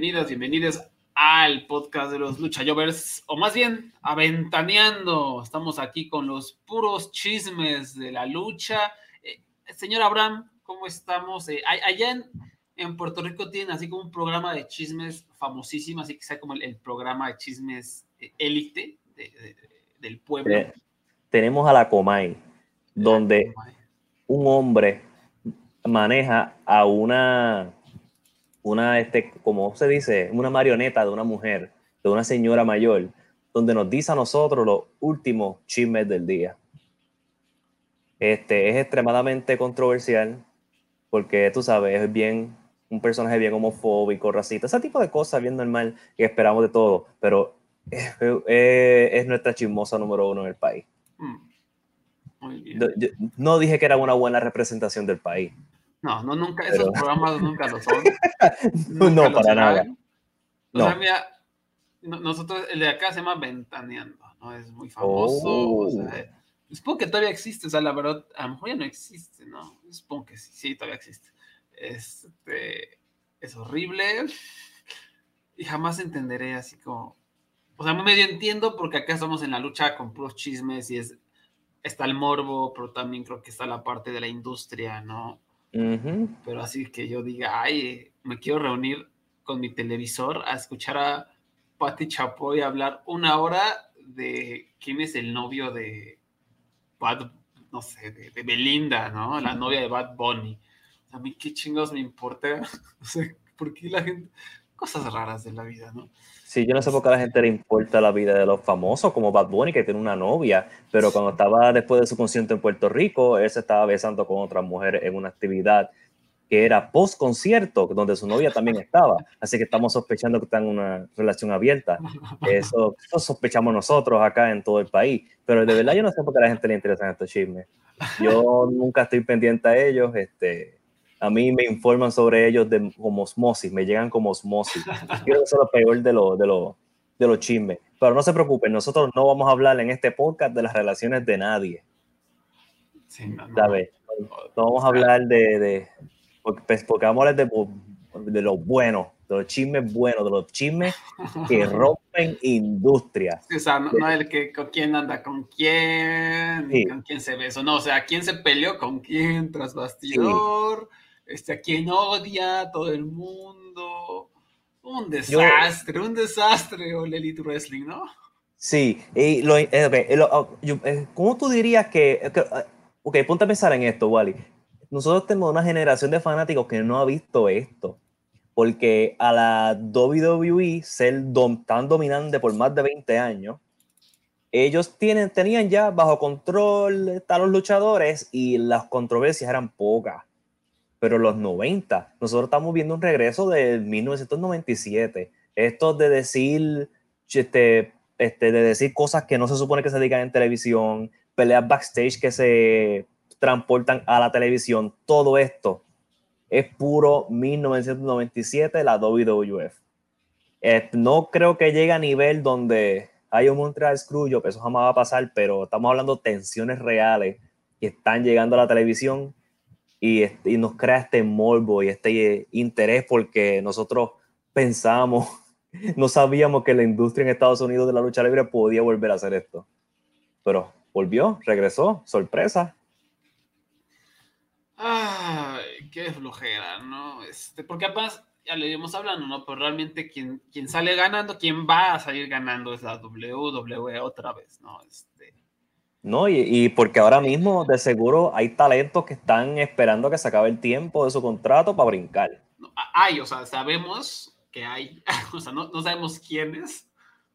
Bienvenidas, bienvenidas al podcast de los Lucha Jovers, o más bien, aventaneando. Estamos aquí con los puros chismes de la lucha. Eh, señor Abraham, ¿cómo estamos? Eh, allá en, en, Puerto Rico tienen así como un programa de chismes famosísimo, así que sea como el, programa de chismes eh, élite del pueblo. tenemos a la Comay, donde un hombre maneja a una, una este, como se dice, una marioneta de una mujer, de una señora mayor, donde nos dice a nosotros los últimos chismes del día. Este es extremadamente controversial porque tú sabes, es bien un personaje bien homofóbico, racista, ese tipo de cosas bien normal que esperamos de todo, pero es, nuestra chismosa número uno en el país. Mm. no dije que era una buena representación del país. No, no, nunca, esos programas nunca lo son. no, para nada. O sea, mira, nosotros, el de acá se llama Ventaneando, ¿no? Es muy famoso. O sea, oh. supongo que todavía existe, o sea, la verdad, a lo mejor ya no existe, ¿no? Supongo que sí, sí, todavía existe. Este, es horrible y jamás entenderé así como, o sea, medio entiendo porque acá estamos en la lucha con puros chismes y es, está el morbo, pero también creo que está la parte de la industria, ¿no? Pero así que yo diga, ay, me quiero reunir con mi televisor a escuchar a Patti Chapoy hablar una hora de quién es el novio de Bad, no sé, de, Belinda, ¿no? La novia de Bad Bunny. A mí qué chingados me importa. o sea, ¿por qué la gente? Cosas raras de la vida, ¿no? Sí, yo no sé por qué a la gente le importa la vida de los famosos, como Bad Bunny, que tiene una novia, pero cuando estaba después de su concierto en Puerto Rico, él se estaba besando con otra mujer en una actividad que era post concierto, donde su novia también estaba. Así que estamos sospechando que están en una relación abierta. Eso, sospechamos nosotros acá en todo el país. Pero de verdad yo no sé por qué a la gente le interesan estos chismes. Yo nunca estoy pendiente a ellos. Este, a mí me informan sobre ellos de, como osmosis, me llegan como osmosis. Quiero que eso es lo peor de, lo, de, lo, de los chismes. Pero no se preocupen, nosotros no vamos a hablar en este podcast de las relaciones de nadie. Sí, no, no. no vamos a hablar de, de porque, pues, porque, vamos a hablar de, de lo bueno, de los chismes buenos, de los chismes que rompen industria. o sea, no, el que con quién anda con quién, con quién se besó, no, o sea, quién se peleó con quién tras bastidor este, a quien odia todo el mundo. Un desastre, un desastre, o Elite Wrestling, ¿no? Sí, y lo, eh, oh, eh, ¿cómo tú dirías que, ok, ponte a pensar en esto, Wally. Nosotros tenemos una generación de fanáticos que no ha visto esto, porque a la WWE ser tan dominante por más de 20 años, ellos tienen, tenían ya bajo control a los luchadores y las controversias eran pocas pero los 90, nosotros estamos viendo un regreso de 1997. Esto de decir, este, este, de decir cosas que no se supone que se digan en televisión, peleas backstage que se transportan a la televisión, todo esto es puro 1997 la WWF. No creo que llegue a nivel donde hay un Montreal Screwjob, eso jamás va a pasar, pero estamos hablando de tensiones reales que están llegando a la televisión y, y nos crea este morbo y este interés porque nosotros pensamos, no sabíamos que la industria en Estados Unidos de la lucha libre podía volver a hacer esto. Pero volvió, regresó, sorpresa. Ay, qué flojera, ¿no? Este, porque además, ya le íbamos hablando, ¿no? Pero realmente quien, quien sale ganando, quien va a salir ganando es la WWE otra vez, ¿no? Este, no, y, y, porque ahora mismo de seguro hay talentos que están esperando que se acabe el tiempo de su contrato para brincar. Hay, o sea, sabemos que hay, o sea, no, no sabemos quiénes,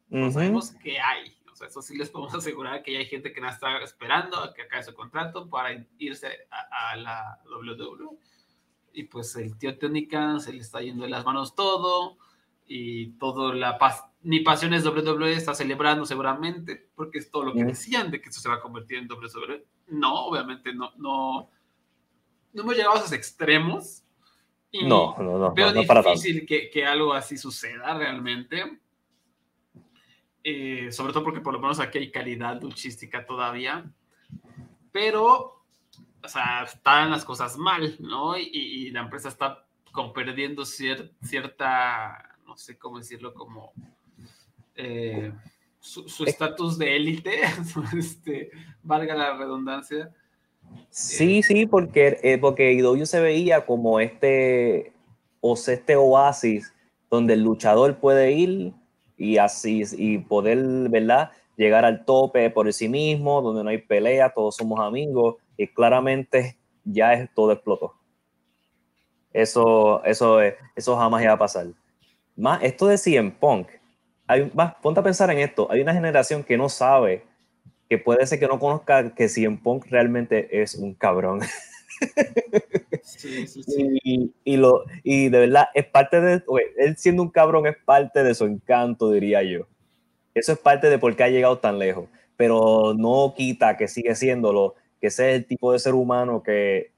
no sabemos que hay. O sea, eso sí les podemos asegurar que hay gente que está esperando a que acabe su contrato para irse a, a la WWE y pues el tío Técnica se le está yendo de las manos todo y todo la paz, mi pasión es WWE está celebrando seguramente porque es todo lo que decían de que esto se va a convertir en WWE. No, obviamente no, no, no hemos llegado a esos extremos. Y no, no, no. Veo no, difícil que, que, algo así suceda realmente. Eh, sobre todo porque por lo menos aquí hay calidad luchística todavía. Pero o sea, están las cosas mal, ¿no? Y, la empresa está como perdiendo cierta, no sé cómo decirlo, como eh, su estatus de élite, este, valga la redundancia. Sí, sí, porque, eh, porque IW se veía como este, o este oasis donde el luchador puede ir y así, y poder, ¿verdad? Llegar al tope por sí mismo, donde no hay pelea, todos somos amigos y claramente ya es, todo explotó. Eso, eso, eso jamás iba a pasar. Más, esto de CM Punk, hay, más, ponte a pensar en esto, hay una generación que no sabe, que puede ser que no conozca que CM Punk realmente es un cabrón. Sí, sí, sí. Y, y, lo, y de verdad, es parte de, él siendo un cabrón es parte de su encanto, diría yo. Eso es parte de por qué ha llegado tan lejos, pero no quita que sigue siéndolo que ese es el tipo de ser humano que,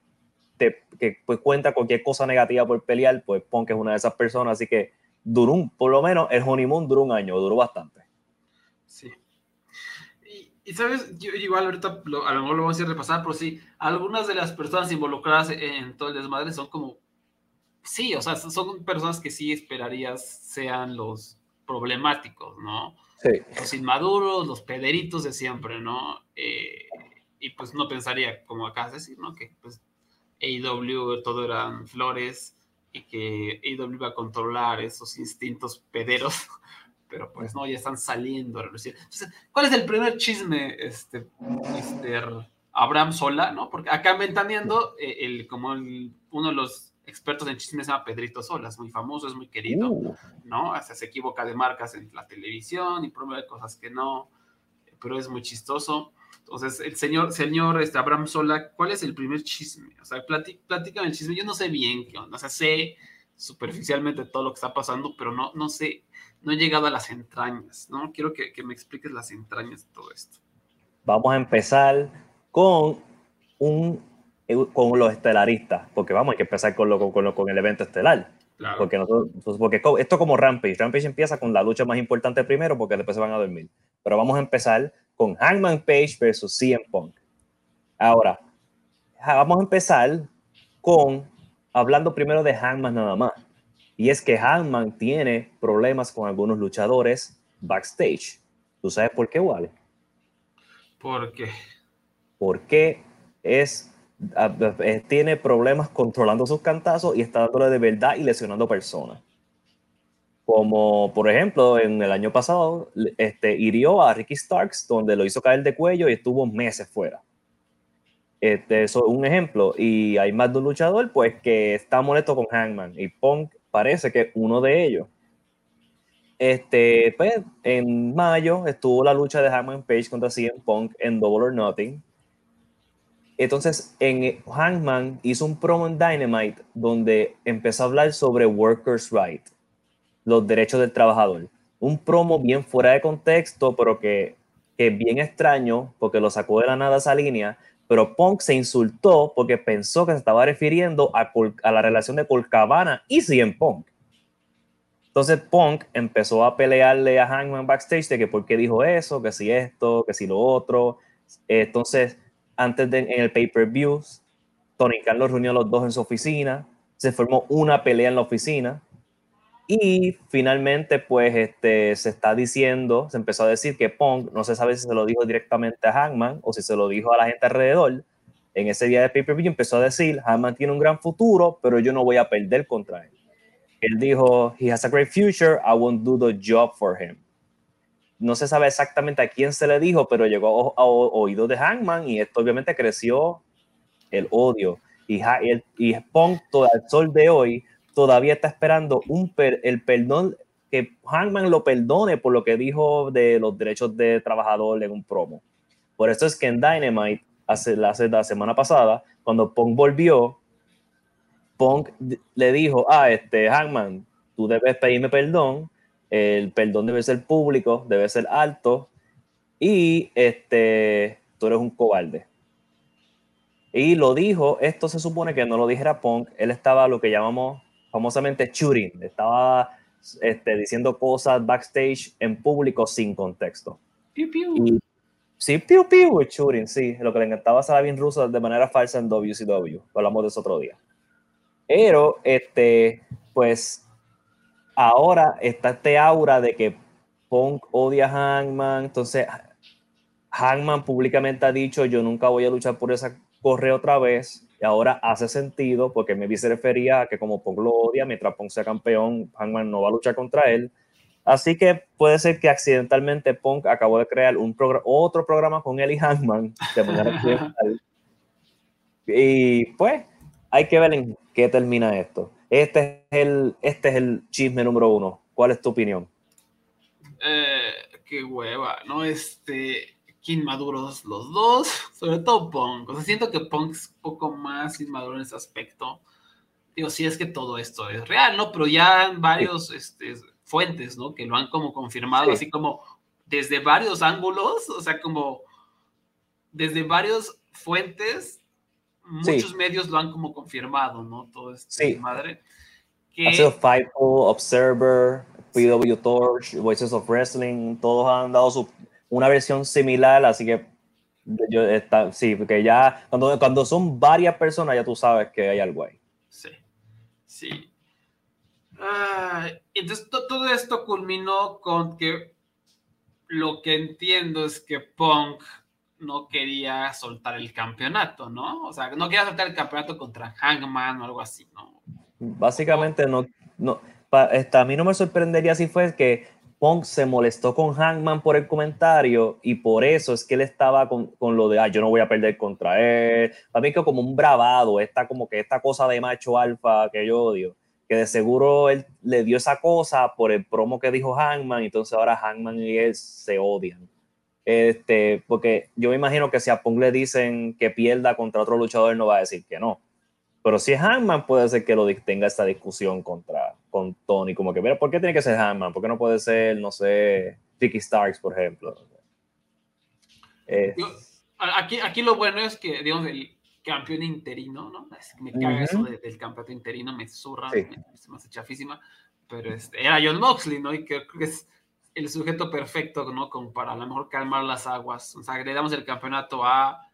te, que pues, cuenta cualquier cosa negativa por pelear, pues Punk es una de esas personas, así que duró un, por lo menos el honeymoon duró un año, duró bastante. Sí. Y, sabes, yo igual ahorita a lo mejor lo vamos a repasar, pero sí, algunas de las personas involucradas en todo el desmadre son como, sí, o sea, son personas que sí esperarías sean los problemáticos, ¿no? Sí. Los inmaduros, los pederitos de siempre, ¿no? Eh, y pues no pensaría, como acá de decir, ¿no? Que pues AEW todo eran flores y que AEW iba a controlar esos instintos pederos, pero pues no, ya están saliendo a relucir. Entonces, ¿cuál es el primer chisme, este, Mr. Abraham Sola, ¿no? Porque acá Ventaneando, eh, el, como uno de los expertos en chismes se llama Pedrito Sola, es muy famoso, es muy querido, uh. ¿no? Hasta se equivoca de marcas en la televisión y prueba cosas que no, pero es muy chistoso. Entonces, el señor, señor este, Abraham Sola, ¿cuál es el primer chisme? O sea, platícame el chisme. Yo no sé bien qué onda. O sea, sé superficialmente todo lo que está pasando, pero no, no sé, no he llegado a las entrañas, ¿no? Quiero que, que me expliques las entrañas de todo esto. Vamos a empezar con un con los estelaristas, porque vamos, hay que empezar con, lo, con, lo, con el evento estelar. Claro. Porque, nosotros, porque esto como Rampage, Rampage empieza con la lucha más importante primero porque después se van a dormir. Pero vamos a empezar con Hangman Page versus CM Punk. Ahora, vamos a empezar con hablando primero de Hangman nada más. Y es que Hangman tiene problemas con algunos luchadores backstage. ¿Tú sabes por qué, Wally? ¿Por qué? Porque es, eh, tiene problemas controlando sus cantazos y está dándole de verdad y lesionando personas. Como por ejemplo, en el año pasado, este, hirió a Ricky Starks, donde lo hizo caer de cuello y estuvo meses fuera. Este, eso es un ejemplo. Y hay más de un luchador, pues, que está molesto con Hangman. Y Punk parece que es uno de ellos. Este, pues, en mayo estuvo la lucha de Hangman Page contra CM Punk en Double or Nothing. Entonces, en Hangman hizo un promo en Dynamite donde empezó a hablar sobre workers' right los derechos del trabajador. Un promo bien fuera de contexto, pero que, que es bien extraño porque lo sacó de la nada esa línea. Pero Punk se insultó porque pensó que se estaba refiriendo a, a la relación de Colcabana y CM Punk. Entonces Punk empezó a pelearle a Hangman backstage de que por qué dijo eso, que si esto, que si lo otro. Entonces, antes de en el pay-per-view, Tony Carlos reunió a los dos en su oficina, se formó una pelea en la oficina y finalmente, pues, este, se está diciendo, se empezó a decir que Punk, no se sabe si se lo dijo directamente a Hangman o si se lo dijo a la gente alrededor, en ese día de pay-per-view empezó a decir, Hangman tiene un gran futuro, pero yo no voy a perder contra él. Él dijo, he has a great future, I won't do the job for him. No se sabe exactamente a quién se le dijo, pero llegó a, oídos de Hangman y esto obviamente creció el odio. Y, y, y todo el sol de hoy, todavía está esperando un el perdón, que Hangman lo perdone por lo que dijo de los derechos de trabajador en un promo. Por eso es que en Dynamite, hace, la semana pasada, cuando Punk volvió, Punk le dijo, ah, este, Hangman, tú debes pedirme perdón, el perdón debe ser público, debe ser alto, y este, tú eres un cobarde. Y lo dijo, esto se supone que no lo dijera Punk, él estaba lo que llamamos famosamente shooting, estaba este, diciendo cosas backstage en público sin contexto. Piu, piu. sí, piu piu, shooting, sí, lo que le encantaba a bien ruso de manera falsa en WCW, hablamos de eso otro día. Pero, este, pues, ahora está este aura de que Punk odia a Hangman, entonces Hangman públicamente ha dicho, yo nunca voy a luchar por esa correa otra vez, y ahora hace sentido porque me se refería a que como Punk lo odia, mientras Punk sea campeón, Hangman no va a luchar contra él. Así que puede ser que accidentalmente Punk acabó de crear un otro programa con él y Hangman de manera accidental. Y pues hay que ver en qué termina esto. Este es el, este es el chisme número uno. ¿Cuál es tu opinión? Eh, qué hueva, ¿no? Este, inmaduros los dos, sobre todo Punk. O sea, siento que Punk es un poco más inmaduro en ese aspecto. Digo, sí es que todo esto es real, ¿no? Pero ya varios este, fuentes, ¿no? Que lo han como confirmado, así como desde varios ángulos, o sea, como desde varios fuentes muchos medios lo han como confirmado, ¿no? Todo esto sí. madre. Que... Ha sido Fightful, Observer, PW Torch, Voices of Wrestling, todos han dado su, una versión similar, así que yo está, sí, porque ya cuando, cuando son varias personas ya tú sabes que hay algo ahí. Sí, sí. Ah, entonces todo esto culminó con que lo que entiendo es que Punk no quería soltar el campeonato, ¿no? O sea, no quería soltar el campeonato contra Hangman o algo así, ¿no? Básicamente no, no, a mí no me sorprendería si fue que Punk se molestó con Hangman por el comentario y por eso es que él estaba con, con lo de, ah, yo no voy a perder contra él. Para mí que como un bravado, esta como que esta cosa de macho alfa que yo odio, que de seguro él le dio esa cosa por el promo que dijo Hangman, entonces ahora Hangman y él se odian. Este, porque yo me imagino que si a Punk le dicen que pierda contra otro luchador, no va a decir que no. Pero si es Hangman, puede ser que lo tenga esta discusión contra con Tony, como que, mira, ¿por qué tiene que ser Hangman? ¿Por qué no puede ser, no sé, Ricky Starks, por ejemplo? aquí, aquí lo bueno es que, digamos, el campeón interino, ¿no? Me caga eso del campeonato interino, me zurra, me, me, hace chafísima, pero este, era John Moxley, ¿no? Y creo que es el sujeto perfecto, ¿no? Como para a lo mejor calmar las aguas. O sea, le damos el campeonato a,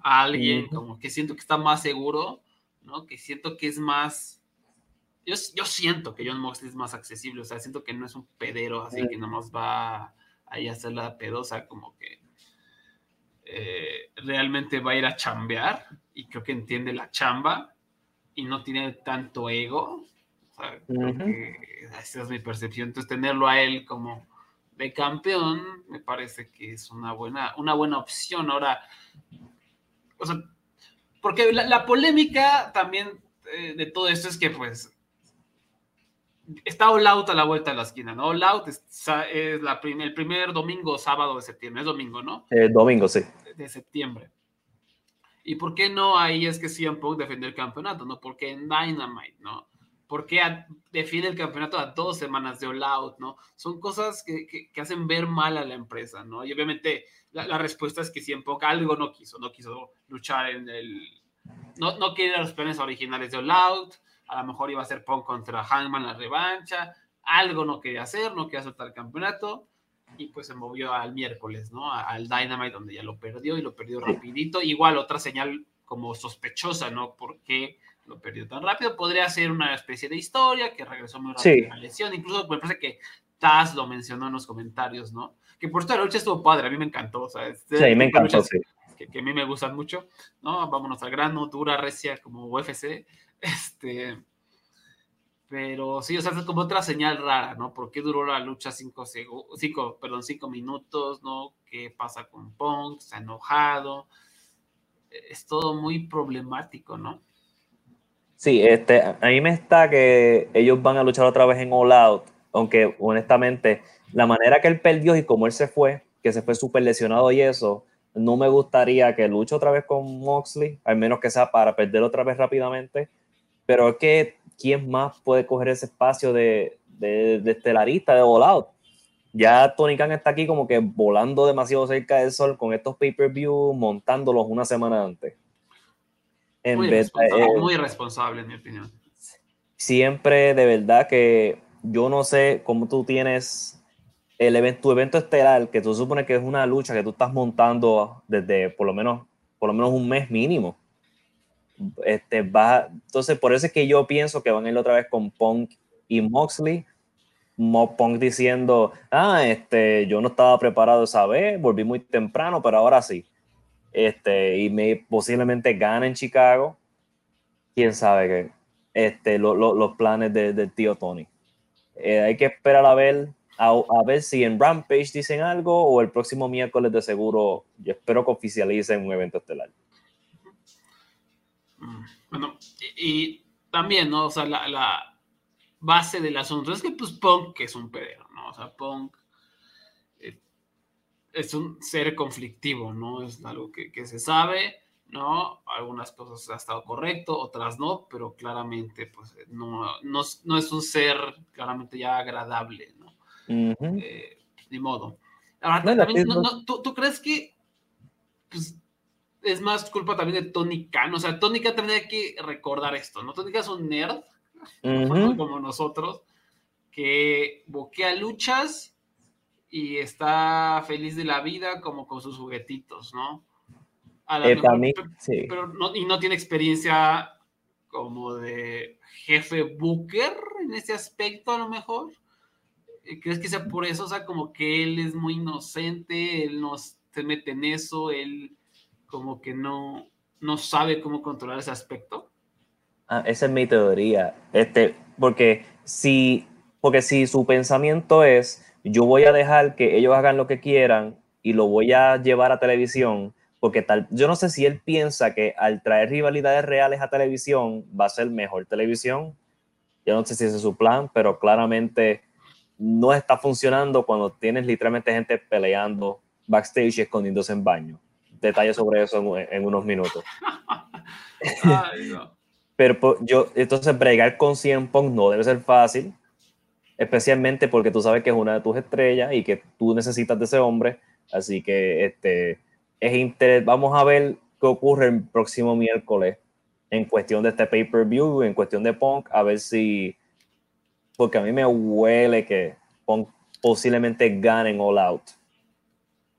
alguien como que siento que está más seguro, ¿no? Que siento que es más... Yo, yo siento que John Moxley es más accesible, o sea, siento que no es un pedero, así que nomás va ahí a hacer la pedosa, como que eh, realmente va a ir a chambear y creo que entiende la chamba y no tiene tanto ego. O sea, creo que esa es mi percepción. Entonces, tenerlo a él como de campeón me parece que es una buena, una buena opción. Ahora, o sea, porque la, polémica también eh, de todo esto es que, pues, está All Out a la vuelta de la esquina, ¿no? All Out es, la el primer domingo sábado de septiembre, es domingo, ¿no? Eh, domingo, sí. De, septiembre. ¿Y por qué no ahí es que CM Punk defender el campeonato, no? Porque en Dynamite, ¿no? ¿Por qué define el campeonato a dos semanas de all out, no? Son cosas que, que, hacen ver mal a la empresa, ¿no? Y obviamente la, respuesta es que si en poca algo no quiso, no quiso luchar en el... No, no quiere los planes originales de all out, a lo mejor iba a ser Punk contra Hangman la revancha, algo no quería hacer, no quería soltar el campeonato, y pues se movió al miércoles, ¿no? Al Dynamite, donde ya lo perdió y lo perdió rapidito. Igual otra señal como sospechosa, ¿no? Porque lo perdió tan rápido. Podría ser una especie de historia que regresó muy rápido a la lesión. Incluso me parece que Taz lo mencionó en los comentarios, ¿no? Que por esto la lucha estuvo padre, a mí me encantó. O sea, sí, me encantó, sí. que, que, a mí me gustan mucho, ¿no? Vámonos al grano, dura, recia, como UFC. Este, pero sí, o sea, es como otra señal rara, ¿no? ¿Por qué duró la lucha cinco, cinco, perdón, cinco minutos, ¿no? ¿Qué pasa con Punk? ¿Está enojado? Es todo muy problemático, ¿no? Sí, este, a mí me está que ellos van a luchar otra vez en All Out, aunque honestamente, la manera que él perdió y cómo él se fue, que se fue súper lesionado y eso, no me gustaría que luche otra vez con Moxley, al menos que sea para perder otra vez rápidamente. Pero es que, ¿quién más puede coger ese espacio de, de, de estelarista, de All Out? Ya Tony Khan está aquí como que volando demasiado cerca del sol con estos pay-per-view, montándolos una semana antes. Muy, responsable, muy responsable, en mi opinión. Siempre, de verdad, que yo no sé cómo tú tienes el evento, tu evento estelar, que tú supones que es una lucha que tú estás montando desde por lo menos, por lo menos un mes mínimo. Este, va, entonces, por eso es que yo pienso que van a ir otra vez con Punk y Moxley. Punk diciendo, ah, este, yo no estaba preparado esa vez, volví muy temprano, pero ahora sí. Este, y me, posiblemente gane en Chicago. Quién sabe que este, los planes del de tío Tony. Eh, hay que esperar a ver, a, a, ver si en Rampage dicen algo o el próximo miércoles de seguro, yo espero que oficialicen un evento estelar. Bueno, y, también, ¿no? O sea, la, la, base del asunto es que, pues, Punk es un pedero, ¿no? O sea, Punk es un ser conflictivo, ¿no? Es algo que, que, se sabe, ¿no? Algunas cosas ha estado correcto, otras no, pero claramente, pues, no, no, no es un ser claramente ya agradable, ¿no? eh, ni modo. Ahora, también, no, ¿tú, ¿tú, crees que, pues, es más culpa también de Tony Khan. O sea, Tony Khan tendría que recordar esto, ¿no? Tony Khan es un nerd, como nosotros, que boquea luchas y está feliz de la vida como con sus juguetitos, ¿no? A la mejor, sí. pero no, y no tiene experiencia como de jefe Booker en ese aspecto, a lo mejor. ¿Crees que sea por eso? O sea, como que él es muy inocente, él no se mete en eso, él como que no, no sabe cómo controlar ese aspecto. Ah, esa es mi teoría. Este, porque si, porque si su pensamiento es yo voy a dejar que ellos hagan lo que quieran y lo voy a llevar a televisión, porque tal, yo no sé si él piensa que al traer rivalidades reales a televisión va a ser mejor televisión. Yo no sé si ese es su plan, pero claramente no está funcionando cuando tienes literalmente gente peleando backstage y escondiéndose en baño detalles sobre eso en, unos minutos. Pero pues, yo, entonces, bregar con 100 Punk no debe ser fácil, especialmente porque tú sabes que es una de tus estrellas y que tú necesitas de ese hombre. Así que este, es interés. Vamos a ver qué ocurre el próximo miércoles en cuestión de este pay-per-view, en cuestión de Punk, a ver si. Porque a mí me huele que Punk posiblemente gane en All Out.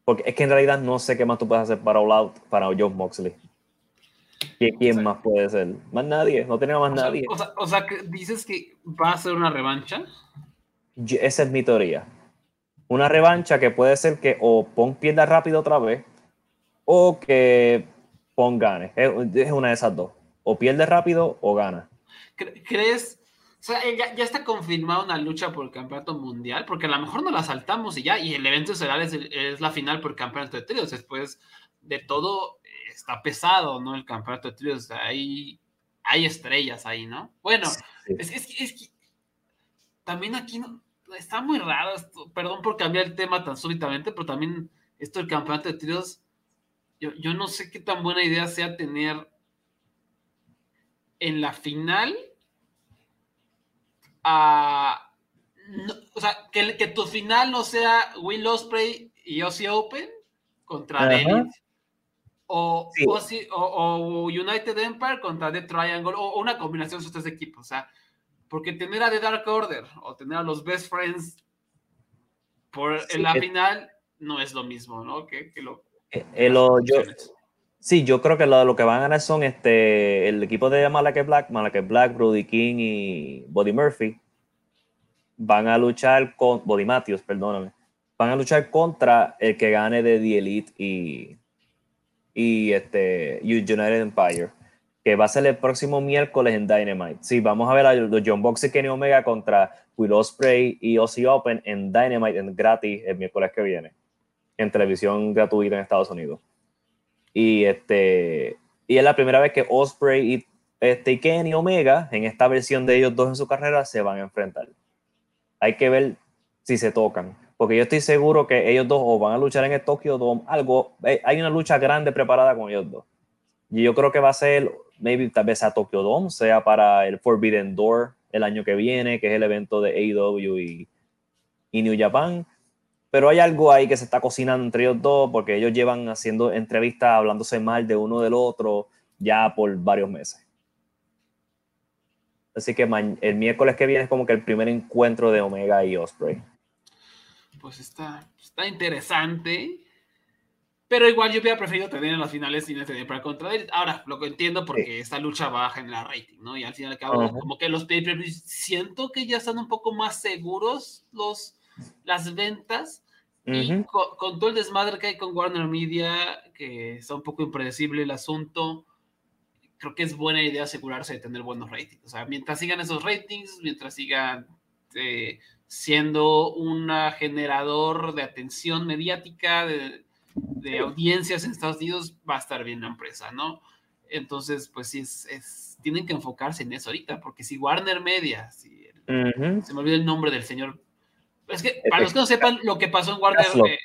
Porque es que en realidad no sé qué más tú puedes hacer para All Out, para John Moxley. ¿Quién más puede ser? Más nadie, no tenía más nadie. o, sea, que dices que va a ser una revancha. Esa es mi teoría. Una revancha que puede ser que o Pong pierda rápido otra vez o que Pong gane. Es una de esas dos. O pierde rápido o gana. ¿Crees o sea, ya, ya, está confirmada una lucha por el campeonato mundial, porque a lo mejor no la saltamos y ya, y el evento estelar es, es la final por el campeonato de tríos. Después de todo, está pesado, ¿no? El campeonato de tríos, hay, hay estrellas ahí, ¿no? Bueno, es, es, es, que también aquí no, está muy raro, esto, perdón por cambiar el tema tan súbitamente, pero también esto del campeonato de tríos, yo, yo no sé qué tan buena idea sea tener en la final o sea, que, que, tu final no sea Will Ospreay y Aussie Open contra David. O, o, United Empire contra The Triangle, o, una combinación de esos tres equipos. O sea, porque tener a The Dark Order o tener a los Best Friends por, en la final no es lo mismo, ¿no? Que, que lo, eh, eh, yo, sí, yo creo que lo, lo, que van a ganar son este, el equipo de Malakai Black, Malakai Black, Brody King y Body Murphy van a luchar con Body Matthews, perdóname, van a luchar contra el que gane de The Elite y, y este, United Empire, que va a ser el próximo miércoles en Dynamite. Sí, vamos a ver a los John Box y Kenny Omega contra Will Ospreay y Ozzy Open en Dynamite en gratis el miércoles que viene, en televisión gratuita en Estados Unidos. Y, este, y es la primera vez que Osprey y, este, Kenny Omega, en esta versión de ellos dos en su carrera, se van a enfrentar. Hay que ver si se tocan porque yo estoy seguro que ellos dos o van a luchar en el Tokyo Dome, algo, eh, hay una lucha grande preparada con ellos dos. Y yo creo que va a ser, maybe tal vez a Tokyo Dome, sea para el Forbidden Door el año que viene, que es el evento de AEW y, y New Japan. Pero hay algo ahí que se está cocinando entre ellos dos, porque ellos llevan haciendo entrevistas, hablándose mal de uno del otro ya por varios meses. Así que el miércoles que viene es como que el primer encuentro de Omega y Osprey pues está, está interesante. Pero igual yo hubiera preferido tener en las finales sin tener para contra él. Ahora, lo que entiendo porque esta lucha va a generar rating, ¿no? Y al final y al cabo, como que los pay per siento que ya están un poco más seguros los, las ventas. Y con, todo el desmadre que hay con Warner Media, que está un poco impredecible el asunto, creo que es buena idea asegurarse de tener buenos ratings. O sea, mientras sigan esos ratings, mientras sigan eh, siendo un generador de atención mediática, de, audiencias en Estados Unidos, va a estar bien la empresa, ¿no? Entonces, pues sí, es, tienen que enfocarse en eso ahorita, porque si Warner Media, si se me olvidó el nombre del señor, es que para los que no sepan lo que pasó en Warner, eh,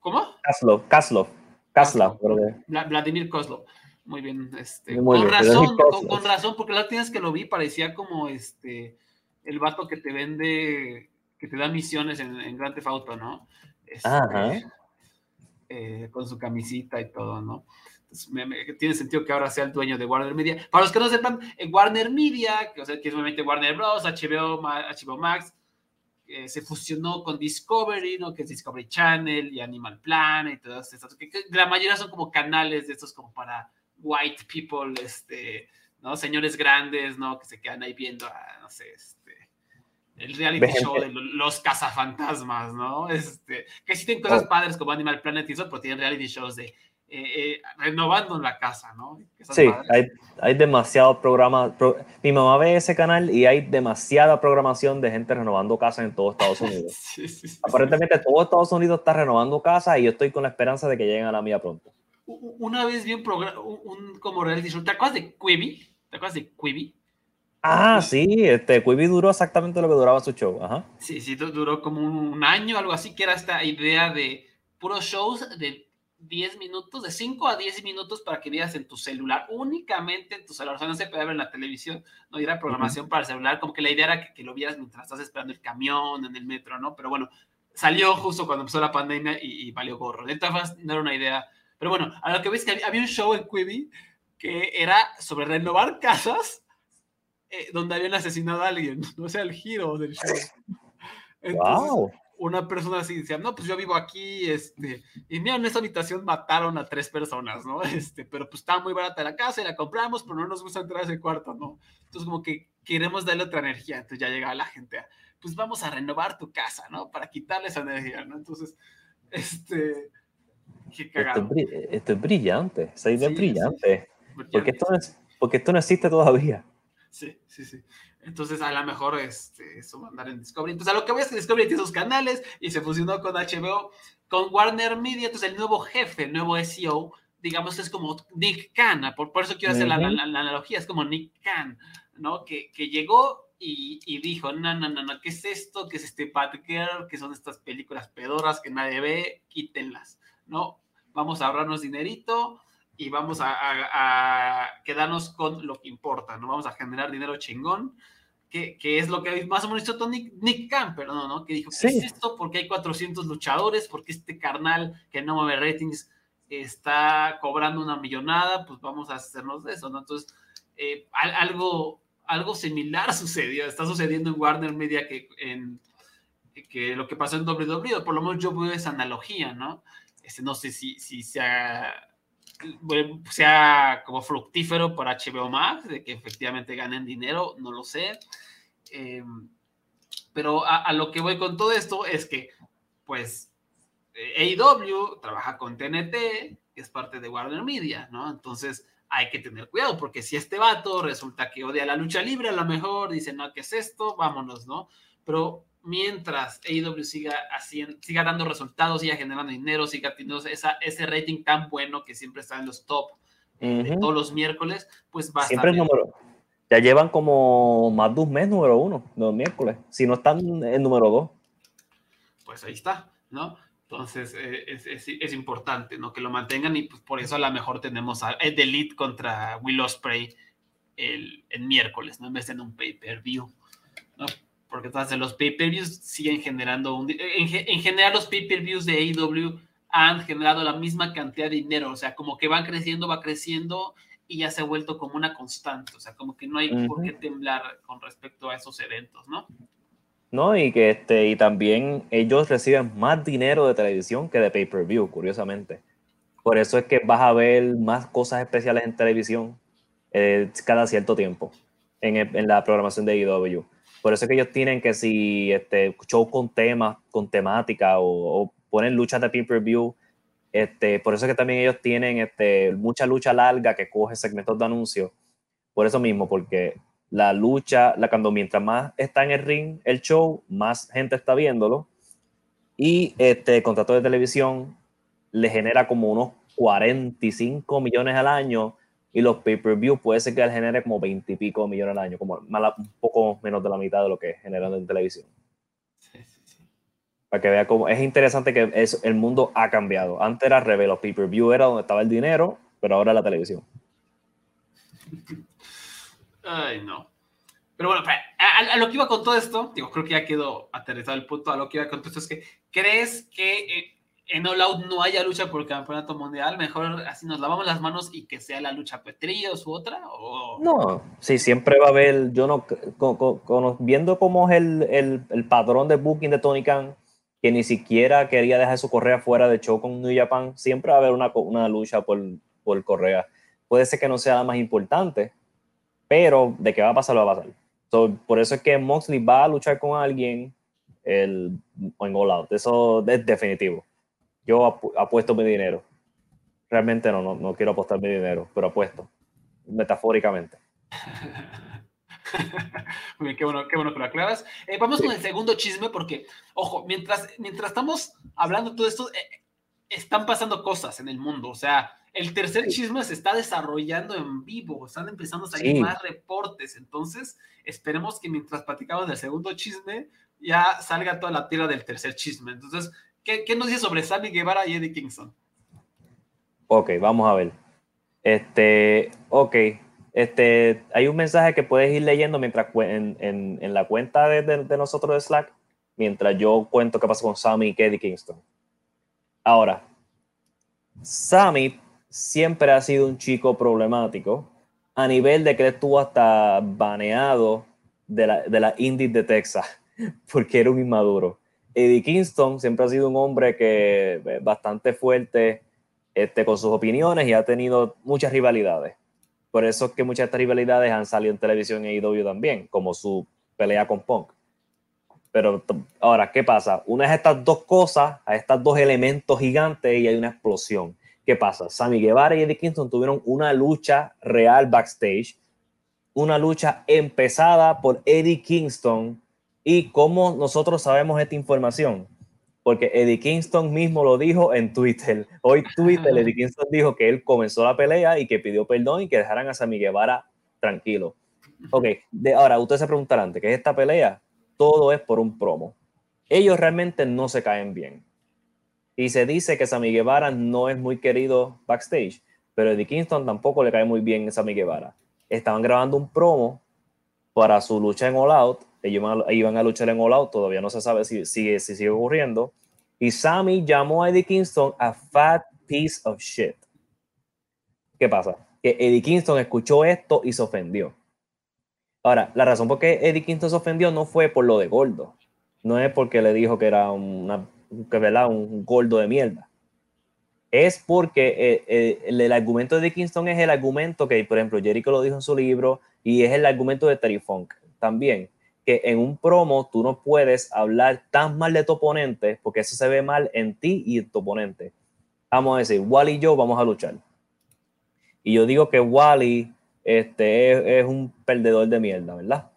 ¿cómo? Kaslov, Kaslov, Kaslov, Vladimir Koslov. Muy bien, este, con razón, con, razón, porque la vez que lo vi parecía como este el vato que te vende, que te da misiones en, en Grand Theft Auto, ¿no? Este, eh, con su camisita y todo, ¿no? tiene sentido que ahora sea el dueño de Warner Media. Para los que no sepan, en Warner Media, que, o sea, que es obviamente Warner Bros., HBO, HBO Max, eh, se fusionó con Discovery, ¿no? Que es Discovery Channel y Animal Planet y todas estas. Que, la mayoría son como canales de estos como para white people, este, ¿no? Señores grandes, ¿no? Que se quedan ahí viendo, a, no sé, este, el reality show de los cazafantasmas, ¿no? Este, que sí tienen cosas oh. padres como Animal Planet y eso, pero tienen reality shows de eh, eh, renovando la casa, ¿no? Sí, hay, hay, demasiado programa. mi mamá ve ese canal y hay demasiada programación de gente renovando casas en todo Estados Unidos. Aparentemente todo Estados Unidos está renovando casas y yo estoy con la esperanza de que lleguen a la mía pronto. Una vez vi un, un como reality show, ¿te acuerdas de Quibi? ¿Te acuerdas de Quibi? Ah, sí, este Quibi duró exactamente lo que duraba su show. Ajá. Sí, sí, duró como un año, algo así, que era esta idea de puros shows de 10 minutos, de 5 a 10 minutos para que veas en tu celular, únicamente en tu celular. O sea, no se puede ver en la televisión, no era programación para el celular, como que la idea era que, lo vieras mientras estás esperando el camión, en el metro, ¿no? Pero bueno, salió justo cuando empezó la pandemia y, valió gorro. De todas no era una idea. Pero bueno, a lo que ves que había, había un show en Quibi que era sobre renovar casas eh, donde habían asesinado a alguien, no sea el giro del show. Entonces, una persona así decía, no, pues yo vivo aquí, este, y mira, en esta habitación mataron a tres personas, ¿no? Este, pero pues estaba muy barata la casa y la compramos, pero no nos gusta entrar a ese cuarto, ¿no? Entonces como que queremos darle otra energía, entonces ya llega la gente, pues vamos a renovar tu casa, ¿no? Para quitarle esa energía, ¿no? Entonces, este, qué cagado. Esto, es brillante, esa idea es brillante, Porque, esto no porque esto no existe todavía. Sí, sí, sí. Entonces, a lo mejor este, eso va a andar en Discovery. Entonces, a lo que voy es que Discovery tiene sus canales y se fusionó con HBO, con Warner Media. Entonces, el nuevo jefe, el nuevo SEO, digamos, es como Nick Khan. Por, por eso quiero hacer la, analogía. Es como Nick Khan, ¿no? Que, que llegó y, y, dijo: No, no, no, no, ¿qué es esto? ¿Qué es este Batgirl? ¿Qué son estas películas pedoras que nadie ve? Quítenlas, ¿no? Vamos a ahorrarnos dinerito y vamos a, quedarnos con lo que importa, ¿no? Vamos a generar dinero chingón, que, que es lo que más o menos hizo Nick, Nick Camper, ¿no? ¿no? Que dijo, ¿qué es esto? Porque hay 400 luchadores, porque este carnal que no mueve ratings está cobrando una millonada, pues vamos a hacernos de eso, ¿no? Entonces, eh, algo, algo similar sucedió, está sucediendo en Warner Media que en que lo que pasó en WWE, por lo menos yo veo esa analogía, ¿no? Este, no sé si, si sea sea como fructífero para HBO Max, de que efectivamente ganen dinero, no lo sé. Eh, pero a, lo que voy con todo esto es que, pues, AEW trabaja con TNT, que es parte de Warner Media, ¿no? Entonces hay que tener cuidado, porque si este vato resulta que odia la lucha libre, a lo mejor dice, no, ¿qué es esto? Vámonos, ¿no? Pero mientras AEW siga, haciendo, siga dando resultados, siga generando dinero, siga teniendo esa, ese rating tan bueno que siempre está en los top de todos los miércoles, pues va a Siempre estar número. Ya llevan como más de un mes número uno, los miércoles. Si no están en número dos. Pues ahí está, ¿no? Entonces eh, es, es, importante, ¿no? Que lo mantengan y pues por eso a lo mejor tenemos a Ed Elite contra Will Ospreay el, el miércoles, ¿no? En vez de en un pay-per-view, ¿no? Porque entonces los pay-per-views siguen generando un... En, en general los pay-per-views de AEW han generado la misma cantidad de dinero, o sea, como que van creciendo, va creciendo y ya se ha vuelto como una constante, o sea, como que no hay por qué temblar con respecto a esos eventos, ¿no? No, y que este, y también ellos reciben más dinero de televisión que de pay-per-view, curiosamente. Por eso es que vas a ver más cosas especiales en televisión eh, cada cierto tiempo en, en, la programación de IW. Por eso es que ellos tienen que si este show con temas, con temática o, o ponen luchas de pay-per-view. Este, por eso es que también ellos tienen este, mucha lucha larga que coge segmentos de anuncios. Por eso mismo, porque la lucha, la, cuando mientras más está en el ring el show, más gente está viéndolo. Y este contrato de televisión le genera como unos 45 millones al año y los pay-per-view puede ser que le genere como 20 y pico millones al año, como un poco menos de la mitad de lo que generan en televisión. Para que vea cómo es interesante que es, el mundo ha cambiado. Antes era revés, los pay-per-view era donde estaba el dinero, pero ahora la televisión. Ay, no. Pero bueno, a, lo que iba con todo esto, digo, creo que ya quedó aterrizado el punto. A lo que iba con todo esto es que, ¿crees que eh, en All Out no haya lucha por el campeonato mundial? Mejor así nos lavamos las manos y que sea la lucha Petrillos u otra. ¿o? No, sí, siempre va a haber. Yo no, viendo cómo es el, el, el patrón de booking de Tony Khan que ni siquiera quería dejar su correa fuera de show con New Japan, siempre va a haber una, una lucha por, por correa. Puede ser que no sea la más importante, pero de qué va a pasar, lo va a pasar. por eso es que Moxley va a luchar con alguien el, en All Out. Eso es definitivo. Yo apuesto mi dinero. Realmente no, no, no quiero apostar mi dinero, pero apuesto, metafóricamente. Muy bien, qué bueno, qué bueno que lo aclaras. Eh, vamos con el segundo chisme porque, ojo, mientras, mientras estamos hablando de todo esto, eh, están pasando cosas en el mundo. O sea, el tercer chisme se está desarrollando en vivo, están empezando a salir más reportes. Entonces, esperemos que mientras platicamos del segundo chisme, ya salga toda la tierra del tercer chisme. Entonces, ¿qué, nos dice sobre Sammy Guevara y Eddie Kingston? Ok, vamos a ver. Este, ok, este, hay un mensaje que puedes ir leyendo mientras en, en, en la cuenta de, de, nosotros de Slack, mientras yo cuento qué pasa con Sammy y Eddie Kingston. Ahora, Sammy siempre ha sido un chico problemático a nivel de que estuvo hasta baneado de la, de la Indies de Texas porque era un inmaduro. Eddie Kingston siempre ha sido un hombre que bastante fuerte este, con sus opiniones y ha tenido muchas rivalidades. Por eso es que muchas de estas rivalidades han salido en televisión en AEW también, como su pelea con Punk. Pero ahora, ¿qué pasa? Una de estas dos cosas, a estos dos elementos gigantes y hay una explosión. ¿Qué pasa? Sammy Guevara y Eddie Kingston tuvieron una lucha real backstage, una lucha empezada por Eddie Kingston. ¿Y cómo nosotros sabemos esta información? porque Eddie Kingston mismo lo dijo en Twitter. Hoy Twitter, Eddie Kingston dijo que él comenzó la pelea y que pidió perdón y que dejaran a Sammy Guevara tranquilo. Ok, de, ahora ustedes se preguntarán, ¿qué es esta pelea? Todo es por un promo. Ellos realmente no se caen bien. Y se dice que Sammy Guevara no es muy querido backstage, pero Eddie Kingston tampoco le cae muy bien a Sammy Guevara. Estaban grabando un promo para su lucha en All Out ellos iban a luchar en All Out, todavía no se sabe si si sigue ocurriendo. Y Sammy llamó a Eddie Kingston a fat piece of shit. ¿Qué pasa? Que Eddie Kingston escuchó esto y se ofendió. Ahora, la razón por qué Eddie Kingston se ofendió no fue por lo de gordo. No es porque le dijo que era una, que, ¿verdad? un gordo de mierda. Es porque eh, eh, el, el, argumento de Eddie Kingston es el argumento que, por ejemplo, Jericho lo dijo en su libro y es el argumento de Terry Funk también en un promo tú no puedes hablar tan mal de tu oponente porque eso se ve mal en ti y en tu oponente. vamos a decir, Wally y yo vamos a luchar. Y yo digo que Wally este, es, un perdedor de mierda, ¿verdad?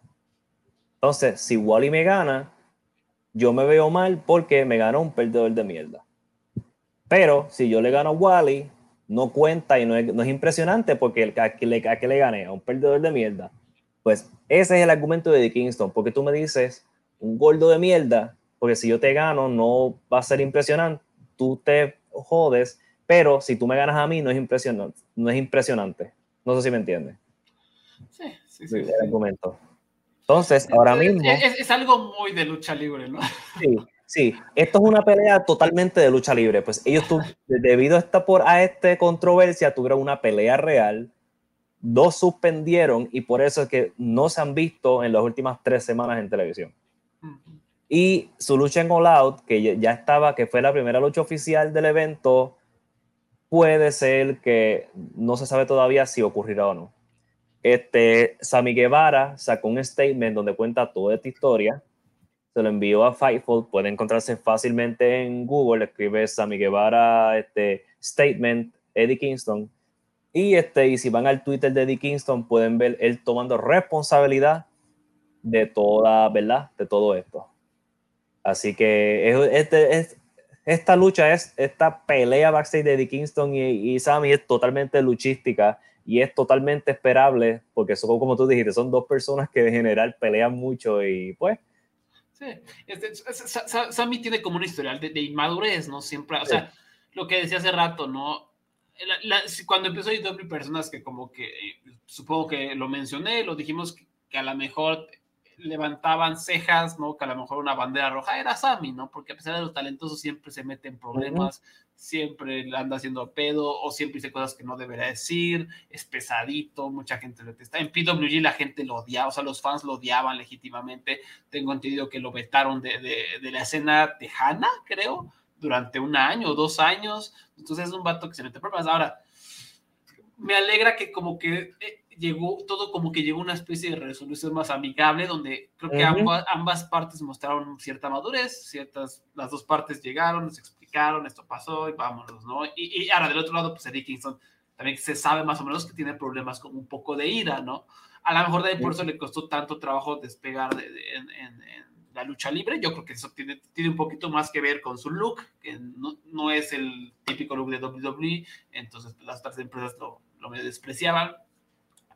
Entonces, si Wally me gana, yo me veo mal porque me ganó un perdedor de mierda. Pero si yo le gano a Wally, no cuenta y no es, impresionante porque el, a, que le, a que a un perdedor de mierda. Pues ese es el argumento de Kingston, porque tú me dices un gordo de mierda, porque si yo te gano no va a ser impresionante, tú te jodes, pero si tú me ganas a mí no es impresionante, no es impresionante. No sé si me entiendes. Sí, sí, sí. El argumento. Entonces, ahora mismo... Es, algo muy de lucha libre, ¿no? Sí, sí. Esto es una pelea totalmente de lucha libre. Pues ellos, tu, debido a esta, por, a esta controversia, tuvieron una pelea real. Dos suspendieron y por eso es que no se han visto en las últimas tres semanas en televisión. Y su lucha en All Out, que ya estaba, que fue la primera lucha oficial del evento, puede ser que no se sabe todavía si ocurrirá o no. Este, Sammy Guevara sacó un statement donde cuenta toda esta historia. Se lo envió a Fightful. Puede encontrarse fácilmente en Google. Escribe Sammy Guevara este, statement Eddie Kingston. Y, este, y si van al Twitter de Eddie Kingston, pueden ver él tomando responsabilidad de toda, ¿verdad? De todo esto. Así que este, esta lucha es, esta pelea backstage de Eddie Kingston y, y Sammy es totalmente luchística y es totalmente esperable porque son, como tú dijiste, son dos personas que en general pelean mucho y pues... Sí, este, Sammy tiene como un historial de, inmadurez, ¿no? Siempre, o sea, lo que decía hace rato, ¿no? Cuando empezó a hay personas que como que, eh, supongo que lo mencioné, lo dijimos que a lo mejor levantaban cejas, ¿no? Que a lo mejor una bandera roja era Sammy, ¿no? Porque a pesar de los talentosos siempre se mete en problemas, siempre anda haciendo pedo o siempre dice cosas que no debería decir, es pesadito, mucha gente lo detesta. En PWG la gente lo odiaba, o sea, los fans lo odiaban legítimamente. Tengo entendido que lo vetaron de, de, la escena tejana, creo, durante un año o dos años. Entonces es un vato que se mete en problemas. Ahora, me alegra que como que eh, llegó todo como que llegó una especie de resolución más amigable donde creo que ambas, partes mostraron cierta madurez, ciertas, las dos partes llegaron, nos explicaron, esto pasó y vámonos, ¿no? Y, ahora del otro lado, pues Eddie Kingston también se sabe más o menos que tiene problemas con un poco de ira, ¿no? A lo mejor de ahí por eso le costó tanto trabajo despegar de, en, la lucha libre. Yo creo que eso tiene, tiene un poquito más que ver con su look, que no, no es el típico look de WWE, entonces las otras empresas lo, lo despreciaban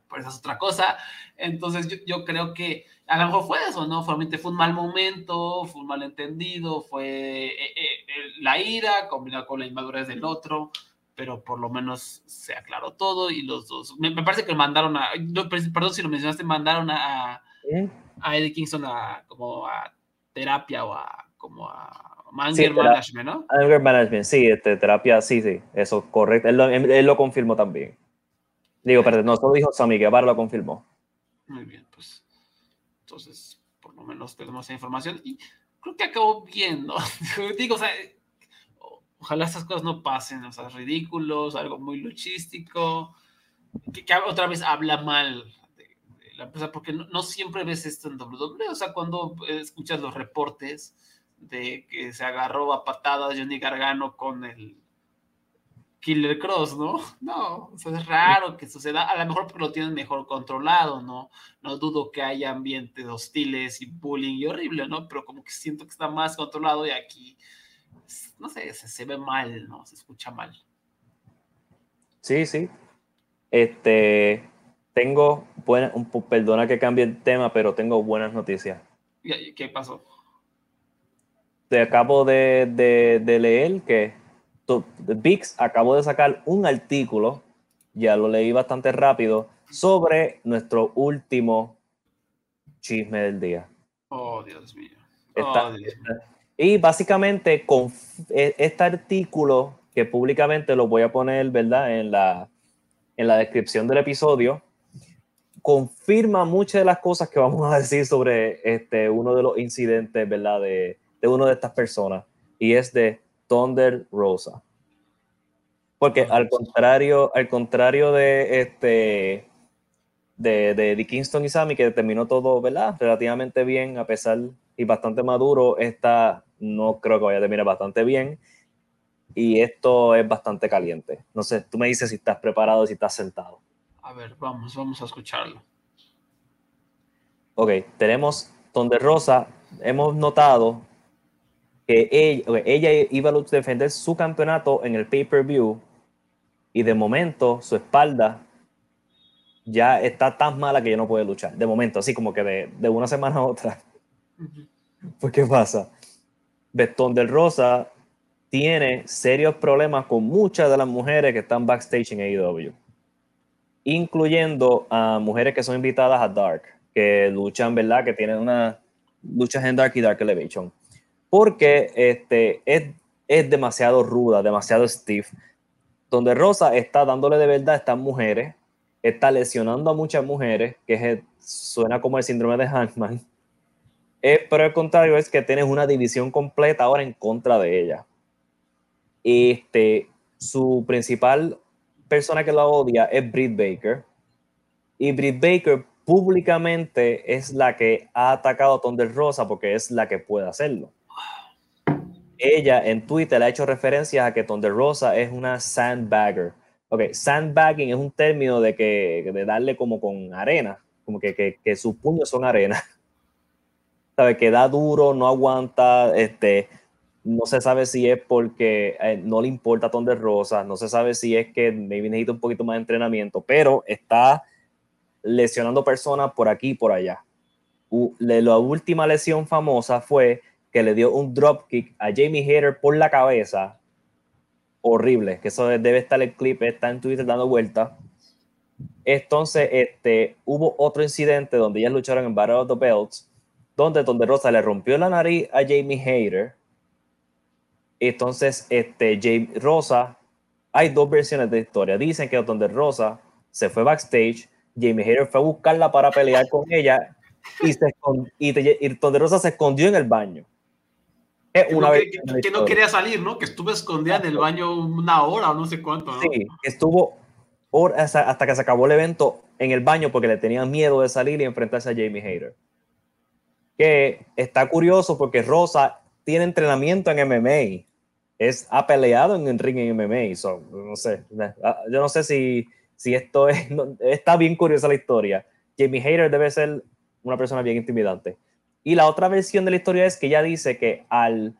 pero esa es otra cosa. Entonces yo, yo, creo que a lo mejor fue eso, ¿no? Fue un mal momento, fue un malentendido, fue eh, eh, la ira combinada con la inmadurez del otro, pero por lo menos se aclaró todo y los dos, me, parece que mandaron a, perdón si lo mencionaste, mandaron a, a Eddie Kingston a como a terapia o a como a Anger Management, ¿no? Anger Management, sí, este, terapia, sí, sí, eso, correcto, él él lo confirmó también. Digo, perdón, no, solo dijo Sammy Guevara lo confirmó. Muy bien, pues entonces por lo menos tenemos esa información y creo que acabó bien, ¿no? Digo, o sea, ojalá estas cosas no pasen, o sea, ridículos, algo muy luchístico, que, otra vez habla mal porque no, siempre ves esto en WWE, o sea, cuando escuchas los reportes de que se agarró a patadas Johnny Gargano con el Killer Cross, ¿no? No, o sea, es raro que suceda, a lo mejor porque lo tienen mejor controlado, ¿no? No dudo que haya ambientes hostiles y bullying y horrible, ¿no? Pero como que siento que está más controlado y aquí, no sé, se, ve mal, ¿no? Se escucha mal. Sí, sí. Este, tengo, buena, un, perdona que cambie el tema, pero tengo buenas noticias. ¿Qué pasó? Te acabo de, de, de leer que VIX acabó de sacar un artículo, ya lo leí bastante rápido, sobre nuestro último chisme del día. Oh, Dios mío. Oh, y básicamente con e, este artículo que públicamente lo voy a poner, ¿verdad? En la, en la descripción del episodio, confirma muchas de las cosas que vamos a decir sobre este, uno de los incidentes, ¿verdad? De, de una de estas personas. Y es de Thunder Rosa. Porque al contrario, al contrario de este de, de, Kingston y Sammy, que terminó todo, ¿verdad? Relativamente bien, a pesar y bastante maduro, esta no creo que vaya a terminar bastante bien. y esto es bastante caliente. No sé, tú me dices si estás preparado, si estás sentado. A ver, vamos, vamos a escucharlo. Ok, tenemos donde Rosa, hemos notado que ella, ella iba a defender su campeonato en el pay-per-view y de momento su espalda ya está tan mala que ya no puede luchar. De momento, así como que de, de una semana a otra. Pues, ¿qué pasa? Betón del Rosa tiene serios problemas con muchas de las mujeres que están backstage en AEW, incluyendo a mujeres que son invitadas a Dark, que luchan, ¿verdad? Que tienen unas luchas en Dark y Dark Elevation. Porque este, es, es demasiado ruda, demasiado stiff. Donde Rosa está dándole de verdad a estas mujeres, está lesionando a muchas mujeres, que suena como el síndrome de Hankman. Eh, pero al contrario es que tienes una división completa ahora en contra de ella. Este, su principal persona que la odia es Britt Baker. Y Britt Baker públicamente es la que ha atacado a Thunder Rosa porque es la que puede hacerlo. Ella en Twitter ha hecho referencias a que Thunder Rosa es una sandbagger. Ok, sandbagging es un término de que de darle como con arena, como que, que, sus puños son arena. Sabe que da duro, no aguanta, este, no se sabe si es porque eh, no le importa Ton de Rosa, no se sabe si es que maybe necesita un poquito más de entrenamiento, pero está lesionando personas por aquí y por allá. la última lesión famosa fue que le dio un dropkick a Jamie Hater por la cabeza. Horrible, que eso debe estar el clip, está en Twitter dando vueltas. Entonces, este, hubo otro incidente donde ellas lucharon en Battle of the Belts, donde Rosa le rompió la nariz a Jamie Hater entonces, este, James Rosa, hay dos versiones de historia. Dicen que donde Rosa se fue backstage, Jamie Hayter fue a buscarla para pelear con ella y, se y, donde Rosa se escondió en el baño. Es una que, no, que, no quería salir, ¿no? Que estuvo escondida en el baño una hora o no sé cuánto. ¿no? Sí, estuvo horas hasta que se acabó el evento en el baño porque le tenían miedo de salir y enfrentarse a Jamie Hayter. Que está curioso porque Rosa tiene entrenamiento en MMA es, ha peleado en el ring en MMA. So, no sé, ah, yo no sé si, si esto es, está bien curiosa la historia. Jamie Hayter debe ser una persona bien intimidante. Y la otra versión de la historia es que ella dice que al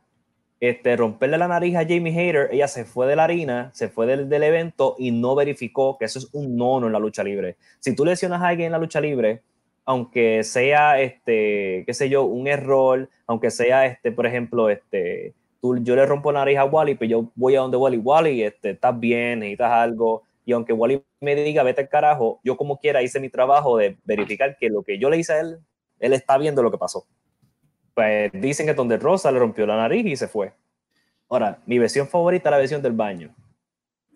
este, romperle la nariz a Jamie Hayter, ella se fue de la harina, se fue del, del evento y no verificó que eso es un nono en la lucha libre. Si tú lesionas a alguien en la lucha libre, aunque sea, este, qué sé yo, un error, aunque sea, este, por ejemplo, este, yo le rompo la nariz a Wally, pero pues yo voy a donde Wally, Wally, este, estás bien, necesitas algo, y aunque Wally me diga, vete al carajo, yo como quiera hice mi trabajo de verificar que lo que yo le hice a él, él está viendo lo que pasó. Pues dicen que donde Rosa le rompió la nariz y se fue. Ahora, mi versión favorita es la versión del baño.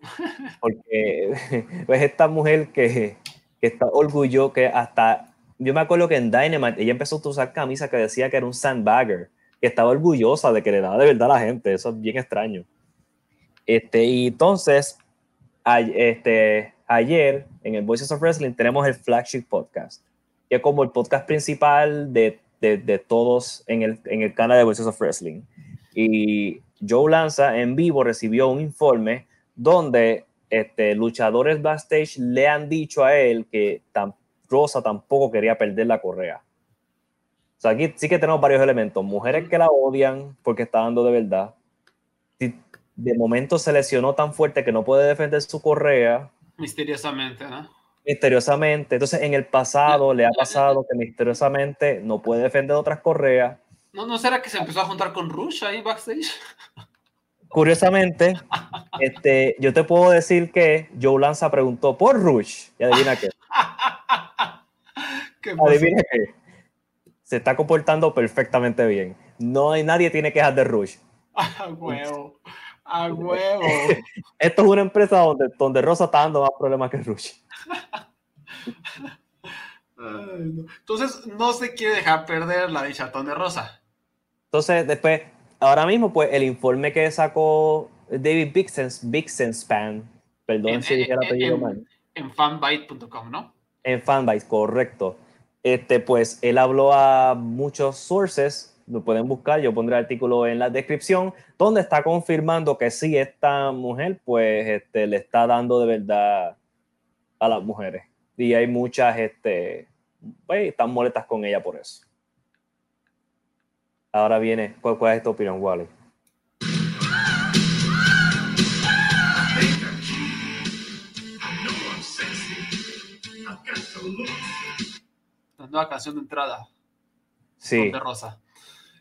Porque es esta mujer que, que está orgullosa, que hasta, yo me acuerdo que en Dynamite ella empezó a usar camisa que decía que era un sandbagger estaba orgullosa de que le daba de verdad a la gente. Eso es bien extraño. Este, y entonces, este, ayer en el Voices of Wrestling tenemos el flagship podcast, que es como el podcast principal de, de, de todos en el, en el canal de Voices of Wrestling. Y Joe Lanza en vivo recibió un informe donde este, luchadores backstage le han dicho a él que Rosa tampoco quería perder la correa sea, aquí sí que tenemos varios elementos. Mujeres que la odian porque está dando de verdad. De momento se lesionó tan fuerte que no puede defender su correa. Misteriosamente, ¿no? Misteriosamente. Entonces, en el pasado le ha pasado que misteriosamente no puede defender otras correas. ¿No, ¿No será que se empezó a juntar con Rush ahí backstage? Curiosamente, este, yo te puedo decir que Joe Lanza preguntó por Rush. Y adivina qué. ¿Qué adivina qué se está comportando perfectamente bien. No hay nadie tiene quejas de Rush. A huevo. A huevo. Esto es una empresa donde, donde Rosa está dando más problemas que Rush. Entonces, no se quiere dejar perder la de Chatón de Rosa. Entonces, después, ahora mismo, pues, el informe que sacó David Bixenspan, perdón si dije el apellido mal. En fanbyte.com, ¿no? En fanbyte, correcto este, pues él habló a muchos sources lo pueden buscar, yo pondré el artículo en la descripción, donde está confirmando que sí, esta mujer pues este, le está dando de verdad a las mujeres. Y hay muchas, este, pues, están molestas con ella por eso. Ahora viene, ¿cuál, cuál es tu opinión, Wally? La nueva canción de entrada. Sí. De Rosa.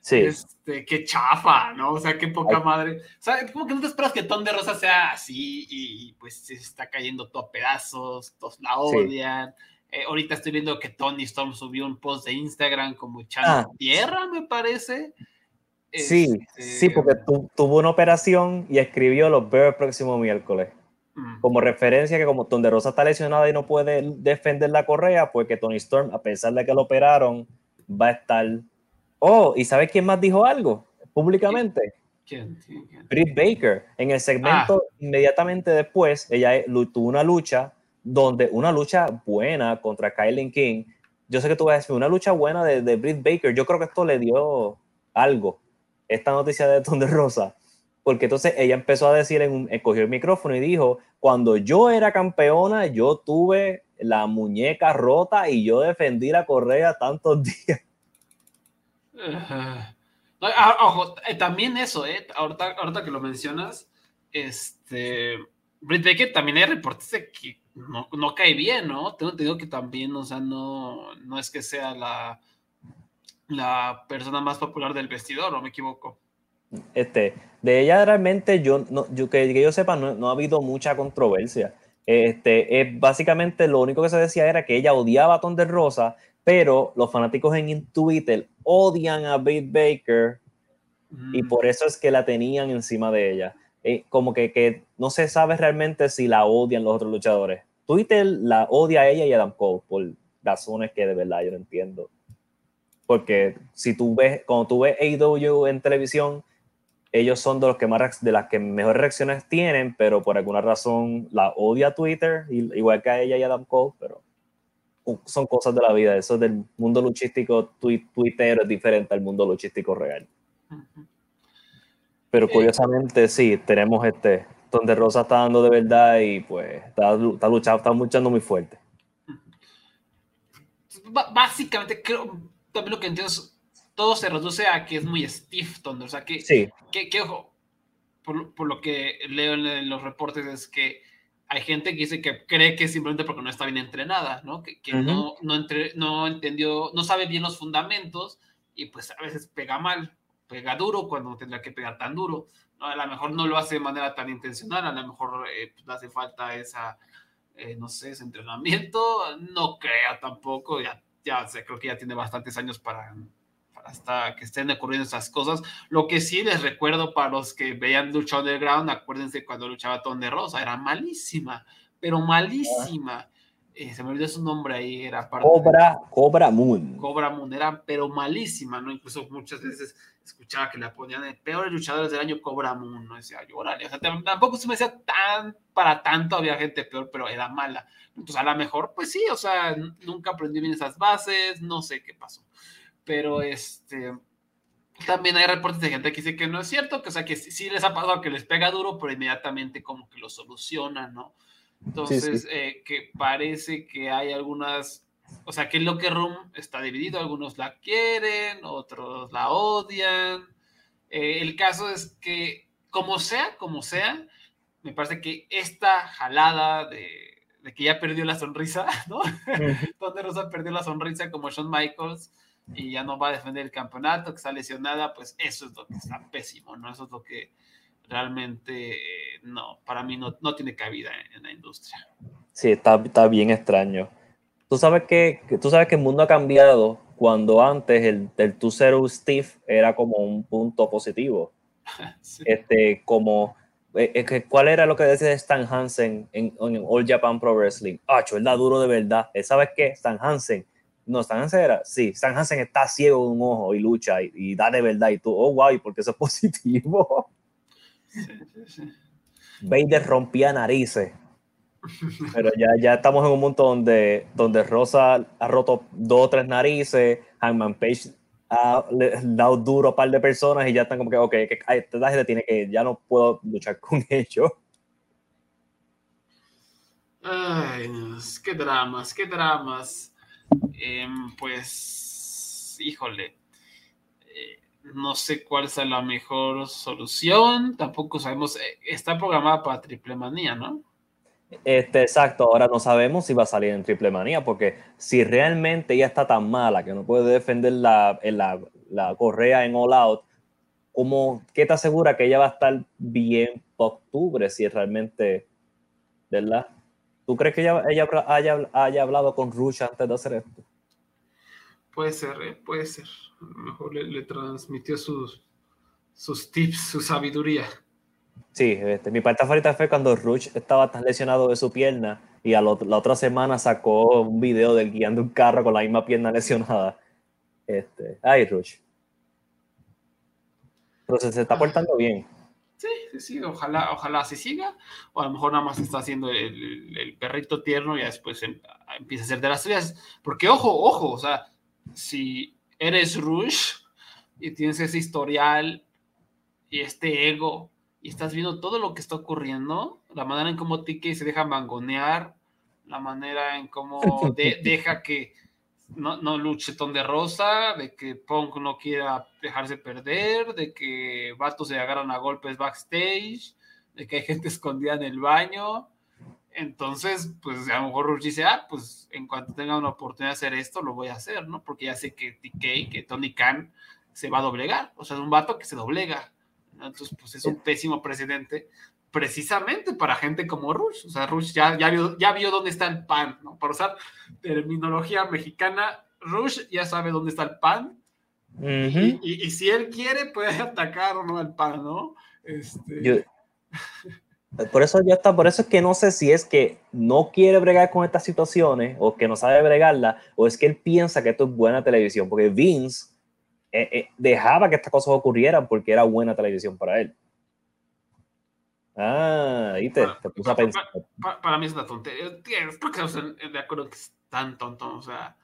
Sí. Este, qué chafa, ¿no? O sea, qué poca madre. O sea, como que no te esperas que Ton de Rosa sea así y, pues se está cayendo todo a pedazos, todos la odian. Eh, ahorita estoy viendo que Tony Storm subió un post de Instagram como echando Ah. tierra, me parece. Sí, Este, sí, porque tu- tuvo una operación y escribió los veo el próximo miércoles. Como referencia que como donde Rosa está lesionada y no puede defender la correa, pues que Tony Storm, a pesar de que lo operaron, va a estar... Oh, ¿y sabes quién más dijo algo públicamente? ¿Quién? ¿Quién? quién? Britt Baker. En el segmento inmediatamente después, ella tuvo una lucha donde una lucha buena contra Kylie King. Yo sé que tú vas a decir una lucha buena de, de Britt Baker. Yo creo que esto le dio algo, esta noticia de Thunder Rosa. Porque entonces ella empezó a decir, en un, el micrófono y dijo, cuando yo era campeona, yo tuve la muñeca rota y yo defendí la correa tantos días. Ah, ojo, eh, también eso, ¿eh? Ahorita, ahorita que lo mencionas, este. Britt Baker también hay reportes de que no, no cae bien, ¿no? Tengo entendido que también, o sea, no, no es que sea la, la persona más popular del vestidor, ¿o me equivoco? Este, de ella realmente yo, no, yo que, que yo sepa no, no ha habido mucha controversia. Este, eh, básicamente lo único que se decía era que ella odiaba a Thunder Rosa, pero los fanáticos en Twitter odian a Britt Baker y Mm, por eso es que la tenían encima de ella. Eh, como que, que no se sabe realmente si la odian los otros luchadores. Twitter la odia a ella y a Adam Cole por razones que de verdad yo no entiendo. Porque si tú ves, cuando tú ves AEW en televisión, ellos son de los que más de las que mejores reacciones tienen, pero por alguna razón la odia Twitter, igual que a ella y a Adam Cole, pero uh, son cosas de la vida. Eso del mundo luchístico twi- Twitter es diferente al mundo luchístico real. ujú. Pero Eh, curiosamente, sí, tenemos este, donde Rosa está dando de verdad y pues está, está luchando, está luchando muy fuerte. Básicamente, creo, también lo que entiendo es, todo se reduce a que es muy stiff Thunder, o sea, que, Sí, que, que, ojo, por, por lo que leo en los reportes es que hay gente que dice que cree que es simplemente porque no está bien entrenada, ¿no? Que, que Ujú. no, no, entre- no entendió, no sabe bien los fundamentos y pues a veces pega mal, pega duro cuando tendrá que pegar tan duro. ¿no? A lo mejor no lo hace de manera tan intencional, a lo mejor eh, pues, hace falta esa, eh, no sé, ese entrenamiento. No creo tampoco, ya, ya sé, creo que ya tiene bastantes años para hasta que estén ocurriendo esas cosas. Lo que sí les recuerdo para los que veían Lucha Underground, acuérdense cuando luchaba Ton de Rosa, era malísima, pero malísima. Eh, se me olvidó su nombre ahí, era parte de- Cobra, Cobra Moon. Cobra Moon era pero malísima, ¿no? Incluso muchas veces escuchaba que la ponían de peores luchadores del año Cobra Moon, ¿no? Decía, yo, órale, o sea, tam- tampoco se me decía tan, para tanto había gente peor, pero era mala. Entonces, a lo mejor, pues sí, o sea, nunca aprendí bien esas bases, no sé qué pasó. Pero, este, también hay reportes de gente que dice que no es cierto, que, o sea, que sí, sí les ha pasado que les pega duro, pero inmediatamente como que lo solucionan, ¿no? Entonces, eh, que parece que hay algunas, o sea, que el locker room está dividido, algunos la quieren, otros la odian. Eh, el caso es que, como sea, como sea, me parece que esta jalada de, de que ya perdió la sonrisa, ¿no? Donde Rosa perdió la sonrisa como Shawn Michaels y ya no va a defender el campeonato, que está lesionada, pues eso es lo que está pésimo, ¿no? Eso es lo que realmente, eh, no, para mí no, no tiene cabida en, en la industria. Sí, está, está bien extraño. Tú sabes que, que- tú sabes que el mundo ha cambiado cuando antes el, el 2-0 Steve era como un punto positivo. Sí. Este, como, eh, ¿cuál era lo que decía Stan Hansen en, en All Japan Pro Wrestling? Ah, él da duro de verdad. ¿Sabes qué? Stan Hansen. No, Stan Hansen era, sí, Stan Hansen está ciego de un ojo y lucha y, y da de verdad. Y tú, oh, wow, ¿y por qué eso es positivo? Sí, sí, sí. Vader rompía narices. Pero ya, ya estamos en un punto donde, donde Rosa ha roto dos o tres narices, Hangman Page ha dado duro a un par de personas y ya están como que, ok, que, esta gente tiene que, ya no puedo luchar con ellos. Ay, qué dramas, qué dramas. Em, pues, híjole, eh, no sé cuál es la mejor solución, tampoco sabemos, eh, está programada para Triple Manía, ¿no? Este, exacto, ahora no sabemos si va a salir en Triple Manía, porque si realmente ella está tan mala que no puede defender la, la, correa en All Out, ¿cómo, ¿qué te asegura que ella va a estar bien octubre si realmente, ¿verdad? ¿Tú crees que ella, ella haya, haya, hablado con Rush antes de hacer esto? Puede ser, ¿eh? puede ser. A lo mejor le, transmitió sus, sus tips, su sabiduría. Sí, este, mi parte favorita fue cuando Rush estaba tan lesionado de su pierna y a la otra semana sacó un video del guiando un carro con la misma pierna lesionada. Este, ay, Rush. Pero se, está portando bien. Sí, sí, sí, ojalá, ojalá así siga. O a lo mejor nada más está haciendo el, el perrito tierno y después em, empieza a ser de las suyas. Porque, ojo, ojo, o sea, si eres Rush y tienes ese historial y este ego y estás viendo todo lo que está ocurriendo, la manera en cómo Tiki se deja mangonear, la manera en cómo deja que no, no luche Ton de Rosa, de que Punk no quiera dejarse perder, de que vatos se agarran a golpes backstage, de que hay gente escondida en el baño. Entonces, pues a lo mejor Rush dice, ah, pues en cuanto tenga una oportunidad de hacer esto, lo voy a hacer, ¿no? Porque ya sé que TK, que Tony Khan se va a doblegar. O sea, es un vato que se doblega. Entonces, pues es un pésimo precedente precisamente para gente como Rush. O sea, Rush ya, ya, vio, ya vio dónde está el pan, ¿no? Para usar terminología mexicana, Rush ya sabe dónde está el pan. y, si él quiere, puede atacar o no al pan, ¿no? Este... por eso ya está, por eso es que no sé si es que no quiere bregar con estas situaciones o que no sabe bregarla o es que él piensa que esto es buena televisión, porque Vince eh, eh, dejaba que estas cosas ocurrieran porque era buena televisión para él. Ah, ahí te, te puse a pensar. Para, mí es una tontería. Creo que de acuerdo que es tan tonto. O sea,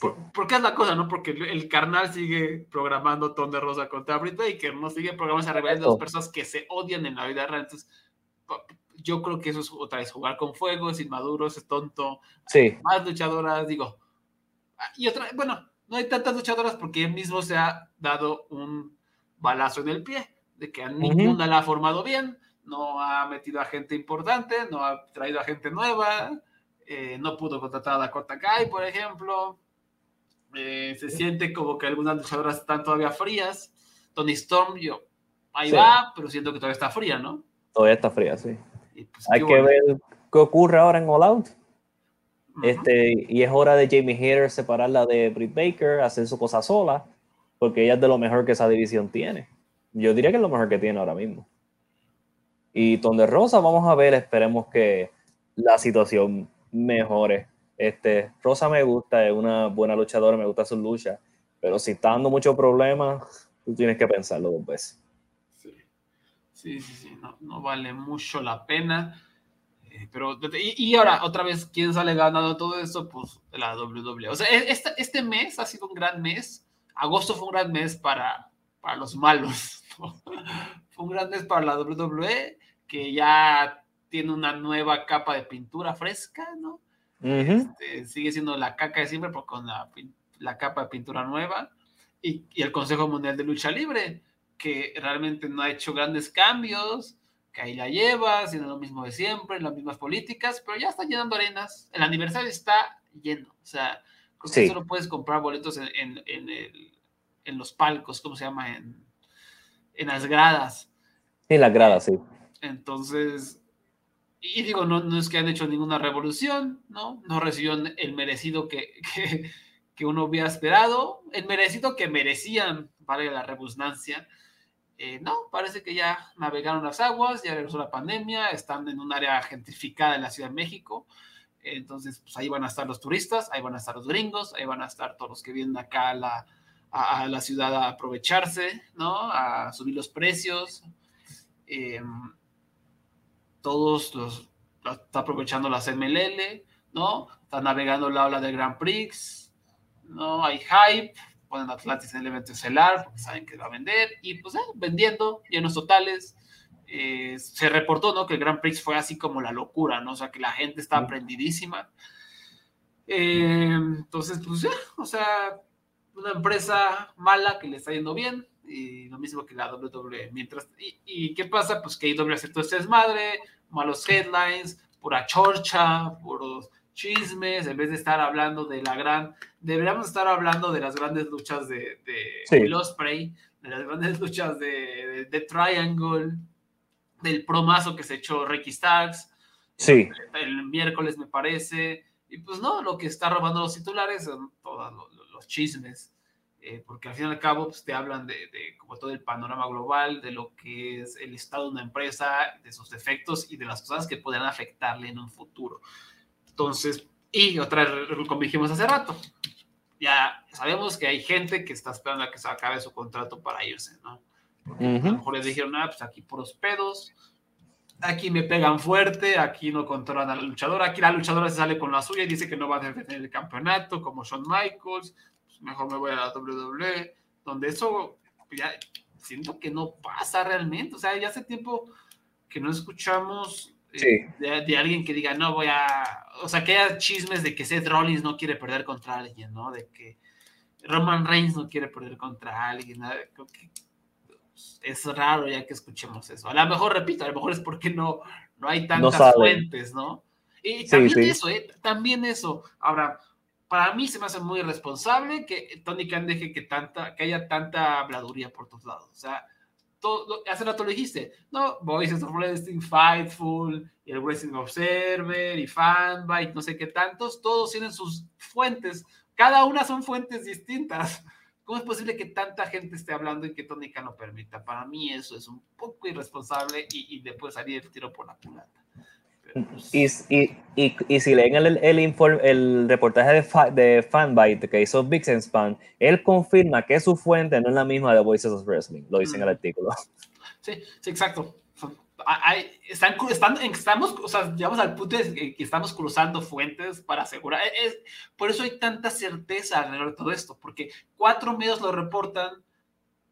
por, qué es la cosa, ¿no? Porque el, carnal sigue programando Ton de Rosa contra Britt Baker, ¿no? Sigue programando esa rivalidad de dos personas que se odian en la vida real. Entonces, yo creo que eso es otra vez jugar con fuego, es inmaduro, es tonto. Sí. Más luchadoras, digo. Ah, y otra, bueno, no hay tantas luchadoras porque él mismo se ha dado un balazo en el pie, de que a ninguna la ha formado bien, no ha metido a gente importante, no ha traído a gente nueva, eh, no pudo contratar a Dakota Kai, por ejemplo. Eh, se siente como que algunas luchadoras están todavía frías. Tony Storm, yo, ahí va, pero siento que todavía está fría, ¿no? Todavía está fría, sí. Pues, hay que ver qué ocurre ahora en All Out. Este, y es hora de Jamie Hater separarla de Britt Baker, hacer su cosa sola, porque ella es de lo mejor que esa división tiene. Yo diría que es lo mejor que tiene ahora mismo. Y donde Rosa, vamos a ver, esperemos que la situación mejore. Este, Rosa me gusta, es una buena luchadora, me gusta su lucha, pero si está dando muchos problemas, tú tienes que pensarlo dos veces. Sí, sí, sí, No, no vale mucho la pena. Eh, pero, y, ahora, otra vez, ¿quién sale ganando todo esto? Pues la WWE. O sea, este, este mes ha sido un gran mes. Agosto fue un gran mes para, para los malos. Fue un gran mes para la WWE, que ya tiene una nueva capa de pintura fresca, ¿no? Este, sigue siendo la caca de siempre, pero con la, la capa de pintura nueva. Y, y, el Consejo Mundial de Lucha Libre, que realmente no ha hecho grandes cambios que ahí la lleva, haciendo lo mismo de siempre, las mismas políticas, pero ya está llenando arenas. El aniversario está lleno. O sea, creo que solo puedes comprar boletos en, en, en, el, en, los palcos, ¿cómo se llama? En, en las gradas. En las gradas, sí. Entonces, y digo, no, no es que han hecho ninguna revolución, ¿no? No recibieron el merecido que, que, que uno hubiera esperado, el merecido que merecían, vale la rebusnancia eh, no, parece que ya navegaron las aguas, ya regresó la pandemia, están en un área gentrificada en la Ciudad de México. Entonces, pues ahí van a estar los turistas, ahí van a estar los gringos, ahí van a estar todos los que vienen acá a la, a, la ciudad a aprovecharse, ¿no? A subir los precios. Em, todos los, está aprovechando las MLL, ¿no? Está navegando la ola del Grand Prix, ¿no? Hay hype, ponen Atlantis en el evento estelar porque saben que va a vender y pues eh, vendiendo llenos totales. Eh, se reportó ¿no? que el Grand Prix fue así como la locura, ¿no? O sea, que la gente está aprendidísima. Eh, entonces, pues ya, o sea, una empresa mala que le está yendo bien y lo mismo que la WWE. Mientras, y, qué pasa? Pues que IW hace todo este desmadre, malos headlines, pura chorcha, puros chismes, en vez de estar hablando de la gran, deberíamos estar hablando de las grandes luchas de, de los Prey, de las grandes luchas de, de, Triangle, del promazo que se echó Ricky Starks. Sí. El, miércoles me parece. Y pues no, lo que está robando los titulares son todos los, chismes. Eh, porque al fin y al cabo pues, te hablan de, de, como todo el panorama global, de lo que es el estado de una empresa, de sus defectos y de las cosas que pueden afectarle en un futuro. Entonces, y otra, como dijimos hace rato, ya sabemos que hay gente que está esperando a que se acabe su contrato para irse, ¿no? A lo mejor les dijeron, ah, pues aquí puros pedos, aquí me pegan fuerte, aquí no controlan a la luchadora, aquí la luchadora se sale con la suya y dice que no va a defender el campeonato, como Shawn Michaels, pues mejor me voy a la WWE, donde eso ya siento que no pasa realmente, o sea, ya hace tiempo que no escuchamos de, alguien que diga, no voy a. O sea, que haya chismes de que Seth Rollins no quiere perder contra alguien, ¿no? De que Roman Reigns no quiere perder contra alguien. es raro ya que escuchemos eso. A lo mejor, repito, a lo mejor es porque no, no hay tantas fuentes, ¿no? Y también eso, ¿eh? También eso. Ahora, para mí se me hace muy irresponsable que Tony Khan deje que, tanta, que haya tanta habladuría por todos lados. O sea, hace rato lo dijiste, ¿no? Voices of Wrestling, Fightful, el Wrestling Observer y Fanbyte, no sé qué tantos, todos tienen sus fuentes, cada una son fuentes distintas. ¿Cómo es posible que tanta gente esté hablando y que Tónica no permita? Para mí eso es un poco irresponsable y, y después salir el tiro por la culata. Y, y, y, y, si leen el, el, el reportaje de, de Fanbyte que hizo Big Sense Fan, él confirma que su fuente no es la misma de Voices of Wrestling, lo dice en el artículo. Sí, sí, exacto. Hay, están, están, estamos, o sea, llegamos al punto de que estamos cruzando fuentes para asegurar. Es, por eso hay tanta certeza alrededor de todo esto, porque cuatro medios lo reportan,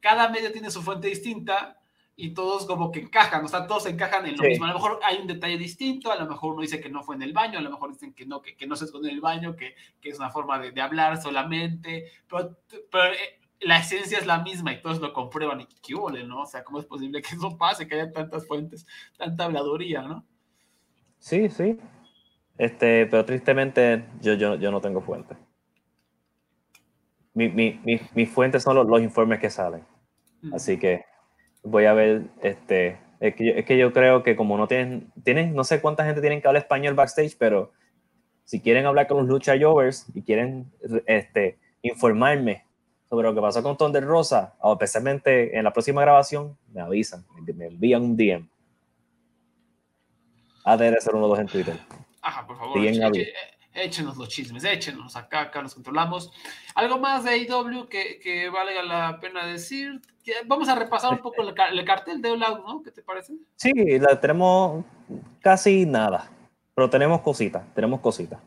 cada medio tiene su fuente distinta y todos como que encajan, o sea, todos encajan en lo mismo. A lo mejor hay un detalle distinto, a lo mejor uno dice que no fue en el baño, a lo mejor dicen que no, que, que no se esconde en el baño, que, que es una forma de, de hablar solamente, pero, pero eh, la esencia es la misma y todos lo comprueban y qué huele, ¿no? O sea, ¿cómo es posible que eso pase, que haya tantas fuentes, tanta habladuría, ¿no? Sí, sí. Este, pero tristemente yo, yo, yo no tengo fuentes. Mis mi, mi, mi fuentes son los, los, informes que salen. Mm. Así que voy a ver, este, es que, yo, es que yo creo que como no tienen, tienen, no sé cuánta gente tienen que hablar español backstage, pero si quieren hablar con los lucha jovers y quieren este, informarme sobre lo que pasó con Thunder Rosa, o especialmente en la próxima grabación, me avisan, me envían un DM. A de ser uno o dos en Twitter. Ajá, por favor échenos los chismes, échenos acá, acá nos controlamos. ¿Algo más de AEW que, que valga la pena decir? Vamos a repasar un poco el, cartel de All ¿no? ¿Qué te parece? Sí, la tenemos casi nada, pero tenemos cositas, tenemos cositas.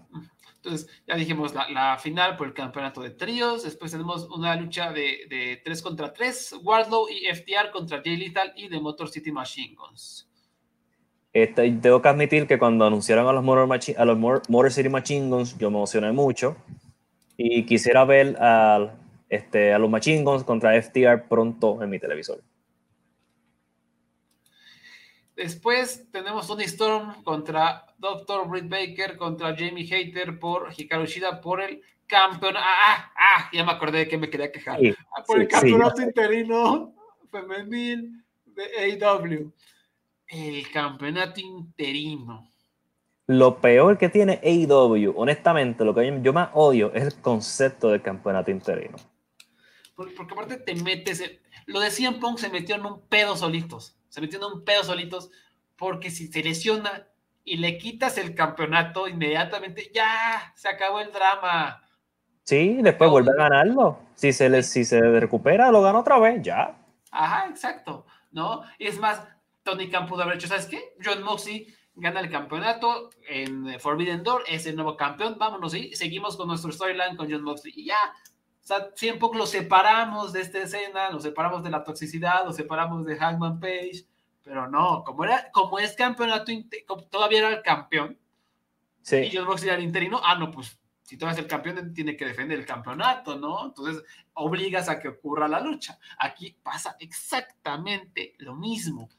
Entonces, ya dijimos la, final por el campeonato de tríos. Después tenemos una lucha de, de 3 contra 3. Wardlow y FTR contra Jay Lethal y The Motor City Machine Guns. Este, tengo que admitir que cuando anunciaron a los, Motor, a los Motor City Machine Guns, yo me emocioné mucho y quisiera ver a, este, a los Machine Guns contra FTR pronto en mi televisor. Después tenemos Tony Storm contra Dr. Britt Baker contra Jamie Hater por Hikaru Shida por el campeonato. Ah, ah, ah, ya me acordé de que me quería quejar. Ah, por el campeonato interino femenil de AEW el campeonato interino. Lo peor que tiene AEW, honestamente, lo que yo más odio es el concepto del campeonato interino. Porque, aparte te metes, lo de CM Punk se metió en un pedo solitos, se metió en un pedo solitos, porque si se lesiona y le quitas el campeonato, inmediatamente ya se acabó el drama. Sí, después vuelve a ganarlo. Si se, le, si se recupera, lo gana otra vez, ya. Ajá, exacto. ¿No? Es más, Tony Khan pudo haber hecho, ¿sabes qué? John Moxley gana el campeonato en Forbidden Door, es el nuevo campeón, vámonos, y seguimos con nuestro storyline con John Moxley y ya, O sea, siempre lo separamos de esta escena, lo separamos de la toxicidad, lo separamos de Hangman Page, pero no, como, era, como es campeonato, todavía era el campeón, sí. y yo Box era el interino, ah, no, pues si tú eres el campeón, tiene que defender el campeonato, ¿no? Entonces, obligas a que ocurra la lucha. Aquí pasa exactamente lo mismo.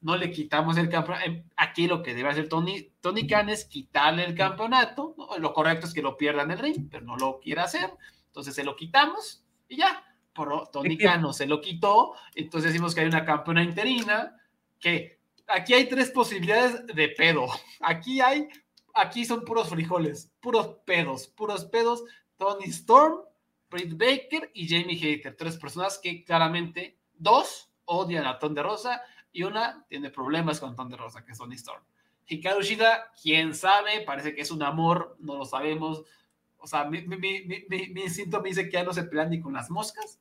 No le quitamos el campeonato. Em, aquí lo que debe hacer Tony, Tony Khan es quitarle el campeonato. Lo correcto es que lo pierda en el ring, pero no lo quiere hacer. Entonces se lo quitamos y ya. Por, Tony Khan no se lo quitó. Entonces decimos que hay una campeona interina que aquí hay tres posibilidades de pedo. Aquí hay aquí son puros frijoles, puros pedos, puros pedos. Tony Storm, Britt Baker y Jamie Hater. Tres personas que claramente, dos odian a Ton de Rosa y una tiene problemas con Ton de Rosa, que es Tony Storm. Hikaru Shida, quién sabe, parece que es un amor, no lo sabemos. O sea, mi, mi, mi, mi instinto me dice que ya no se pelean ni con las moscas.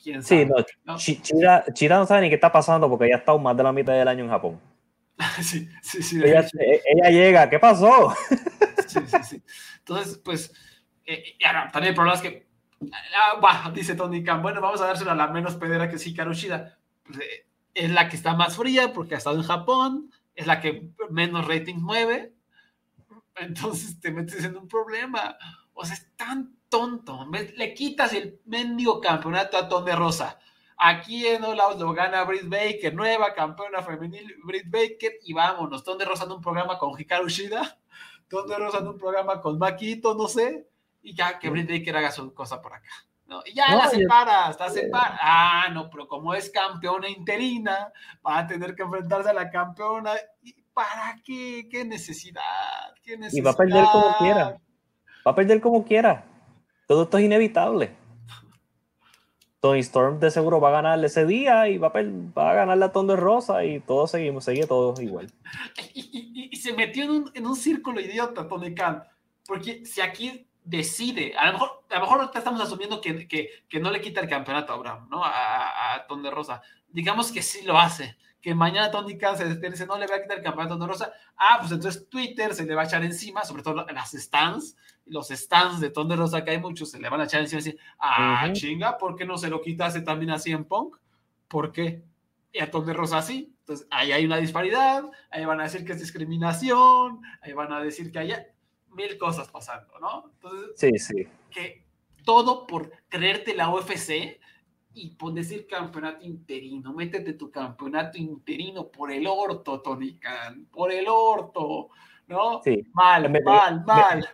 ¿Quién sabe? Sí, no, Chida, no sabe ni qué está pasando porque ya ha estado más de la mitad del año en Japón. sí, sí, sí. Ella, ella, llega, ¿qué pasó? sí, sí, sí. Entonces, pues, eh, ahora, también el problema es que, ah, dice Tony Khan, bueno, vamos a dársela a la menos pedera que sí, Karushida. Pues, eh, es la que está más fría porque ha estado en Japón, es la que menos rating mueve. Entonces te metes en un problema. O sea, es tan tonto. Le quitas el mendigo campeonato a Tony Rosa Aquí en All Out lo gana Britt Baker, nueva campeona femenil Britt Baker, y vámonos. ¿Dónde rozando un programa con Hikaru Shida? ¿Dónde rozando un programa con Makito? No sé. Y ya que Britt Baker haga su cosa por acá. ¿No? Y ya la separa, está separada. Ah, no, pero como es campeona interina, va a tener que enfrentarse a la campeona. ¿Y para qué? ¿Qué necesidad? ¿Qué necesidad? Y va a perder como quiera. Va a perder como quiera. Todo esto es inevitable. Tony Storm de seguro va a ganar ese día y va a, va a ganar la Tondo Rosa y todos seguimos, sigue todo igual. Y, se metió en un, en un, círculo idiota Tony Khan, porque si aquí decide, a lo mejor, a lo mejor estamos asumiendo que, que, que no le quita el campeonato a Abraham, ¿no? A, a, Tondo Rosa. Digamos que sí lo hace, que mañana Tony Khan se despierta y dice, no le va a quitar el campeonato a Tondo Rosa. Ah, pues entonces Twitter se le va a echar encima, sobre todo las stands, los stands de Thunder Rosa, que hay muchos, se le van a echar encima y decir, ah, chinga, ¿por qué no se lo quitase también así en Punk? ¿Por qué? Y a Thunder Rosa sí. Entonces, ahí hay una disparidad, ahí van a decir que es discriminación, ahí van a decir que hay mil cosas pasando, ¿no? Entonces, sí, sí. Que todo por creerte la UFC y por decir campeonato interino, métete tu campeonato interino por el orto, Tony Khan, por el orto, ¿no? Sí. Mal, mal, mal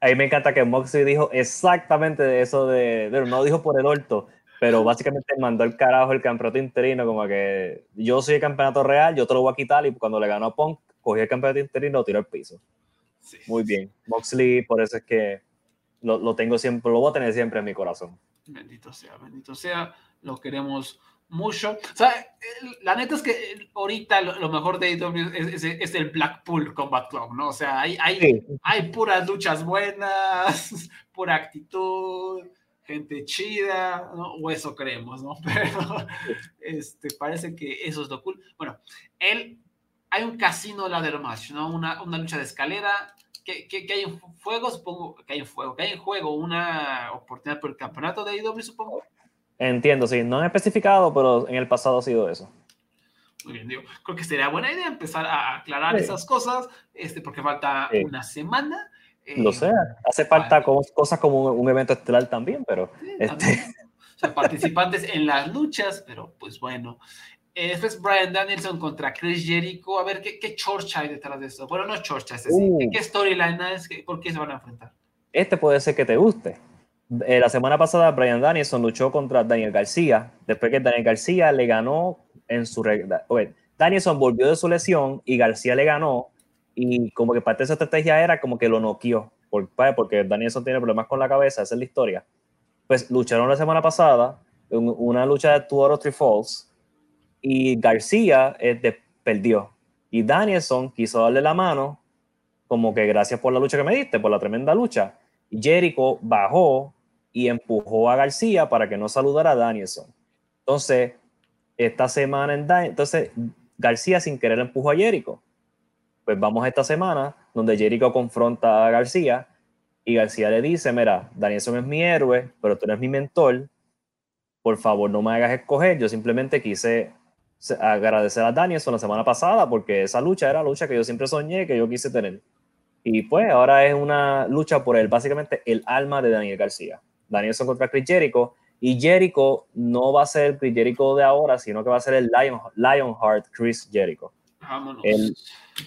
a mí me encanta que Moxley dijo exactamente eso de, no dijo por el orto, pero básicamente mandó el carajo el campeonato interino, como que yo soy el campeonato real, yo te lo voy a quitar y cuando le ganó a Punk, cogí el campeonato interino y lo tiró al piso. Muy bien. Moxley, por eso es que lo, lo, tengo siempre, lo voy a tener siempre en mi corazón. Bendito sea, bendito sea, lo queremos mucho. O sea, la neta es que ahorita lo, mejor de AEW es, el Blackpool Combat Club, ¿no? O sea, hay, hay, hay puras luchas buenas, pura actitud, gente chida, ¿no? O eso creemos, ¿no? Pero este, parece que eso es lo cool. Bueno, él, hay un casino ladder match, ¿no? Una, una lucha de escalera. Que, que, hay en fuego, supongo que hay en fuego, que hay en juego una oportunidad por el campeonato de AEW, supongo. Entiendo, sí, no he especificado, pero en el pasado ha sido eso. Muy bien, digo, creo que sería buena idea empezar a aclarar esas cosas, este, porque falta una semana. Lo sé, hace falta cosas como un, evento estelar también, pero... este... o sea, participantes en las luchas, pero pues bueno. Eh, después Brian Danielson contra Chris Jericho. A ver, ¿qué, qué chorcha hay detrás de esto? Bueno, no chorcha, es uh. ¿qué storyline es? ¿Por qué se van a enfrentar? Este puede ser que te guste. Eh, la semana pasada Brian Danielson luchó contra Daniel García, después que Daniel García le ganó en su... Oye, Danielson volvió de su lesión y García le ganó y como que parte de esa estrategia era como que lo noqueó, porque Danielson tiene problemas con la cabeza, esa es la historia. Pues lucharon la semana pasada, una lucha de two out three falls, y García eh, perdió. Y Danielson quiso darle la mano, como que gracias por la lucha que me diste, por la tremenda lucha. Jericho bajó y empujó a García para que no saludara a Danielson. Entonces, esta semana en entonces García sin querer empujó a Jericho. Pues vamos a esta semana donde Jericho confronta a García y García le dice, mira, Danielson es mi héroe, pero tú eres mi mentor, por favor no me hagas escoger, yo simplemente quise agradecer a Danielson la semana pasada porque esa lucha era la lucha que yo siempre soñé, que yo quise tener. Y pues ahora es una lucha por el, básicamente el alma de Daniel García. Danielson contra Chris Jericho. Y Jericho no va a ser el Chris Jericho de ahora, sino que va a ser el Lion, Lionheart Chris Jericho. Vámonos.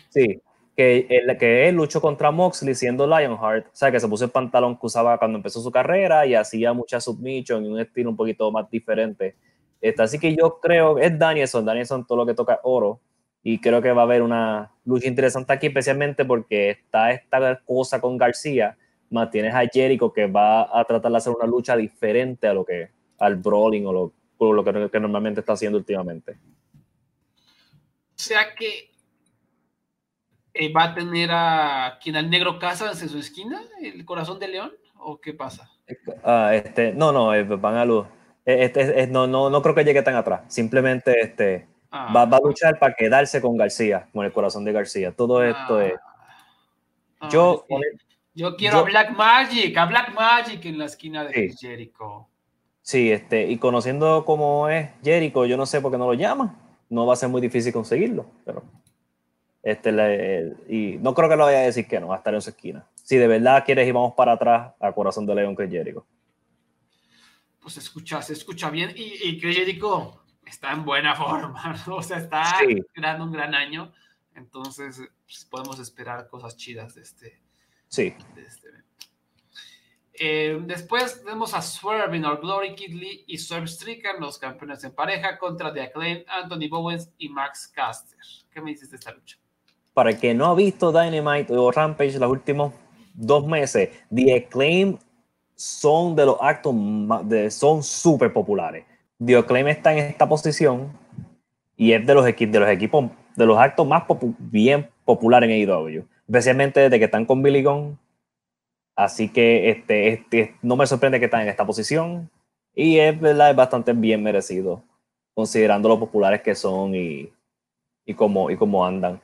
sí, que, el, que él luchó contra Moxley siendo Lionheart, o sea, que se puso el pantalón que usaba cuando empezó su carrera y hacía mucha submission y un estilo un poquito más diferente. Este, así que yo creo, es Danielson, Danielson todo lo que toca oro y creo que va a haber una lucha interesante aquí, especialmente porque está esta cosa con García, más tienes a Jericho que va a tratar de hacer una lucha diferente a lo que al brawling o lo, lo que, que normalmente está haciendo últimamente. O sea que eh, ¿Va a tener a quien al negro Casas en su esquina, el corazón de león? ¿O qué pasa? Ah, este, no, no, eh, van a luz. Eh, este, no, no, no creo que llegue tan atrás. Simplemente este, ah. va, a luchar para quedarse con García, con el corazón de García. Todo esto es. Ah. yo, yo quiero a Black Magic, a Black Magic en la esquina de Jericho. Sí, este, y conociendo cómo es Jericho, yo no sé por qué no lo llama. No va a ser muy difícil conseguirlo, pero. Este, y no creo que lo vaya a decir que no, va a estar en su esquina. Si de verdad quieres ir vamos para atrás a Corazón de León, que es Jericho. Pues escucha, se escucha bien. Y, y Jericho está en buena forma, o sea, está creando un gran año. Entonces, pues, podemos esperar cosas chidas de este. Sí. este eh, después tenemos a Swerve in Our Glory, Kid Lee y Swerve Strickland, los campeones en pareja, contra The Acclaim, Anthony Bowens y Max Caster. ¿Qué me dices de esta lucha? para el que no ha visto Dynamite o Rampage los últimos dos meses, The Acclaim son de los actos son súper populares. Acclaim está en esta posición y es de los, de los equipos, de los actos más bien populares en AEW, especialmente desde que están con Billy Gunn. Así que este, este, no me sorprende que están en esta posición y es, ¿verdad? es bastante bien merecido, considerando lo populares que son y, y, cómo, y cómo andan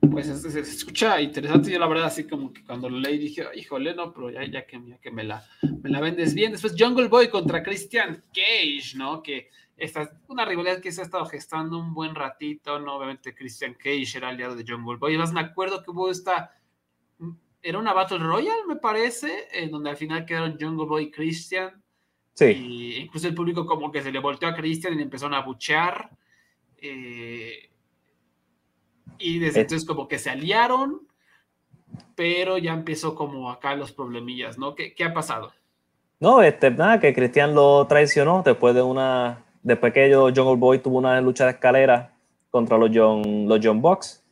pues se, escucha interesante. Yo la verdad así como que cuando lo leí dije, híjole, no, pero ya, ya, que, que me, la, me la vendes bien. Después Jungle Boy contra Christian Cage, ¿no? Que esta es una rivalidad que se ha estado gestando un buen ratito, ¿no? Obviamente Christian Cage era aliado de Jungle Boy. Además me acuerdo que hubo esta, era una Battle Royale, me parece, en donde al final quedaron Jungle Boy y Christian. Sí. Y incluso el público como que se le volteó a Christian y le empezaron a buchear. Eh, y desde entonces como que se aliaron, pero ya empezó como acá los problemillas, ¿no? ¿Qué, qué ha pasado? No, este, nada, que Cristian lo traicionó después de una, después que yo, Jungle Boy tuvo una lucha de escalera contra los John, los John Box,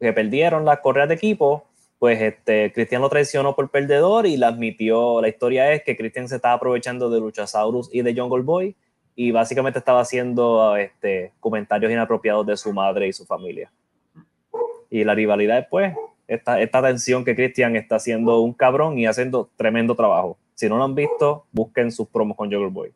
que perdieron las correas de equipo, pues este, Cristian lo traicionó por perdedor y la admitió. La historia es que Cristian se estaba aprovechando de Luchasaurus y de Jungle Boy y básicamente estaba haciendo este, comentarios inapropiados de su madre y su familia y la rivalidad después, esta, esta tensión que Christian está haciendo un cabrón y haciendo tremendo trabajo. Si no lo han visto, busquen sus promos con Juggle Boy.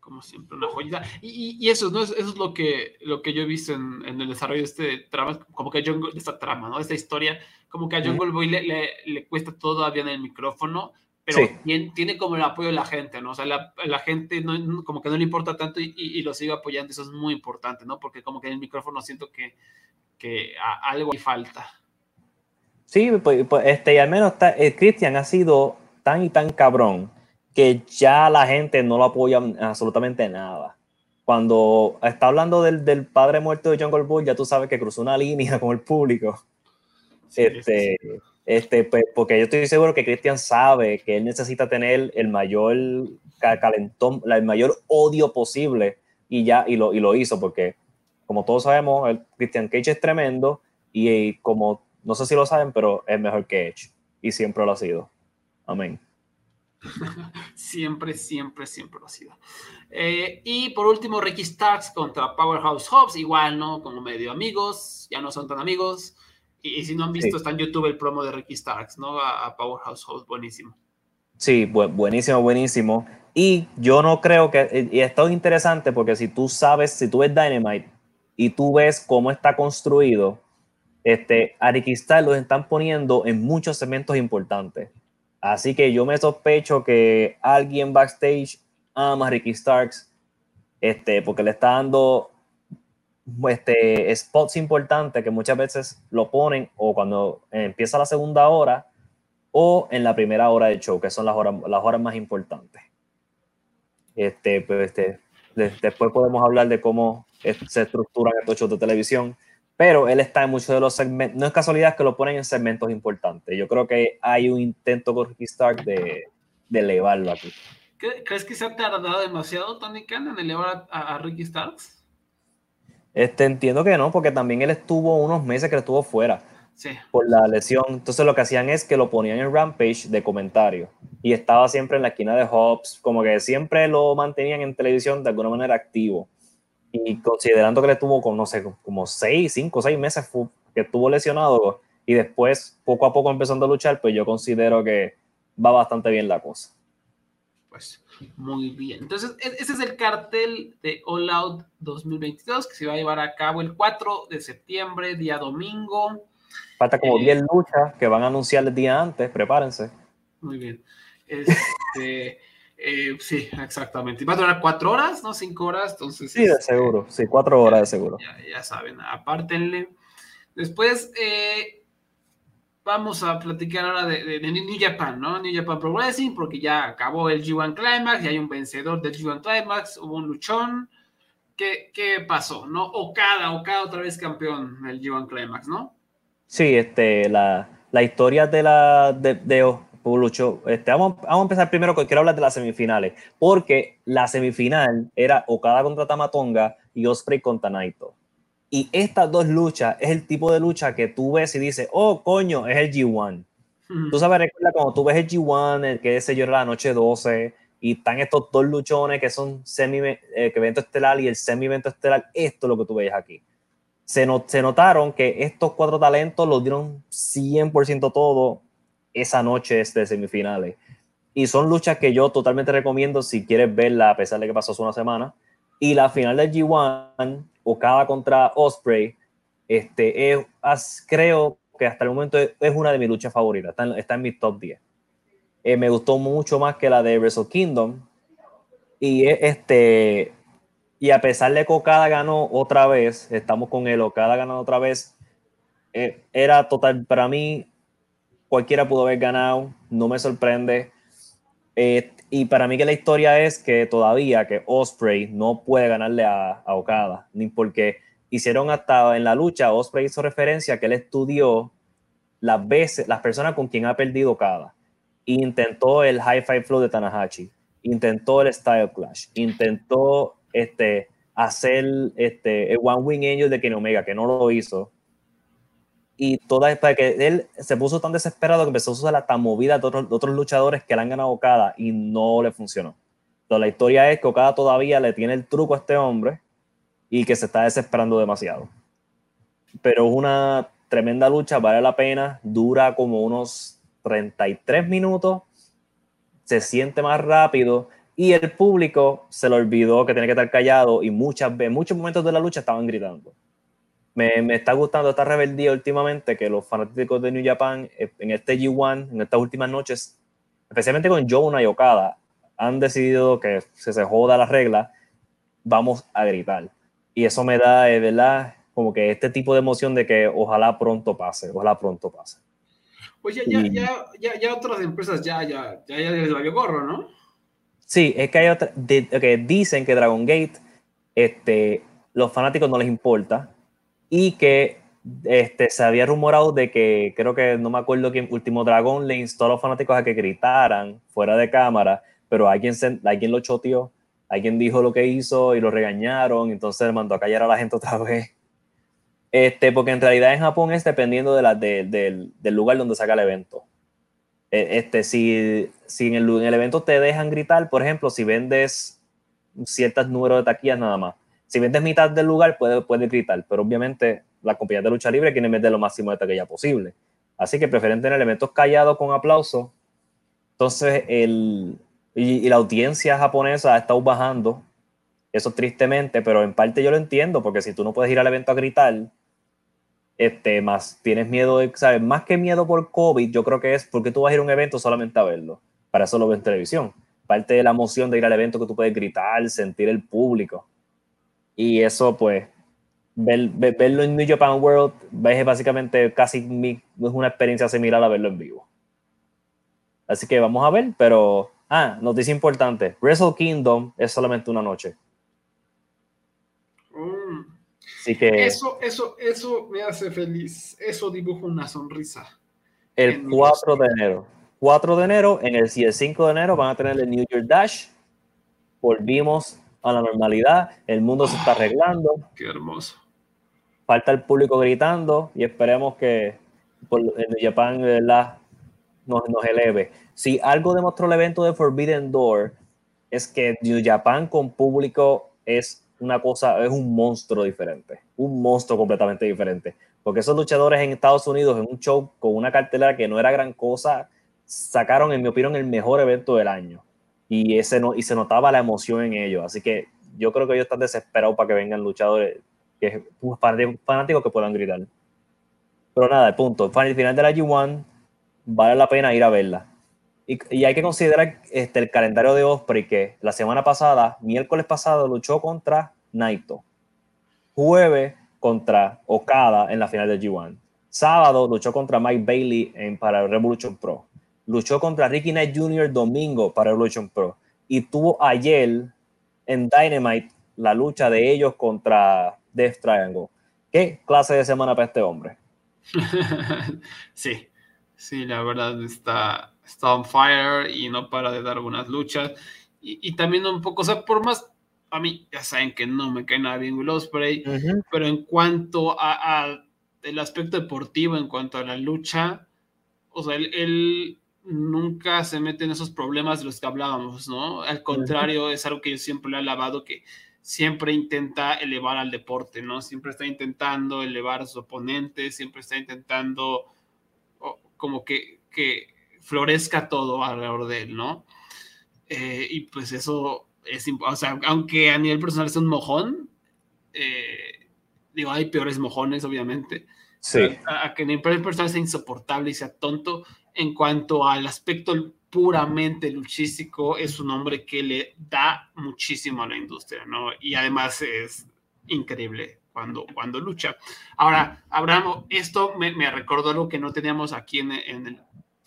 Como siempre, una joyita. Y, y, eso, ¿no? Eso es lo que, lo que yo he visto en, en el desarrollo de este trama, como que a Jungle, esta trama, ¿no? Esta historia, como que a Jungle Boy le, le, le, cuesta todavía en el micrófono, pero tiene, tiene, como el apoyo de la gente, ¿no? O sea, la, la gente no, como que no le importa tanto y, y, y, lo sigue apoyando, eso es muy importante, ¿no? Porque como que en el micrófono siento que que a, algo falta. Sí, pues, pues este, y al menos está, el Christian ha sido tan y tan cabrón que ya la gente no lo apoya absolutamente nada. Cuando está hablando del, del padre muerto de Jungle Boy, ya tú sabes que cruzó una línea con el público. este, este, pues, porque yo estoy seguro que Christian sabe que él necesita tener el mayor calentón, el mayor odio posible y ya, y lo, y lo hizo porque como todos sabemos, el Christian Cage es tremendo y, como no sé si lo saben, pero es mejor que Edge y siempre lo ha sido. Amén. siempre, siempre, siempre lo ha sido. Eh, y por último, Ricky Starks contra Powerhouse Hobbs, igual, ¿no? Como medio amigos, ya no son tan amigos. Y, si no han visto, está en YouTube el promo de Ricky Starks, ¿no? A, Powerhouse Hobbs, buenísimo. Sí, buenísimo, buenísimo. Y yo no creo que, y es todo interesante porque si tú sabes, si tú ves Dynamite, y tú ves cómo está construido, este, a los están poniendo en muchos segmentos importantes. Así que yo me sospecho que alguien backstage ama a Ricky Starks, este, porque le está dando este, spots importantes que muchas veces lo ponen o cuando empieza la segunda hora o en la primera hora del show, que son las horas, las horas más importantes. Este, pues, este, después podemos hablar de cómo se estructuran estos shows de televisión, pero él está en muchos de los segmentos, no es casualidad que lo ponen en segmentos importantes. Yo creo que hay un intento con Ricky Stark de, de elevarlo aquí. ¿Crees que se ha tardado demasiado Tony Khan en elevar a, a Ricky Starks? Este, entiendo que no, porque también él estuvo unos meses que estuvo fuera por la lesión. Entonces lo que hacían es que lo ponían en Rampage de comentario y estaba siempre en la esquina de Hobbs, como que siempre lo mantenían en televisión de alguna manera activo. Y considerando que le estuvo con, no sé, como seis, cinco, seis meses que estuvo lesionado y después poco a poco empezando a luchar, pues yo considero que va bastante bien la cosa. Pues muy bien. Entonces, e-, ese es el cartel de All Out 2022 que se va a llevar a cabo el 4 de septiembre, día domingo. Falta como 10 eh, luchas que van a anunciar el día antes, prepárense. Muy bien. Este, eh, sí, exactamente. Va a durar 4 horas, ¿no? 5 horas, entonces. Sí, de seguro. Sí, 4 horas de seguro. Ya, ya saben, apártenle. Después, eh, vamos a platicar ahora de, New Japan, ¿no? New Japan Pro Wrestling, porque ya acabó el G1 Climax, y hay un vencedor del G1 Climax, hubo un luchón. ¿Qué, qué pasó, no? Okada, Okada otra vez campeón del G1 Climax, ¿no? Sí, este, la, la historia de la de, de Lucho, este, vamos, vamos, a empezar primero, quiero hablar de las semifinales, porque la semifinal era Okada contra Tamatonga y Osprey contra Naito. Y estas dos luchas es el tipo de lucha que tú ves y dices, oh, coño, es el G1. Tú sabes, recuerda cuando tú ves el G1, el que se yo la noche 12, y están estos dos luchones que son semi eh, evento estelar y el semi evento estelar, esto es lo que tú ves aquí. Se, se notaron que estos cuatro talentos los dieron 100% todo esa noche de semifinales. Y son luchas que yo totalmente recomiendo si quieres verla, a pesar de que pasó hace una semana. Y la final del G1 Okada contra Osprey, este, es, creo que hasta el momento es, una de mis luchas favoritas, está en, está mi top 10. Eh, me gustó mucho más que la de Wrestle Kingdom. Y este y a pesar de que Okada ganó otra vez, estamos con él, Okada ganó otra vez, eh, era total, para mí, cualquiera pudo haber ganado, no me sorprende. Eh, y para mí que la historia es que todavía que Osprey no puede ganarle a, a, Okada, ni porque hicieron hasta en la lucha, Osprey hizo referencia a que él estudió las veces, las personas con quien ha perdido Okada. Intentó el High Five Flow de Tanahashi, intentó el Style Clash, intentó este, hacer este, el One Wing Angel de Kenny Omega, que no lo hizo y toda para que él se puso tan desesperado que empezó a usar la tan movida de otros, luchadores que le han ganado Okada y no le funcionó. Entonces, la historia es que Okada todavía le tiene el truco a este hombre y que se está desesperando demasiado. Pero es una tremenda lucha, vale la pena, dura como unos 33 minutos, se siente más rápido y el público se le olvidó que tiene que estar callado y muchas veces, muchos momentos de la lucha estaban gritando me, me, está gustando esta rebeldía últimamente que los fanáticos de New Japan eh, en este G1, en estas últimas noches, especialmente con Joe y Okada, han decidido que si se joda la regla, vamos a gritar. Y eso me da, de verdad, como que este tipo de emoción de que ojalá pronto pase, ojalá pronto pase. Pues ya, ya, ya, ya, ya otras empresas ya, ya, ya, ya les valió gorro, ¿no? Sí, es que hay otras, que dicen que Dragon Gate, este, los fanáticos no les importa, y que este, se había rumorado de que, creo que no me acuerdo quién, Último Dragón le instó a los fanáticos a que gritaran fuera de cámara, pero alguien, alguien lo choteó, alguien dijo lo que hizo y lo regañaron, entonces mandó a callar a la gente otra vez. Este, porque en realidad en Japón es dependiendo de la, del, del lugar donde saca el evento. E, este, si, si en, el, en el evento te dejan gritar, por ejemplo, si vendes ciertos números de taquillas nada más, si vendes mitad del lugar, puede, puede gritar, pero obviamente la compañía de lucha libre quiere meter lo máximo de taquilla posible. Así que prefieren tener elementos callados con aplauso. Entonces, el, y, la audiencia japonesa ha estado bajando, eso tristemente, pero en parte yo lo entiendo, porque si tú no puedes ir al evento a gritar, este, más tienes miedo, de, ¿sabes? Más que miedo por COVID, yo creo que es porque tú vas a ir a un evento solamente a verlo. Para eso lo ves en televisión. Parte de la emoción de ir al evento que tú puedes gritar, sentir el público. Y eso, pues, verlo en New Japan World es básicamente casi es una experiencia similar a verlo en vivo. Así que vamos a ver, pero, ah, noticia importante, Wrestle Kingdom es solamente una noche. Mm. Así que... Eso, eso, eso me hace feliz, eso dibuja una sonrisa. El 4 de enero. 4 de enero, en el, el 5 de enero van a tener el New Year Dash. Volvimos a la normalidad, el mundo se está ah, arreglando. Qué hermoso falta el público gritando y esperemos que por, en Japan ¿verdad? Nos, nos eleve. Si algo demostró el evento de Forbidden Door es que New Japan con público es una cosa, es un monstruo diferente, un monstruo completamente diferente. Porque esos luchadores en Estados Unidos en un show con una cartelera que no era gran cosa, sacaron, en mi opinión, el mejor evento del año. Y, ese no, y se notaba la emoción en ellos. Así que yo creo que ellos están desesperados para que vengan luchadores que fanáticos que puedan gritar. Pero nada, el punto. El final de la G1 vale la pena ir a verla. Y, hay que considerar este, el calendario de Osprey que la semana pasada, miércoles pasado, luchó contra Naito. Jueves contra Okada en la final de G1. Sábado luchó contra Mike Bailey en, para Revolution Pro. Luchó contra Ricky Knight Jr. domingo para Revolution Pro. Y tuvo ayer en Dynamite la lucha de ellos contra Death Triangle. ¿Qué clase de semana para este hombre? sí, sí, la verdad está, está on fire y no para de dar buenas luchas. Y, también un poco, o sea, por más, a mí ya saben que no me cae nada bien Will Ospreay, pero en cuanto a, el aspecto deportivo, en cuanto a la lucha, o sea, él, nunca se mete en esos problemas de los que hablábamos, ¿no? Al contrario, es algo que yo siempre le he alabado, que siempre intenta elevar al deporte, ¿no? Siempre está intentando elevar a sus oponentes, siempre está intentando como que, que, florezca todo alrededor de él, ¿no? Eh, y pues eso es, o sea, aunque a nivel personal es un mojón, eh, digo, hay peores mojones, obviamente. Sí. A, a, que nivel personal sea insoportable y sea tonto en cuanto al aspecto puramente luchístico, es un hombre que le da muchísimo a la industria, ¿no? Y además es increíble cuando, cuando lucha. Ahora, Abraham, esto me, me recordó algo que no teníamos aquí en, en, el,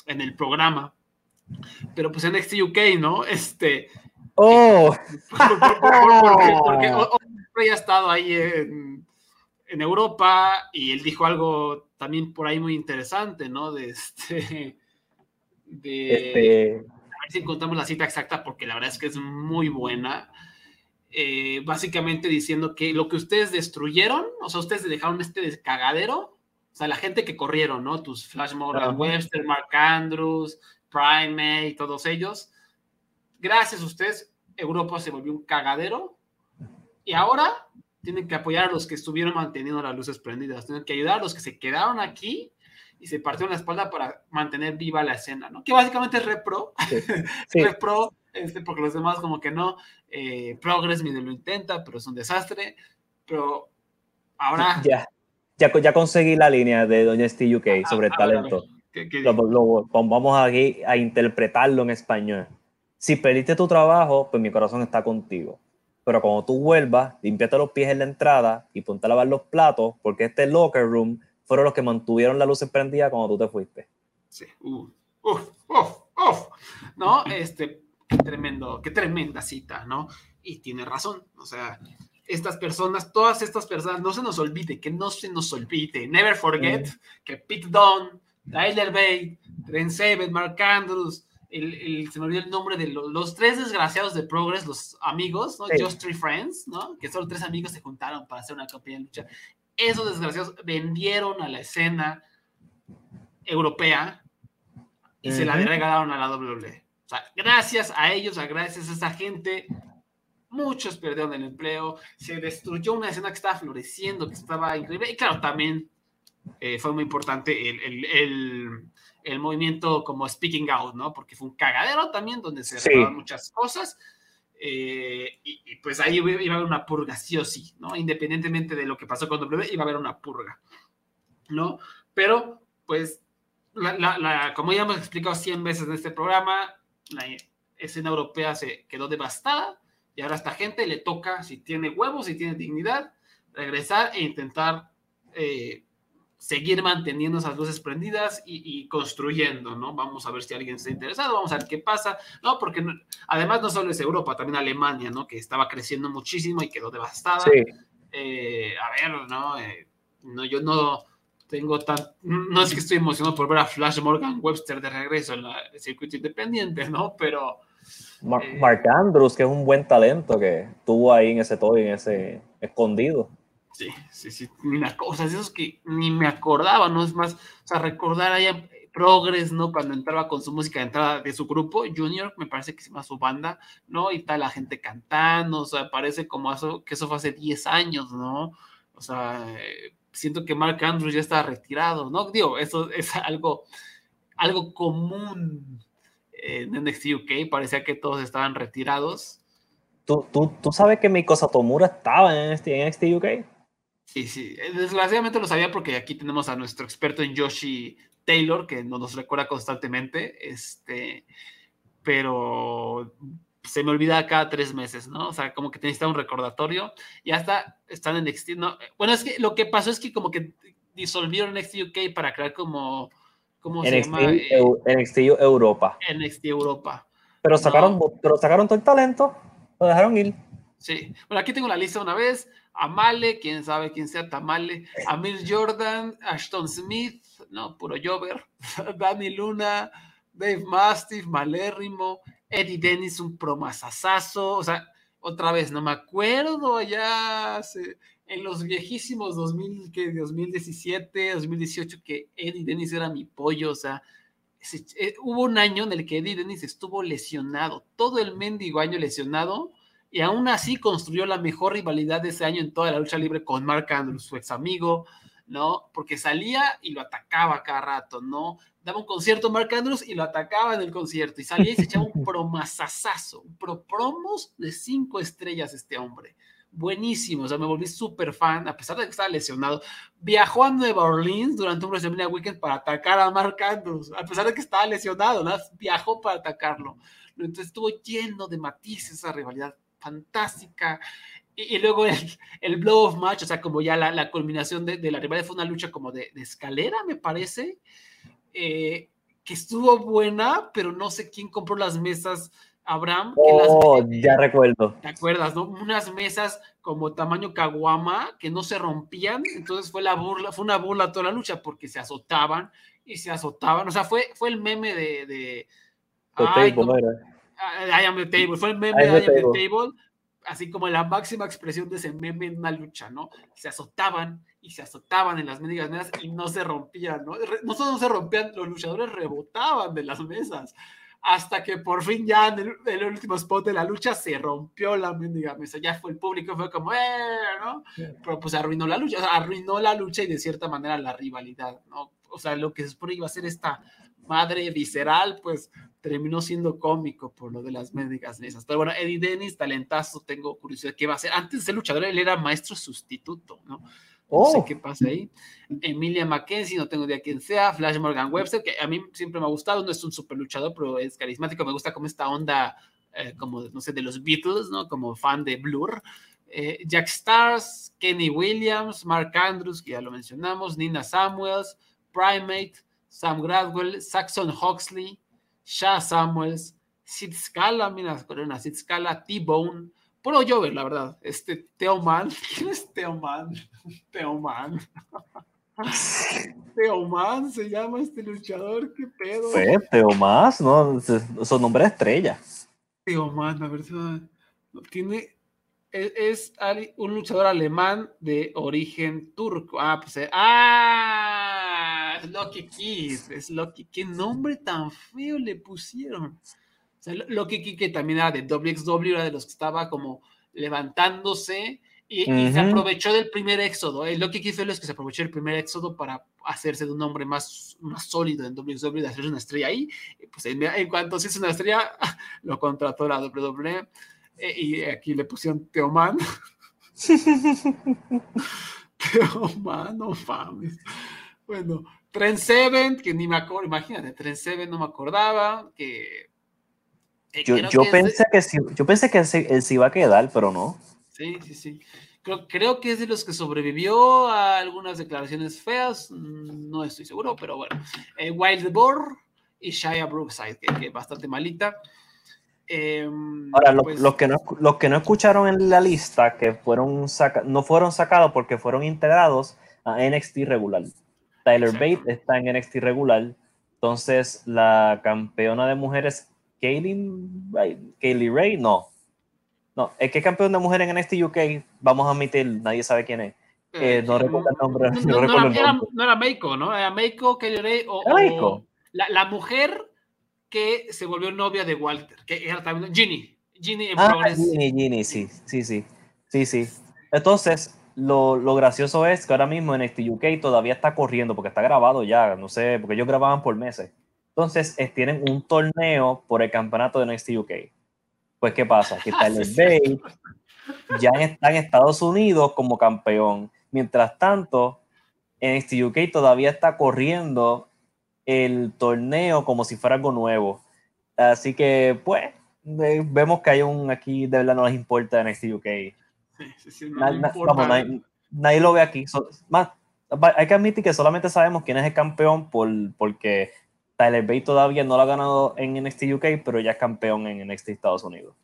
en el programa, pero pues en NXT UK, ¿no? Este... ¡Oh! Porque, porque, ha estado ahí en, en Europa y él dijo algo también por ahí muy interesante, ¿no? De este de este... a ver si encontramos la cita exacta porque la verdad es que es muy buena. Eh, básicamente diciendo que lo que ustedes destruyeron, o sea, ustedes dejaron este descagadero, o sea, la gente que corrieron, ¿no? Tus Flash Morgan Webster, Mark Andrews, Prime, todos ellos. Gracias a ustedes, Europa se volvió un cagadero y ahora tienen que apoyar a los que estuvieron manteniendo las luces prendidas, tienen que ayudar a los que se quedaron aquí y se partió la espalda para mantener viva la escena, ¿no? Que básicamente es repro, repro, este, porque los demás como que no, eh, Progress medio lo intenta, pero es un desastre, pero ahora... Ya, ya, ya conseguí la línea de Doña Steve UK sobre el talento. vamos aquí a interpretarlo en español. Si perdiste tu trabajo, pues mi corazón está contigo. Pero cuando tú vuelvas, limpiate los pies en la entrada y ponte a lavar los platos, porque este locker room fueron los que mantuvieron la luz prendida cuando tú te fuiste. Sí. uf, uf, uf. ¿No? Este, qué tremendo, qué tremenda cita, ¿no? Y tiene razón. O sea, estas personas, todas estas personas, no se nos olvide, que no se nos olvide. Never forget que Pete Dunne, Tyler Bate, Trent Seven, Mark Andrews, el, se me olvidó el nombre de los, tres desgraciados de Progress, los amigos, ¿no? Just Three Friends, ¿no? Que solo tres amigos se juntaron para hacer una campaña de lucha esos desgraciados vendieron a la escena europea y se la regalaron a la WWE. O sea, gracias a ellos, gracias a esa gente, muchos perdieron el empleo, se destruyó una escena que estaba floreciendo, que estaba increíble. Y claro, también eh, fue muy importante el, movimiento como Speaking Out, ¿no? Porque fue un cagadero también donde se sí. muchas cosas. Eh, y, pues ahí iba a haber una purga, sí o sí, ¿no? Independientemente de lo que pasó con W, iba a haber una purga. ¿no? Pero, pues, la, como ya hemos explicado 100 veces en este programa, la escena europea se quedó devastada y ahora a esta gente le toca, si tiene huevos, si tiene dignidad, regresar e intentar eh, seguir manteniendo esas luces prendidas y, construyendo, ¿no? Vamos a ver si alguien está interesado, vamos a ver qué pasa, ¿no? Porque además no solo es Europa, también Alemania, ¿no? Que estaba creciendo muchísimo y quedó devastada. Eh, a ver, ¿no? Eh, no, yo no tengo tan, no es que estoy emocionado por ver a Flash Morgan Webster de regreso en el circuito independiente, ¿no? Pero... Eh, Mark Andrews, que es un buen talento que tuvo ahí en ese toy, en ese escondido. Sí, sí, sí, o sea, esos que ni me acordaba, ¿no? Es más, o sea, recordar allá Progress, ¿no? Cuando entraba con su música de entrada de su grupo, Junior, me parece que se llama su banda, ¿no? Y tal, la gente cantando, o sea, parece como eso, que eso fue hace 10 años, ¿no? O sea, siento que Mark Andrews ya está retirado, ¿no? Digo, eso es algo, algo común en NXT UK, parecía que todos estaban retirados. ¿Tú, tú, tú sabes que Miko Satomura estaba en NXT, en NXT UK? Sí, sí, eh, desgraciadamente lo sabía porque aquí tenemos a nuestro experto en Yoshi Taylor, que nos recuerda constantemente, este, pero se me olvida cada tres meses, ¿no? O sea, como que necesita un recordatorio y hasta están en NXT, ¿no? Bueno, es que lo que pasó es que como que disolvieron NXT UK para crear como, ¿cómo se llama? Eh, NXT Europa. NXT Europa. Pero sacaron, pero sacaron todo el talento, lo dejaron ir. Sí, bueno, aquí tengo la lista una vez. Amale, quién sabe quién sea Tamale, Amir Jordan, Ashton Smith, no, puro Jover, Danny Luna, Dave Mastiff, Malérrimo, Eddie Dennis, un promasasazo, o sea, otra vez, no me acuerdo ya en los viejísimos 2000, que 2017, 2018, que Eddie Dennis era mi pollo, o sea, eh, hubo un año en el que Eddie Dennis estuvo lesionado, todo el mendigo año lesionado, y aún así construyó la mejor rivalidad de ese año en toda la lucha libre con Mark Andrews, su ex amigo, ¿no? Porque salía y lo atacaba cada rato, ¿no? Daba un concierto Mark Andrews y lo atacaba en el concierto, y salía y se echaba un promasasazo, un pro promos de cinco estrellas este hombre. Buenísimo, o sea, me volví súper fan, a pesar de que estaba lesionado. Viajó a Nueva Orleans durante un WrestleMania Weekend para atacar a Mark Andrews, a pesar de que estaba lesionado, ¿no? Viajó para atacarlo. Entonces estuvo lleno de matices esa rivalidad fantástica. Y, luego el, el, blow of match, o sea, como ya la, la culminación de, de, la rivalidad fue una lucha como de, de escalera, me parece, eh, que estuvo buena, pero no sé quién compró las mesas. Abraham. Oh, ya recuerdo. ¿Te acuerdas, no? Unas mesas como tamaño caguama que no se rompían, entonces fue la burla, fue una burla toda la lucha porque se azotaban y se azotaban, o sea, fue, fue el meme de... de ay, I am the table, fue el meme de I am the table, así como la máxima expresión de ese meme en una lucha, ¿no? Se azotaban y se azotaban en las mendigas mesas y no se rompían, ¿no? No solo no se rompían, los luchadores rebotaban de las mesas. Hasta que por fin ya en el, último spot de la lucha se rompió la mendiga mesa. Ya fue el público, fue como, ¡eh! ¿no? Pero pues arruinó la lucha, o sea, arruinó la lucha y de cierta manera la rivalidad, ¿no? O sea, lo que se supone iba a ser esta madre visceral, pues terminó siendo cómico por lo de las médicas mesas. Pero bueno, Eddie Dennis, talentazo, tengo curiosidad qué va a ser. Antes de ser luchador, él era maestro sustituto, ¿no? No sé oh. qué pasa ahí. Emilia Mackenzie, no tengo idea quién sea. Flash Morgan Webster, que a mí siempre me ha gustado, no es un super luchador, pero es carismático. Me gusta como esta onda, eh, como, no sé, de los Beatles, ¿no? Como fan de Blur. Eh, Jack Stars, Kenny Williams, Mark Andrews, que ya lo mencionamos, Nina Samuels, Primate, Sam Gradwell, Saxon Huxley, Shah Samuels, Sid Scala, mira, corona, Sid Scala, T-Bone, puro Jover, la verdad. Este Teoman, ¿quién es Teoman? Teoman. Teoman se llama este luchador, qué pedo. Fue Teoman, no, su nombre es estrella. Teoman, a ver si tiene es, un luchador alemán de origen turco. Ah, pues, eh, ah, es Loki Kid, es Loki. ¿Qué nombre tan feo le pusieron? O sea, Loki Kid que también era de WXW, era de los que estaba como levantándose y, se aprovechó del primer éxodo. El Loki Kid fue los que se aprovechó del primer éxodo para hacerse de un hombre más, más sólido en WXW, de hacerse una estrella ahí. Pues en, en cuanto se hizo una estrella, lo contrató la WWE. Eh, y aquí le pusieron Teoman. Teoman, no mames. Bueno, Trend Seven, que ni me acuerdo, imagínate, Trend Seven no me acordaba, que... yo, yo pensé que sí, yo pensé que él se iba a quedar, pero no. Sí, sí, sí. Creo, creo, que es de los que sobrevivió a algunas declaraciones feas, mm, no estoy seguro, pero bueno. Eh, Wild Boar y Shia Brookside, que, es bastante malita. Em, Ahora, pues los, que no, los que no escucharon en la lista, que fueron no fueron sacados porque fueron integrados a NXT regular. Tyler Bate está en NXT regular. Entonces, la campeona de mujeres, Kaylee Ray, no. No, es que campeón de mujeres en NXT UK, vamos a admitir, nadie sabe quién es. Eh, no recuerdo el nombre. No, era, no era Meiko, ¿no? Era Meiko, Kaylee Ray o, la, la, mujer que se volvió novia de Walter, que era también Ginny. Ginny en ah, Ginny, Ginny, sí, sí, sí. Sí, sí. Entonces, lo, lo, gracioso es que ahora mismo en este UK todavía está corriendo porque está grabado ya, no sé, porque ellos grababan por meses. Entonces, tienen un torneo por el campeonato de NXT UK. Pues, ¿qué pasa? Que Tyler Bate ya está en Estados Unidos como campeón. Mientras tanto, NXT UK todavía está corriendo el torneo como si fuera algo nuevo. Así que, pues, vemos que hay un aquí, de verdad no les importa NXT UK. Nadie, lo ve aquí. más, hay que admitir que solamente sabemos quién es el campeón por, porque Tyler Bate todavía no lo ha ganado en NXT UK, pero ya es campeón en NXT Estados Unidos.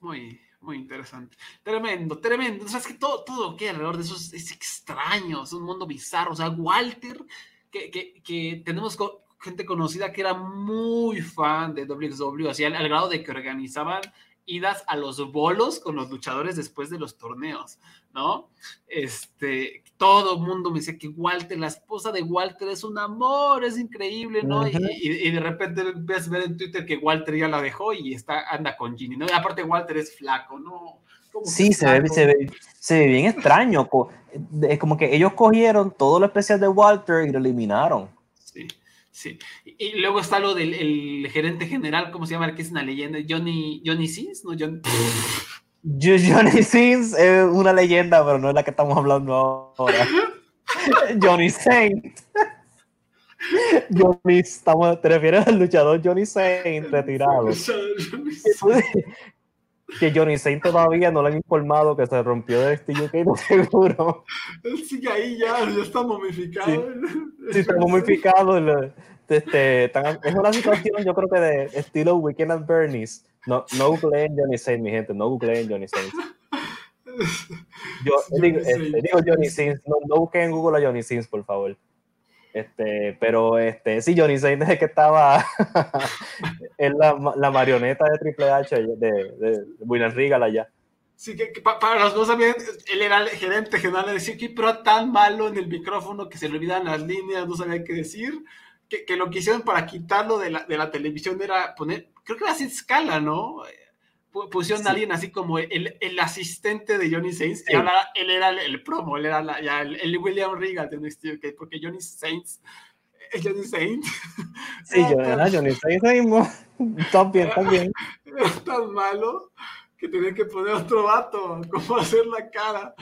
Muy, muy interesante. Tremendo, tremendo. O sea, es que todo, todo que alrededor de eso es, extraño, es un mundo bizarro. O sea, Walter que, tenemos gente conocida que era muy fan de WXW, así al, grado de que organizaban idas a los bolos con los luchadores después de los torneos, ¿no? Este, todo mundo me dice que Walter, la esposa de Walter es un amor, es increíble, ¿no? y, de repente ves ver en Twitter que Walter ya la dejó y está, anda con Ginny, ¿no? Y aparte Walter es flaco, ¿no? Sí, se ve, se ve, se, ve, bien extraño. Es como que ellos cogieron todo lo especial de Walter y lo eliminaron. Sí. Y luego está lo del el gerente general, ¿cómo se llama? Que es una leyenda, Johnny, Johnny Sins, ¿no? Johnny Sins es una leyenda, pero no es la que estamos hablando ahora. Johnny Saint. Johnny, estamos, te refieres al luchador Johnny Saint retirado que Johnny Saint todavía no le han informado que se rompió de este UK, no seguro. Él sigue ahí ya, ya está momificado. Sí, está momificado. Este, es una situación, yo creo que de estilo Weekend at Bernie's. No, no googleen Johnny Saint, mi gente, no googleen Johnny Saint. Yo digo, este, digo, Johnny Saint, no, no busquen en Google a Johnny Saint, por favor. Este, pero este, sí, Johnny Saint desde que estaba en la, la, marioneta de Triple H de, de, William Regal allá. Sí, que, para los dos también, él era el gerente general de que pero tan malo en el micrófono que se le olvidan las líneas, no sabía qué decir, que, que lo que hicieron para quitarlo de la, de la televisión era poner, creo que era así escala, ¿no? Pusieron a alguien así como el, el, asistente de Johnny Saints y ahora él era el, promo, él era la, ya el, William Regal de NXT, okay, porque Johnny Saints es Johnny Saints. Sí, yo era Johnny Saints mismo. También, también. Era tan malo que tenía que poner otro vato, como hacer la cara.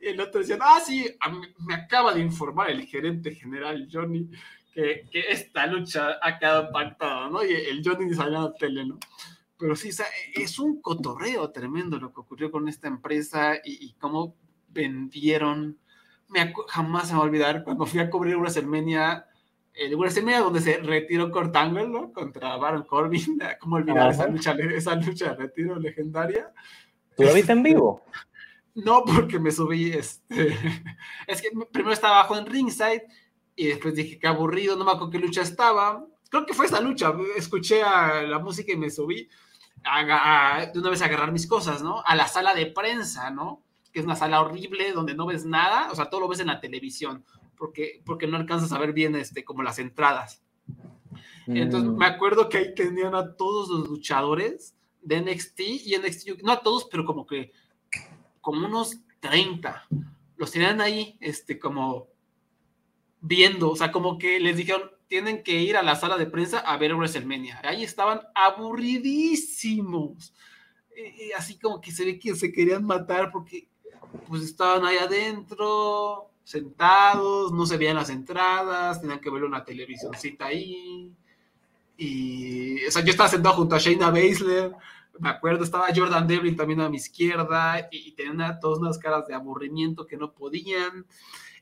Y el otro decía, ah, sí, me acaba de informar el gerente general Johnny que, que esta lucha ha quedado pactada, ¿no? Y el Johnny salió a la tele, ¿no? Pero sí, es un cotorreo tremendo lo que ocurrió con esta empresa y, cómo vendieron. Me jamás se me va a olvidar cuando fui a cubrir WrestleMania, el WrestleMania donde se retiró Kurt Angle, ¿no? Contra Baron Corbin. ¿Cómo olvidar esa lucha, esa lucha de retiro legendaria? ¿Tú lo viste en vivo? No, porque me subí, este, es que primero estaba abajo en ringside y después dije que aburrido, no me acuerdo qué lucha estaba. Creo que fue esa lucha, escuché a la música y me subí de una vez agarrar mis cosas, ¿no? A la sala de prensa, ¿no? Que es una sala horrible donde no ves nada, o sea, todo lo ves en la televisión, porque, porque no alcanzas a ver bien este, como las entradas. Entonces, mm. me acuerdo que ahí tenían a todos los luchadores de NXT y NXT, no a todos, pero como que, como unos 30. Los tenían ahí, este, como viendo, o sea, como que les dijeron, tienen que ir a la sala de prensa a ver WrestleMania. Ahí estaban aburridísimos. Y así como que se ve que se querían matar porque pues estaban ahí adentro, sentados, no se veían las entradas, tenían que ver una televisioncita ahí. Y, o sea, yo estaba sentado junto a Shayna Baszler, me acuerdo, estaba Jordan Devlin también a mi izquierda, y, tenían todas unas caras de aburrimiento que no podían.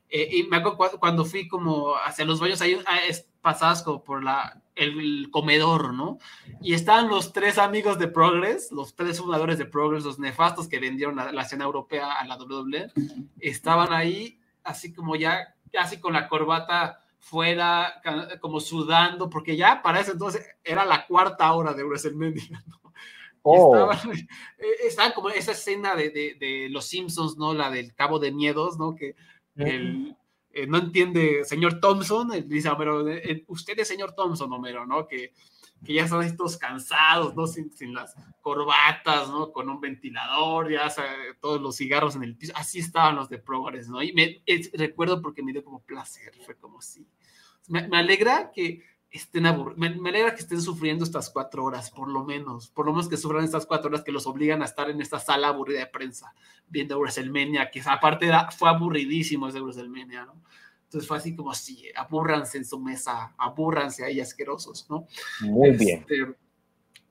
Eh, y me acuerdo cuando fui como hacia los baños, ahí ah, pasadas como por la, el comedor, ¿no? Y estaban los tres amigos de Progress, los tres fundadores de Progress, los nefastos que vendieron la, la escena europea a la WWE, estaban ahí así como ya, casi con la corbata fuera, como sudando, porque ya para ese entonces era la cuarta hora de WrestleMania, ¿no? Oh. Estaban, como esa escena de, de, de, Los Simpsons, ¿no? La del Cabo de Miedos, ¿no? Que el, eh, no entiende, señor Thompson, dice Homero, eh, eh, usted es señor Thompson, Homero, ¿no? Que, que ya están estos cansados, ¿no? Sin, sin, las corbatas, ¿no? Con un ventilador, ya todos los cigarros en el piso. Así estaban los de Progress, ¿no? Y me recuerdo porque me dio como placer, fue como. Me, me alegra que estén me, me, alegra que estén sufriendo estas cuatro horas, por lo menos, por lo menos que sufran estas cuatro horas que los obligan a estar en esta sala aburrida de prensa, viendo WrestleMania, que aparte fue aburridísimo ese WrestleMania, ¿no? Entonces fue así como así, abúrranse en su mesa, abúrranse ahí asquerosos, ¿no? Muy bien. Este,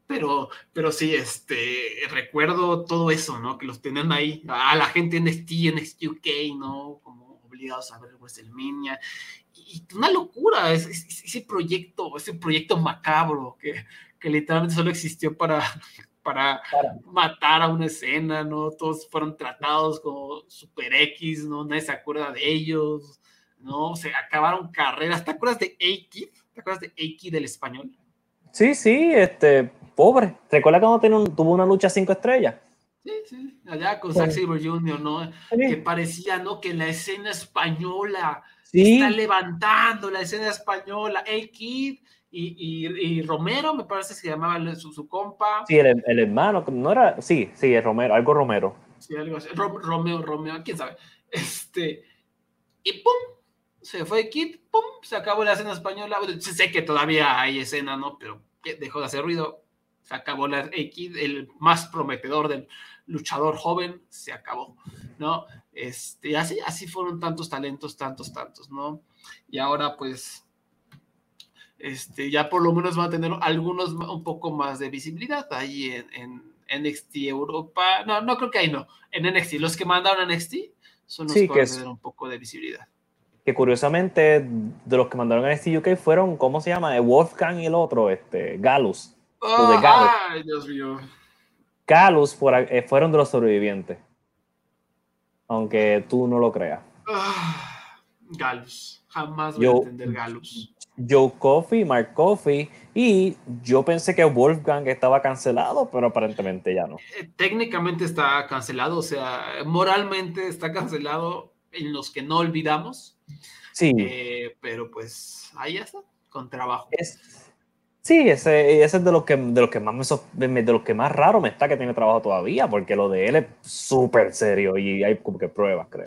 pero, pero sí, este, recuerdo todo eso, ¿no? Que los tenían ahí, a la gente en NXT, NXT UK, ¿no? Como obligados a ver WrestleMania y una locura ese, proyecto, ese proyecto macabro que, que literalmente solo existió para, para matar a una escena, ¿no? Todos fueron tratados como Super X, ¿no? Nadie se acuerda de ellos, ¿no? Se acabaron carreras. ¿Te acuerdas de Aki? ¿Te acuerdas de Aki del español? Sí, sí, este, pobre. ¿Recuerda cuando tuvo una lucha cinco estrellas? Sí, sí, allá con Zack Sabre Jr., ¿no? Que parecía, ¿no? Que la escena española Está levantando la escena española, el Kid y, y, Romero, me parece que se llamaba su, su compa. Sí, el, el, hermano, no era, sí, sí, es Romero, algo Romero. Sí, algo así. Romeo, Romeo, quién sabe. Este, y pum, se fue Kid, pum, se acabó la escena española. Sé que todavía hay escena, ¿no? Pero dejó de hacer ruido. Se acabó la Kid, el más prometedor del luchador joven, se acabó, ¿no? Este, así, así fueron tantos talentos, tantos, tantos, ¿no? Y ahora pues, este, ya por lo menos van a tener algunos un poco más de visibilidad ahí en, en NXT Europa. No, no creo que ahí no. En NXT, los que mandaron a NXT son los que van a tener un poco de visibilidad. Que curiosamente, de los que mandaron a NXT UK fueron, ¿cómo se llama? Wolfgang y el otro, este, Galus. ay, Dios mío. Galus eh, fueron de los sobrevivientes. Aunque tú no lo creas. Ah, Galus. Jamás voy a entender Galus. Joe Coffey, Mark Coffey, y yo pensé que Wolfgang estaba cancelado, pero aparentemente ya no. Eh, técnicamente está cancelado, o sea, moralmente está cancelado en los que no olvidamos. Sí. Eh, pero pues ahí está, con trabajo. Es, Sí, ese, ese es de los que de los que más me, de los que más raro me está que tiene trabajo todavía, porque lo de él es súper serio y hay como que pruebas, creo.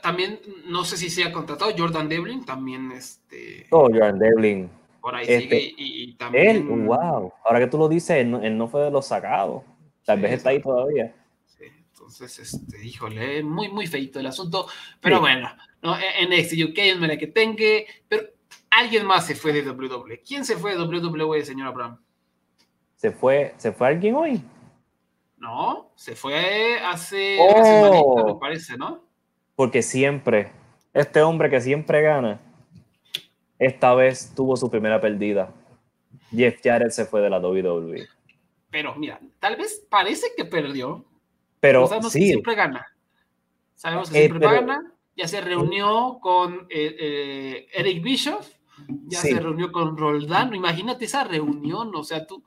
También, no sé si se ha contratado Jordan Devlin, también este. Oh, Jordan Devlin. Por ahí sigue este, y, también. Él, wow. Ahora que tú lo dices, él no, fue de los sacados. Tal vez está ahí todavía. Sí, entonces, este, híjole, muy, muy feito el asunto. Pero bueno, ¿no? en este UK es la que tenga, pero alguien más se fue de WWE. ¿Quién se fue de WWE, señor Abraham? ¿Se fue, ¿Se fue alguien hoy? No, se fue hace una semanita, me parece, ¿no? Porque siempre, este hombre que siempre gana, esta vez tuvo su primera perdida. Jeff Jarrett se fue de la WWE. Pero mira, tal vez parece que perdió. Pero sabemos sí. que siempre gana. Sabemos que eh, siempre gana. Ya se reunió con eh, eh, Eric Bischoff ya se reunió con Roldán. Imagínate esa reunión, o sea, tú,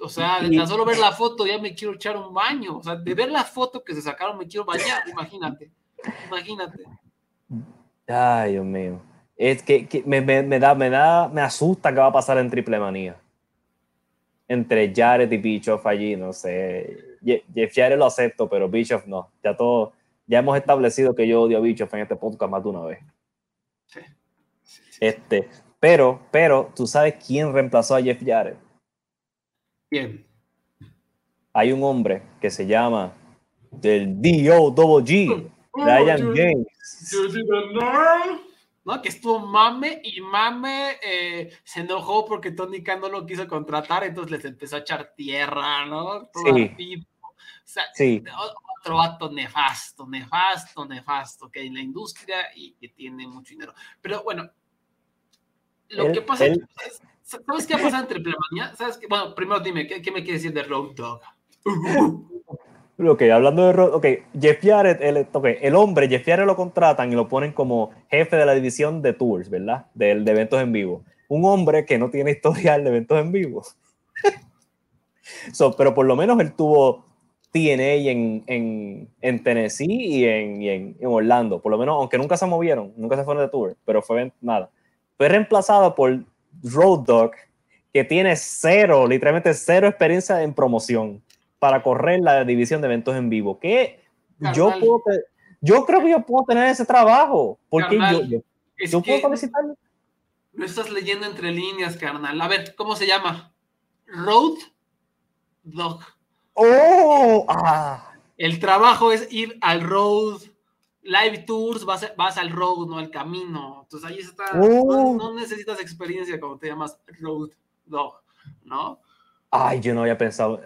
o sea, de tan solo ver la foto ya me quiero echar un baño, o sea, de ver la foto que se sacaron me quiero bañar, imagínate, imagínate. Ay, Dios mío. Es que, me, da, me da, me asusta que va a pasar en triple manía. Entre Jared y Bischoff allí, no sé. Jeff Jared lo acepto, pero Bischoff no. Ya todo, ya hemos establecido que yo odio a Bischoff en este podcast más de una vez. Este, pero, pero, ¿tú sabes quién reemplazó a Jeff Jarrett? ¿Quién? Hay un hombre que se llama del D.O.G. Ryan James. ¿no? Que estuvo mame y mame, eh, se enojó porque Tony Khan no lo quiso contratar, entonces les empezó a echar tierra, ¿no? sí. O sea, sí. Otro vato nefasto, nefasto, nefasto, que hay en la industria y que tiene mucho dinero. Pero bueno, lo que pasa es, ¿sabes qué ha pasado entre Plemanía? ¿Sabes qué? Bueno, primero dime, ¿qué, ¿qué, me quieres decir de Road Dog? Ok, hablando de ok, Jeff Jarrett, el, okay, el hombre, Jeff Jarrett lo contratan y lo ponen como jefe de la división de tours, ¿verdad? De, de eventos en vivo. Un hombre que no tiene historial de eventos en vivo. so, pero por lo menos él tuvo TNA en, en, en Tennessee y, en, y en, en, Orlando. Por lo menos, aunque nunca se movieron, nunca se fueron de tour, pero fue nada. Fue reemplazado por Road Dog, que tiene cero, literalmente cero experiencia en promoción para correr la división de eventos en vivo. Que yo puedo, yo creo que yo puedo tener ese trabajo. Porque yo, yo, puedo solicitarlo. Lo estás leyendo entre líneas, carnal. A ver, ¿cómo se llama? Road Dog. Oh, ah. El trabajo es ir al road, live tours, vas, vas al road, no al camino. Entonces ahí está. Oh. No, necesitas experiencia cuando te llamas road dog, ¿no? Ay, yo no había pensado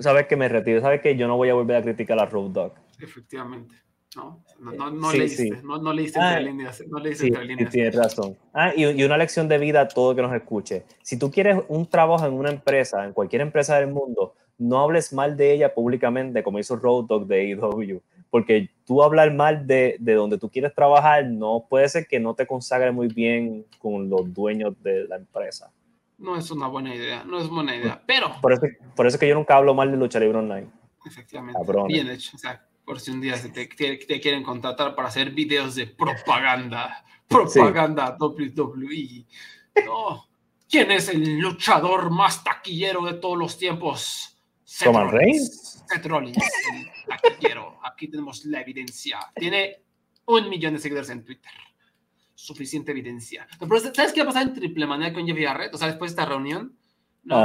sabes que me retiro, sabes que yo no voy a volver a criticar a Road Dog. Efectivamente. No, no, no, leíste, no, no leíste entre ah, líneas. No leíste entre líneas. Tienes razón. Ah, y, y, una lección de vida a todo que nos escuche. Si tú quieres un trabajo en una empresa, en cualquier empresa del mundo, no hables mal de ella públicamente como hizo Road Dog de IW. Porque tú hablar mal de, de donde tú quieres trabajar no puede ser que no te consagre muy bien con los dueños de la empresa no es una buena idea, no es buena idea, pero... Por eso, por eso que yo nunca hablo mal de lucha libre online. Efectivamente, bien hecho, o sea, por si un día te, te, quieren contratar para hacer videos de propaganda, propaganda WWE. No. ¿Quién es el luchador más taquillero de todos los tiempos? Roman Reigns. Seth Rollins, el taquillero. Aquí tenemos la evidencia. Tiene un millón de seguidores en Twitter suficiente evidencia. Pero ¿sabes qué va a pasar en Triple Manía con Jeff Jarrett? O sea, después de esta reunión, ¿no?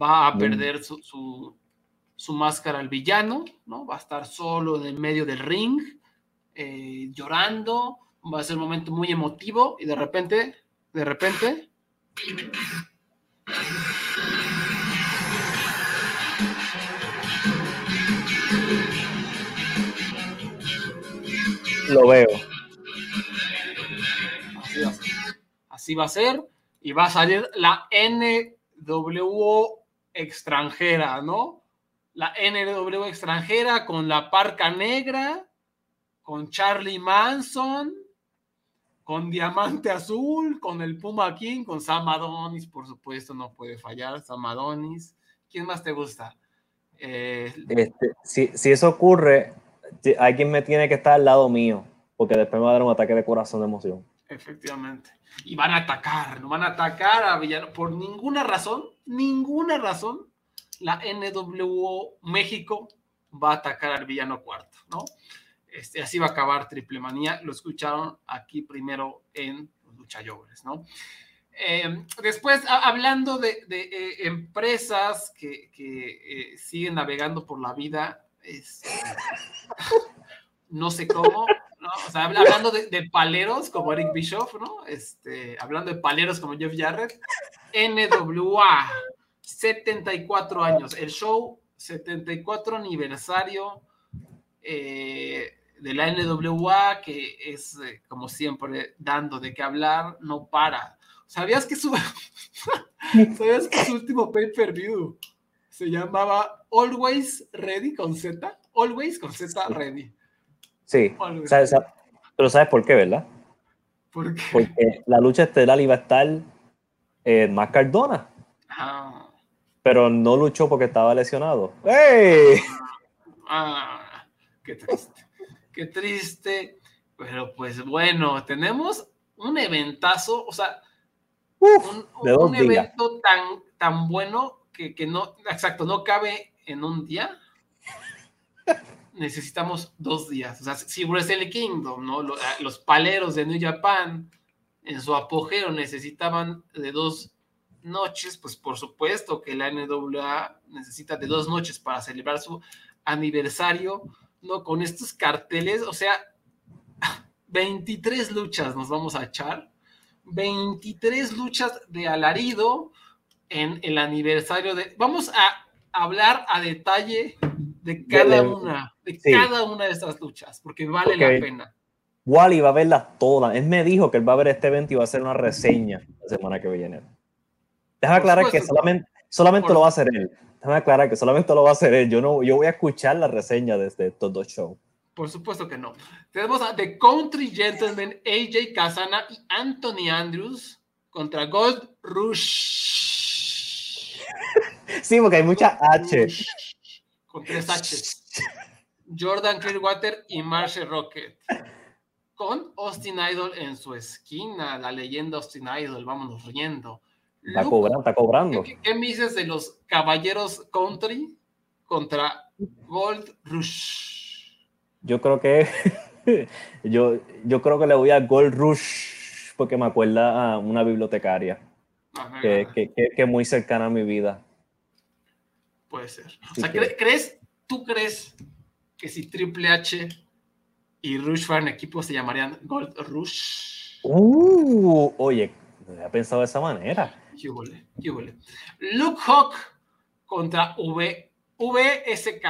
va a perder su, su, máscara al villano, ¿no? Va a estar solo en el medio del ring, eh, llorando, va a ser un momento muy emotivo y de repente, de repente... Lo veo. Así va a ser. Y va a salir la NWO extranjera, ¿no? La NW extranjera con la Parca Negra, con Charlie Manson, con Diamante Azul, con el Puma King, con Sam Adonis, por supuesto, no puede fallar, Sam Adonis. ¿Quién más te gusta? Eh, este, si, si, eso ocurre, alguien me tiene que estar al lado mío, porque después me va a dar un ataque de corazón de emoción. Efectivamente. Y van a atacar, no van a atacar a Villano por ninguna razón, ninguna razón. La NWO México va a atacar al villano cuarto, ¿no? Este, así va a acabar Triple Manía. Lo escucharon aquí primero en Lucha ¿no? Eh, después, hablando de, eh, empresas que, que eh, siguen navegando por la vida, no sé cómo. O sea, hablando de, paleros como Eric Bischoff, ¿no? Este, hablando de paleros como Jeff Jarrett, NWA, 74 años, el show 74 aniversario eh, de la NWA, que es, eh, como siempre, dando de qué hablar, no para. ¿Sabías que su, ¿sabías que su último pay-per-view se llamaba Always Ready con Z? Always con Z Ready. Sí, pero ¿sabes por qué, verdad? Porque la lucha estelar iba a estar eh, más Cardona. Ah. Pero no luchó porque estaba lesionado. ¡Ey! Ah, qué triste. Qué triste. Pero pues bueno, tenemos un eventazo, o sea, un, evento tan, tan bueno que, que no, exacto, no cabe en un día necesitamos dos días. O sea, si Wrestle Kingdom, ¿no? Ah, los, paleros de New Japan en su apogeo necesitaban de dos noches, pues por supuesto que la NWA necesita de dos noches para celebrar su aniversario no, con estos carteles, o sea, 23 luchas nos vamos a echar, 23 luchas de alarido en el aniversario de... Vamos a hablar a detalle de cada una, de cada una de estas luchas, porque vale la pena. Wally va a verlas todas. Él me dijo que él va a ver este evento y va a hacer una reseña la semana que viene. Déjame aclarar que solamente, solamente lo va a hacer él. Déjame aclarar que solamente lo va a hacer él. Yo, no, yo voy a escuchar la reseña desde estos dos shows. Por supuesto que no. Tenemos a The Country Gentleman, AJ Casana y Anthony Andrews contra Gold Rush. Sí, porque hay muchas H. Con tres H. Jordan Clearwater y Marshall Rocket con Austin Idol en su esquina, la leyenda Austin Idol, vámonos riendo. Está cobrando, está cobrando. ¿qué, me dices de los Caballeros Country contra Gold Rush? Yo creo que yo, yo creo que le voy a Gold Rush porque me acuerda a una bibliotecaria que, que, que, es muy cercana a mi vida. Puede ser. O sea, ¿crees, tú crees que si Triple H y Rush fueran equipos se llamarían Gold Rush. Uh, oye, no había pensado de esa manera. Luke Hawk contra v, VSK.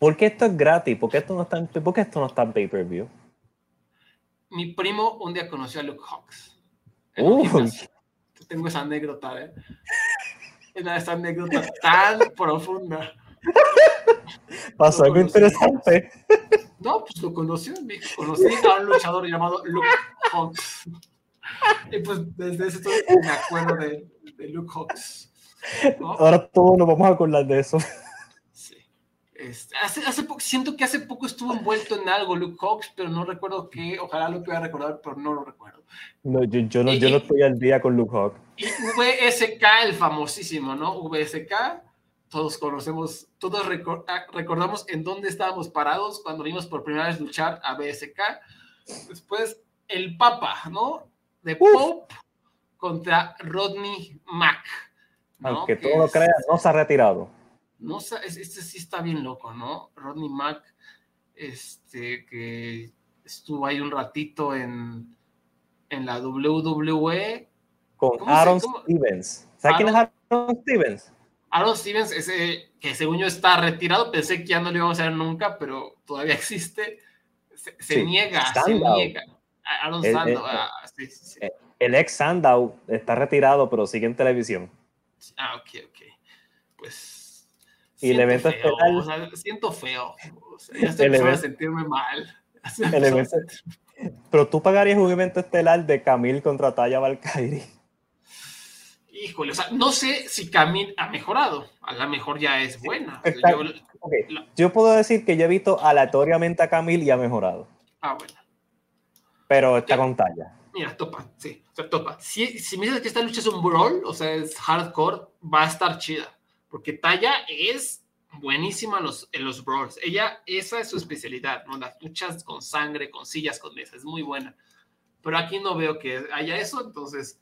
¿Por qué esto es gratis? ¿Por qué esto no está en, ¿por qué esto no está en pay-per-view? Mi primo un día conoció a Luke Hawks. Uh. Tengo esa anécdota, ¿eh? Esa anécdota tan profunda. Pasó algo interesante. No, pues lo conocí, conocí a un luchador llamado Luke Hawks. Y pues desde ese entonces me acuerdo de, de Luke Hawks. Ahora todos nos vamos a acordar de eso. Sí. Este, hace, hace poco, siento que hace poco estuvo envuelto en algo Luke Hawks, pero no recuerdo qué. Ojalá lo pueda recordar, pero no lo recuerdo. No, yo, yo no, yo no estoy al día con Luke Hawks. Y VSK, el famosísimo, ¿no? VSK todos conocemos, todos ah, recordamos en dónde estábamos parados cuando vimos por primera vez luchar a BSK. Después, el Papa, ¿no? De Pope contra Rodney Mack. Aunque todo lo crea, no se ha retirado. No, este sí está bien loco, ¿no? Rodney Mack, este, que estuvo ahí un ratito en, en la WWE. Con Aaron Stevens. ¿Sabes quién es Aaron Stevens? Aaron Stevens, ese que según yo está retirado, pensé que ya no lo íbamos a ver nunca, pero todavía existe. Se, niega, se niega. Aaron el, Sandow, ah, el, ex Sandow está retirado, pero sigue en televisión. Ah, ok, ok. Pues. Y el evento feo, estelar. siento feo. ya estoy empezando a sentirme mal. pero tú pagarías un evento estelar de Camille contra Taya Valkyrie. Híjole, o sea, no sé si Camille ha mejorado. A lo mejor ya es buena. Yo, puedo decir que yo he visto aleatoriamente a Camille y ha mejorado. Ah, bueno. Pero está con talla. Mira, topa, sí, o sea, topa. Si, si me dices que esta lucha es un brawl, o sea, es hardcore, va a estar chida. Porque talla es buenísima en los, en los brawls. Ella, esa es su especialidad, ¿no? Las luchas con sangre, con sillas, con mesas, es muy buena. Pero aquí no veo que haya eso, entonces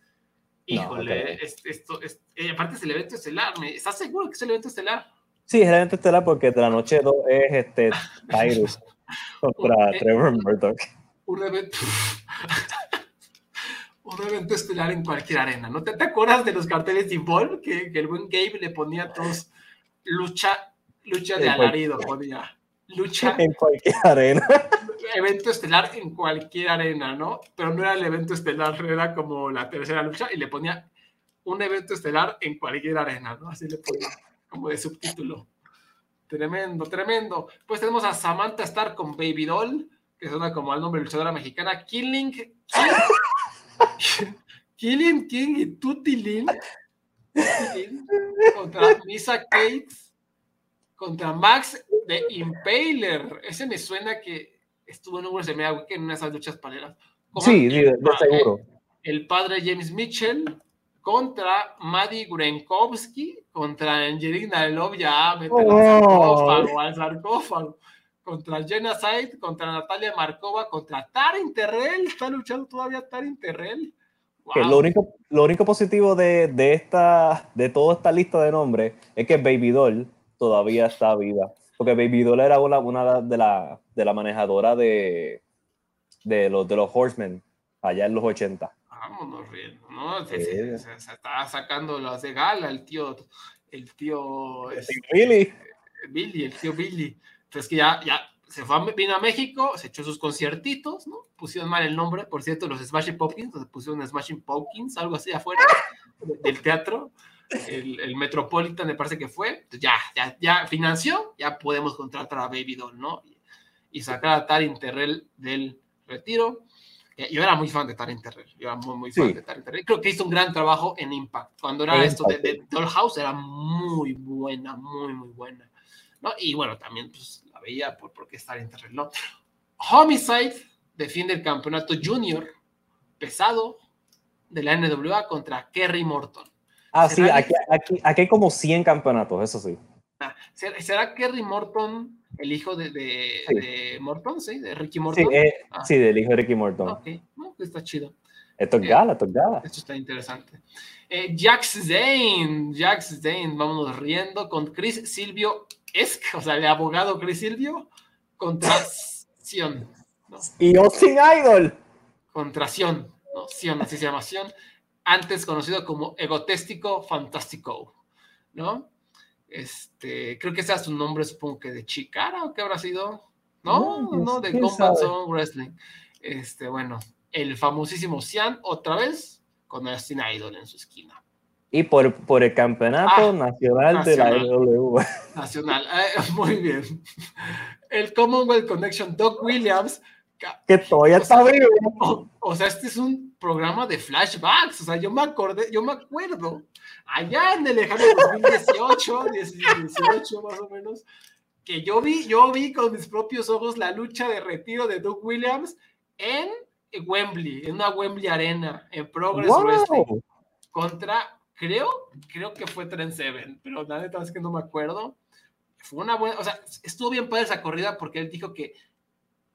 Híjole, esto, eh, aparte es el evento estelar. ¿Estás seguro que es el evento estelar? Sí, es el evento estelar porque de la noche 2 es este Tyrus contra Trevor Murdoch. Un evento. un evento estelar en cualquier arena. ¿No te, acuerdas de los carteles de Ball que, que, el buen Gabe le ponía a todos lucha, lucha de alarido? Ponía lucha en cualquier arena. Evento estelar en cualquier arena, ¿no? Pero no era el evento estelar, era como la tercera lucha y le ponía un evento estelar en cualquier arena, ¿no? Así le ponía como de subtítulo. Tremendo, tremendo. Pues tenemos a Samantha Star con Baby Doll, que suena como al nombre de luchadora mexicana, Killing King, Killing King y Tutilin contra Misa Cates contra Max de Impaler. Ese me suena que estuvo en un WrestleMania en una de esas luchas paleras. Sí, de, seguro. El padre James Mitchell contra Maddie Grenkowski, contra Angelina Love, ya mete al sarcófago, al sarcófago, contra Jenna Said, contra Natalia Markova, contra Tarin Terrell, está luchando todavía Tarin Terrell. lo, único, lo único positivo de, de, esta, de toda esta lista de nombres es que Baby Doll todavía está viva. Porque Baby Doll era una, una de la, de la manejadora de, de, los, de los Horsemen allá en los 80. Vámonos riendo, ¿no? Se, se, estaba sacando las de gala el tío, el tío... Este, Billy. Billy, el tío Billy. Entonces que ya, ya se fue a, vino a México, se echó sus conciertitos, ¿no? Pusieron mal el nombre, por cierto, los Smashing Pumpkins, pusieron Smashing Pumpkins, algo así afuera del teatro el, el, Metropolitan me parece que fue, ya, ya, ya financió, ya podemos contratar a Baby Doll, ¿no? Y, sacar a Tarin Terrell del retiro. Eh, yo era muy fan de Tarin Terrell, yo era muy, muy fan de Tarin Terrell. Creo que hizo un gran trabajo en Impact. Cuando era esto de, de Dollhouse era muy buena, muy, muy buena. ¿no? Y bueno, también pues, la veía por, porque es Tarin Terrell, ¿no? Homicide defiende el campeonato junior pesado de la NWA contra Kerry Morton. Ah, sí, aquí, aquí, aquí, hay como 100 campeonatos, eso sí. Ah, ¿será, Kerry Morton el hijo de, de, Morton, sí? ¿De Ricky Morton? Sí, eh, ah. sí, del hijo de Ricky Morton. Ok, pues está chido. Esto es eh, gala, esto es gala. Esto está interesante. Eh, Jax Zane, Jax Zane, vámonos riendo con Chris Silvio Esk, o sea, el abogado Chris Silvio, contra Sion. Y Austin Idol. Contra Sion, no, Sion, así se llama Sion antes conocido como Egotéstico Fantástico, ¿no? Este, creo que ese es su nombre, supongo que de Chicara, o qué habrá sido, ¿no? No, de Combat Zone Wrestling. Este, bueno, el famosísimo Cian, otra vez, con Austin Idol en su esquina. Y por, por el campeonato ah, nacional, de la WWE. Nacional, eh, muy bien. El Commonwealth Connection, Doc Williams. Que todavía está vivo. o sea, este es un programa de flashbacks, o sea, yo me acordé, yo me acuerdo, allá en el lejano 2018, 18 más o menos, que yo vi, yo vi con mis propios ojos la lucha de retiro de Doug Williams en Wembley, en una Wembley Arena, en Progress Wrestling, contra, creo, creo que fue Trent Seven, pero la neta es que no me acuerdo. Fue una buena, o sea, estuvo bien para esa corrida porque él dijo que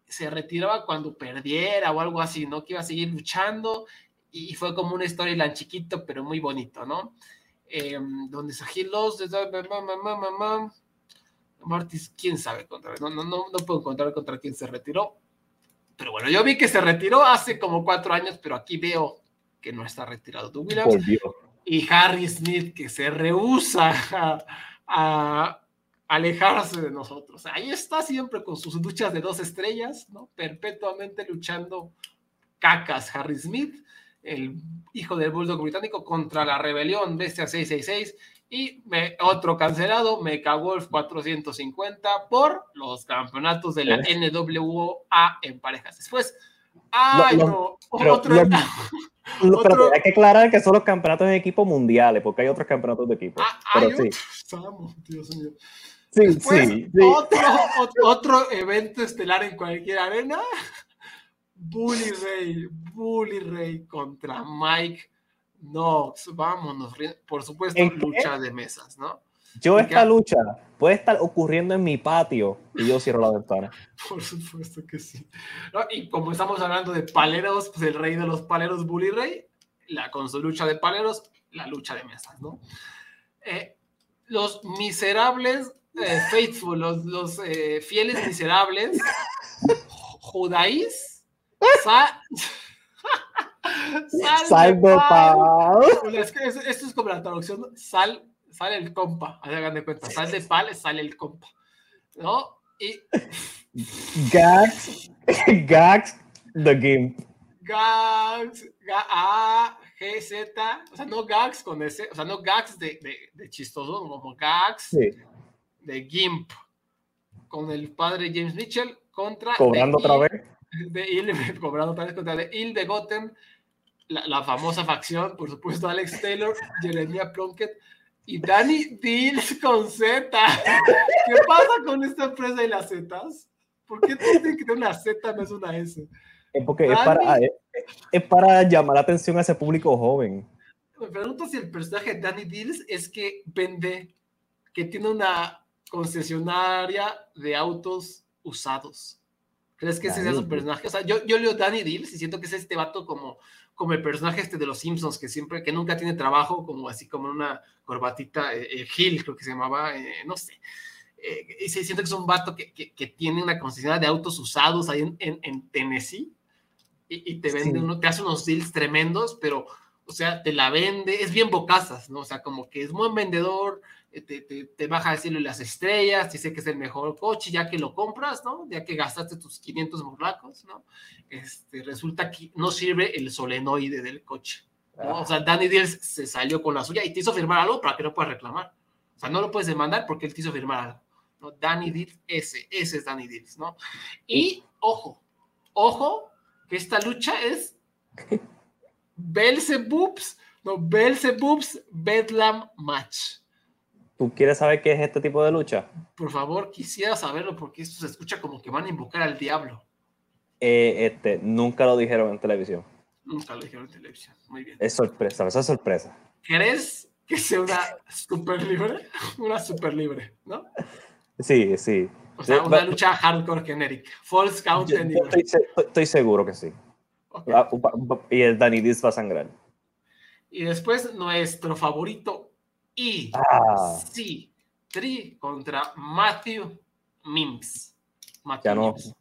se retiraba cuando perdiera o algo así, ¿no? Que iba a seguir luchando y fue como una storyline chiquito, pero muy bonito, ¿no? Eh, donde los Martis, quién sabe contra, no, no, no, no puedo encontrar contra quién se retiró. Pero bueno, yo vi que se retiró hace como cuatro años, pero aquí veo que no está retirado tú, Williams. Y Harry Smith, que se rehúsa a alejarse de nosotros. Ahí está siempre con sus luchas de dos estrellas, ¿no? Perpetuamente luchando cacas Harry Smith, el hijo del Bulldog británico, contra la rebelión Bestia 666 y me, otro cancelado, Wolf 450 por los campeonatos de la NWA en parejas. Después, ¡ay, no! otro, Pero hay que aclarar que son los campeonatos de equipo mundiales, porque hay otros campeonatos de equipo. Ah, pero sí. Dios mío. Sí, sí, Otro, otro, evento estelar en cualquier arena. Bully Ray, Bully Ray contra Mike Knox. Vámonos, por supuesto, lucha de mesas, ¿no? Yo esta lucha puede estar ocurriendo en mi patio y yo cierro la ventana. Por supuesto que sí. Y como estamos hablando de paleros, pues el rey de los paleros, Bully Ray, la, con su lucha de paleros, la lucha de mesas, ¿no? Eh, los miserables eh, faithful, los, los eh, fieles miserables, Judáis, sal, sal de pal. esto es como la traducción, sal, sale el compa, hagan de cuenta, sal de pal, sale el compa, ¿no? Y... Gags, Gags, the game. Gags, A, G, Z, o sea, no gags con ese, o sea, no gags de, de, de chistoso, como gags. Sí de GIMP con el padre James Mitchell contra. Cobrando otra vez. De Il, cobrando otra vez contra de Il de Gotham, la, famosa facción, por supuesto, Alex Taylor, Jeremiah Plunkett y Danny Deals con Z. ¿Qué pasa con esta empresa y las Zetas? ¿Por qué tiene que tener una Z no es una S? Es porque es, para, es, para llamar la atención a ese público joven. Me pregunto si el personaje de Danny Deals es que vende, que tiene una concesionaria de autos usados. ¿Crees que ese sea su personaje? O sea, yo, yo leo Danny Deals y siento que es este vato como, como el personaje este de los Simpsons, que siempre, que nunca tiene trabajo, como así como una corbatita, eh, eh, Hill creo que se llamaba, eh, no sé. eh, y se siente que es un vato que, que, que tiene una concesionaria de autos usados ahí en, en, en Tennessee y, y, te vende Sí. uno, te hace unos deals tremendos, pero, o sea, te la vende, es bien bocazas, ¿no? O sea, como que es buen vendedor, eh, te, te, te baja a decirle las estrellas, dice que es el mejor coche, ya que lo compras, ¿no? Ya que gastaste tus 500 morlacos, ¿no? Este, resulta que no sirve el solenoide del coche. ¿no? O sea, Danny Deals se salió con la suya y te hizo firmar algo para que no puedas reclamar. O sea, no lo puedes demandar porque él te hizo firmar algo. ¿no? Danny Deals, ese, ese es Danny Deals, ¿no? Y ojo, ojo, que esta lucha es Belzebubs, no, Belzebubs Bedlam Match. ¿Tú quieres saber qué es este tipo de lucha? Por favor, quisiera saberlo porque esto se escucha como que van a invocar al diablo. Eh, este, nunca lo dijeron en televisión. Nunca lo dijeron en televisión. Muy bien. Es sorpresa, esa es sorpresa. ¿Crees que sea una super libre? Una super libre, ¿no? Sí, sí. O sea, Eh, una lucha hardcore genérica. False count Yo- estoy, se- estoy seguro que sí. Ok. Va- va- Y el Danny Diz va a sangrar. Y después nuestro favorito y Ah. sí, Tri contra Matthew Mims. Matthew Ya no. Mims,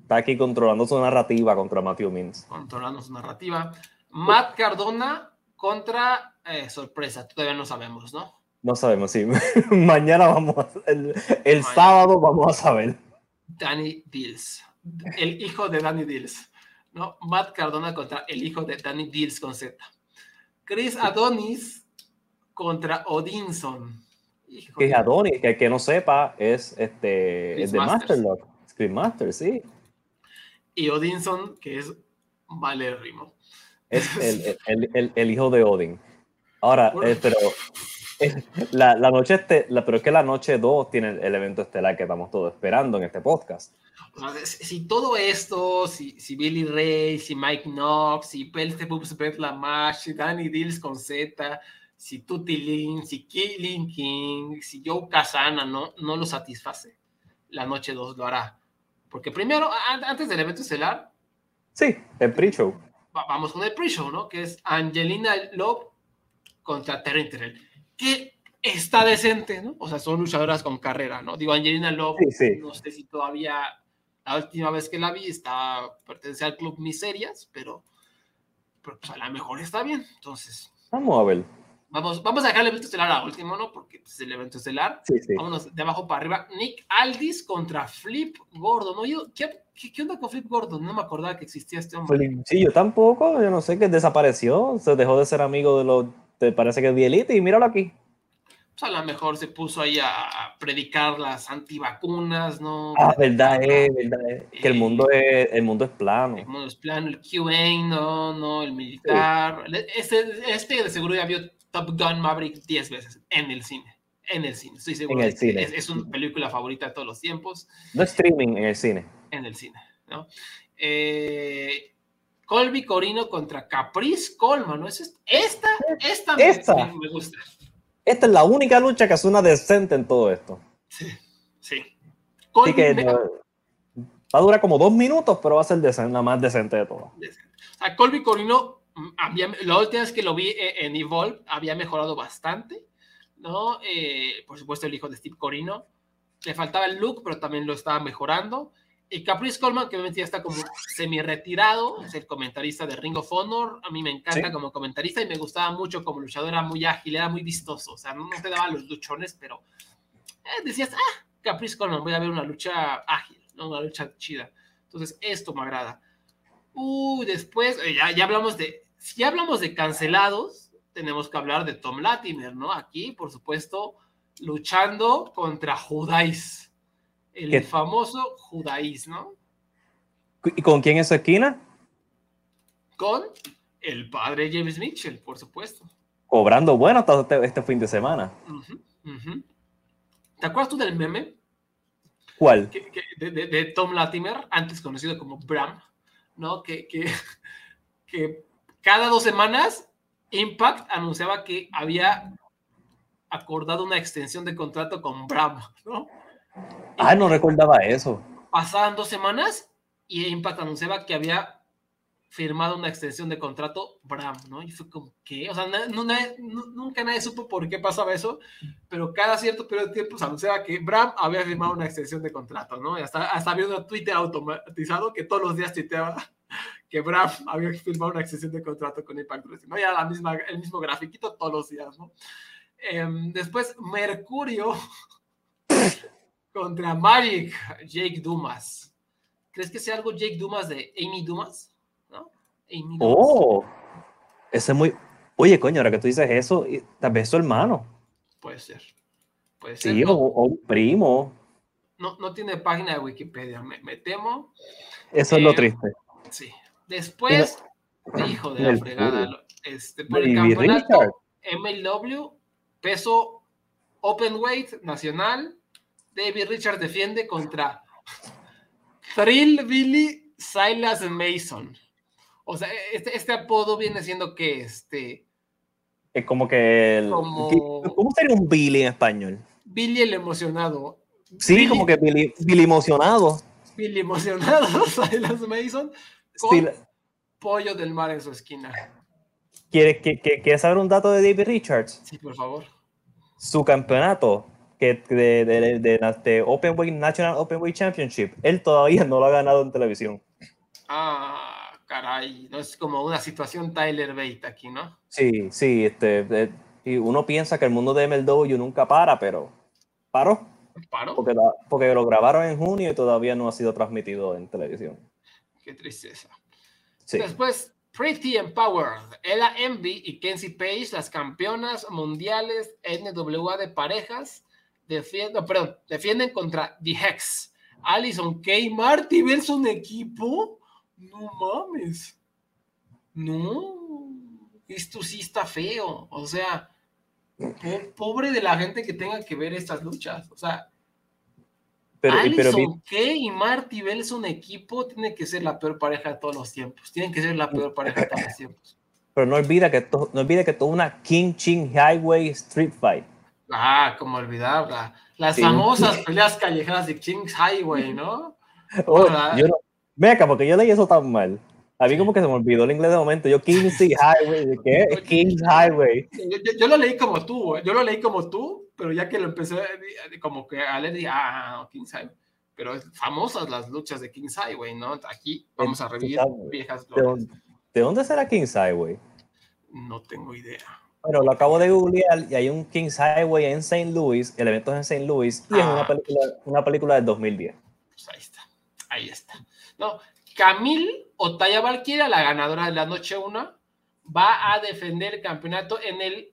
Está aquí controlando su narrativa contra Matthew Mins. controlando su narrativa. Matt Cardona contra eh, sorpresa, todavía no sabemos, ¿no? No sabemos si mañana vamos a, el, el Mañana. sábado vamos a saber. Danny Dills, el hijo de Danny Dills, ¿no? Matt Cardona contra el hijo de Danny Dills con Z. Chris Adonis contra Odinson. Hijo Que de- Adonis, que el que no sepa, es este es de Masters. Masterlock. Screen Master, sí. Y Odinson, que es Valérrimo. Es el, el, el, el hijo de Odin. Ahora, Bueno. eh, pero eh, la, la noche este, la, pero es que la noche 2 tiene el, evento estelar que estamos todos esperando en este podcast. O sea, si todo esto, si, si Billy Ray, si Mike Knox, si Belzebubs Bet Lamash, si Danny Dills con Z, si Tutti Lin, si Killing King, si Joe Casana no, no lo satisface, la noche 2 lo hará. Porque primero, antes del evento estelar, Sí, el pre-show. va- vamos con el pre-show, ¿no? Que es Angelina Love contra Terry Terrell. Que está decente, ¿no? O sea, son luchadoras con carrera, ¿no? Digo, Angelina Love, Sí, sí. no sé si todavía, la última vez que la vi, está, pertenece al club Miserias, pero, pero pues, a lo mejor está bien. Entonces, Vamos a ver. Vamos, vamos a dejar el evento estelar a último, ¿no? Porque pues, el evento estelar. Sí, sí. Vámonos de abajo para arriba. Nick Aldis contra Flip Gordon. ¿no? Yo, ¿qué, qué, onda con Flip Gordon? No me acordaba que existía este hombre. Sí, yo tampoco, yo no sé, que desapareció, se dejó de ser amigo de los, te parece que es Bielite y míralo aquí. pues a lo mejor se puso ahí a predicar las antivacunas, ¿no? Ah, verdad es, verdad es, que el Eh, mundo es, el mundo es plano. El mundo es plano, el QA, no, no, el militar. Este, este de seguro ya vio Top Gun Maverick 10 veces en el cine. En el cine, estoy seguro. En el cine. Es, es una película favorita de todos los tiempos. No streaming en el cine. en el cine, ¿no? Eh, Colby Corino contra Caprice Colman, ¿no? Es est- esta, esta, Esta. Me, me gusta. Esta es la única lucha que suena decente en todo esto. Sí, sí. Así Colby que me- no- va a durar como dos minutos, pero va a ser decente, la más decente de todas. a Colby Corino, había, la última vez que lo vi eh, en Evolve, había mejorado bastante, ¿no? Eh, por supuesto, el hijo de Steve Corino. Le faltaba el look, pero también lo estaba mejorando. Y Caprice Coleman, que obviamente ya está como semi-retirado, es el comentarista de Ring of Honor. A mí me encanta Sí. como comentarista y me gustaba mucho como luchador, era muy ágil, era muy vistoso. O sea, no, no te daba los luchones, pero eh, decías, ah, Caprice Coleman, voy a ver una lucha ágil, ¿no? una lucha chida. Entonces, esto me agrada. Uy, después, eh, ya, ya hablamos de, si ya hablamos de cancelados, tenemos que hablar de Tom Latimer, ¿no? Aquí, por supuesto, luchando contra Judáis, el ¿Qué? famoso Judáis, ¿no? ¿Y con quién es su esquina? Con el padre James Mitchell, por supuesto. Cobrando bueno todo este, este fin de semana. ¿Te acuerdas tú del meme ¿Cuál? que- que- de, de- de Tom Latimer, antes conocido como Bram, ¿no? Que, que, que cada dos semanas Impact anunciaba que había acordado una extensión de contrato con Bram, ¿no? Ah, no recordaba eso. Pasaban dos semanas y Impact anunciaba que había firmado una extensión de contrato Bram, ¿no? Y fue como, ¿qué? O sea, nunca nadie supo por qué pasaba eso, pero cada cierto periodo de tiempo se anunciaba que Bram había firmado una extensión de contrato, ¿no? Y hasta, hasta había un Twitter automatizado que todos los días tuiteaba que Bram había firmado una extensión de contrato con Impact Wrestling, ¿no? Y era la misma, el mismo grafiquito todos los días, ¿no? Em, después, Mercurio contra Magic, Jake Dumas. ¿Crees que sea algo Jake Dumas de Amy Dumas? Oh, ese es muy. Oye, coño, ahora que tú dices eso, tal vez su hermano. Puede ser. Puede ser. Sí, o, un primo. No, no tiene página de Wikipedia, me, temo. Eso es lo eh, triste. Sí. Después, hijo de la fregada, este, por el campeonato MLW, peso open weight nacional, David Richard defiende contra Thrill Billy Silas Mason. O sea, este, este apodo viene siendo que este. Es como que. ¿Cómo sería un Billy en español? Billy el emocionado. Sí, como que Billy, Billy emocionado. Billy emocionado, Silas Mason. Con pollo del mar en su esquina. ¿Quieres, que, saber un dato de David Richards? Sí, por favor. Su campeonato que de, de, de, Open Weight National Open Weight Championship, él todavía no lo ha ganado en televisión. Ah caray, no es como una situación Tyler Bate aquí, ¿no? Sí, sí, este, y uno piensa que el mundo de MLW nunca para, pero paró. ¿Paró? Porque, porque lo grabaron en junio y todavía no ha sido transmitido en televisión. Qué tristeza. Después, Pretty Empowered, Ella Envy y Kenzie Page, las campeonas mundiales NWA de parejas, defienden, perdón, defienden contra The Hex. Alison Kay Marty un equipo no mames. No, esto sí está feo. O sea, pobre de la gente que tenga que ver estas luchas. O sea, pero, Alison y Marty Bell son equipo, tiene que ser la peor pareja de todos los tiempos. Tienen que ser la peor pareja de todos los tiempos. Pero no olvida que no olvida que todo una King Ching Highway Street Fight. Ah, como olvidar las famosas peleas callejeras de King's Highway, ¿no? Oh, yo, no Meca, porque yo leí eso tan mal. A mí como que se me olvidó el inglés de momento. Yo Kings Highway, ¿qué? Kings Highway. Yo, lo leí como tú, ¿eh? yo lo leí como tú, pero ya que lo empecé como que a leer, dije, ah, Kings Highway. Pero famosas las luchas de Kings Highway, ¿no? Aquí vamos a revivir viejas ¿De dónde, será Kings Highway? No tengo idea. Bueno, lo acabo de googlear y hay un Kings Highway en St. Louis, el evento es en St. Louis y es una ah. película, una película del 2010. Pues ahí está, ahí está. No, Camille Otaya Valkyria, la ganadora de la noche 1, va a defender el campeonato en el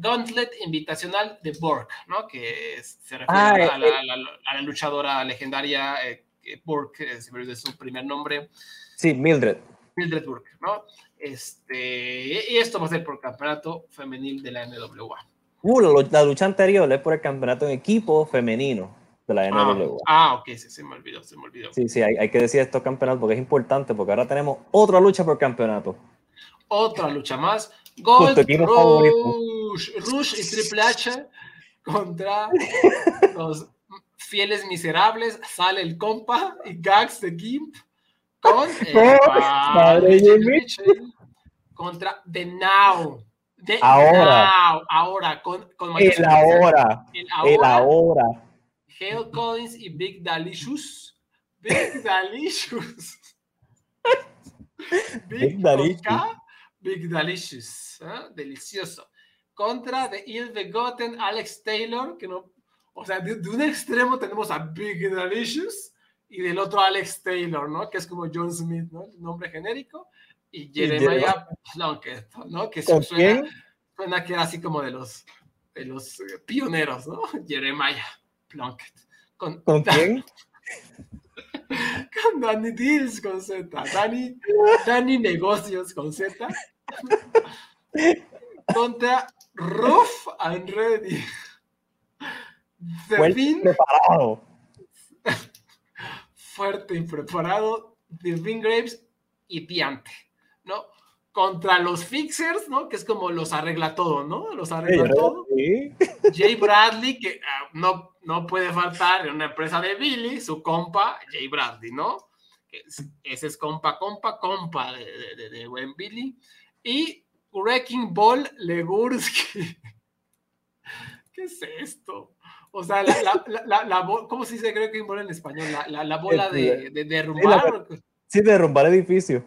Gauntlet Invitacional de Borg, ¿no? Que se refiere ah, a, eh, la, luchadora legendaria eh, Borg, es su primer nombre. Sí, Mildred. Mildred Burke, ¿no? Este, y esto va a ser por campeonato femenil de la NWA. Uh, la lucha anterior es por el campeonato en equipo femenino de la NWA. Ah, ah, ok, sí, se me olvidó, se me olvidó. Sí, sí, hay, hay que decir estos campeonatos porque es importante, porque ahora tenemos otra lucha por campeonato. Otra lucha más. Gold, Rush, Rush y Triple H contra los fieles miserables. Sale el compa y Gags de Gimp con contra The Now. The ahora. Now. Ahora, con, con el ahora. El ahora. El ahora Hale Collins y Big Dalicious. Big Dalicious. Big, Dalicious. Big Dalicious. ¿eh? Delicioso. Contra de Il Begotten Alex Taylor, que no. O sea, de, un extremo tenemos a Big Dalicious y del otro Alex Taylor, ¿no? Que es como John Smith, ¿no? nombre genérico. Y Jeremiah Plunkett, ¿no? Que suena, suena que era así como de los, de los pioneros, ¿no? Jeremiah. Plunkett. ¿Con, ¿Con quién? con Danny Deals con Z. Danny, Danny Negocios con Z. Contra Ruff and Ready. Fuerte preparado. Fuerte y preparado. Devin Graves y Piante. ¿No? contra los fixers, ¿no? Que es como los arregla todo, ¿no? Los arregla todo. Jay Bradley, que ah, no, no puede faltar en una empresa de Billy, su compa, Jay Bradley, ¿no? ese es compa, compa, compa de, de, de, buen Billy. Y Wrecking Ball Legursky. ¿Qué es esto? O sea, la, la, la, la ¿cómo se dice Wrecking Ball en español? La, bola de, de, derrumbar. Sí, derrumbar edificio.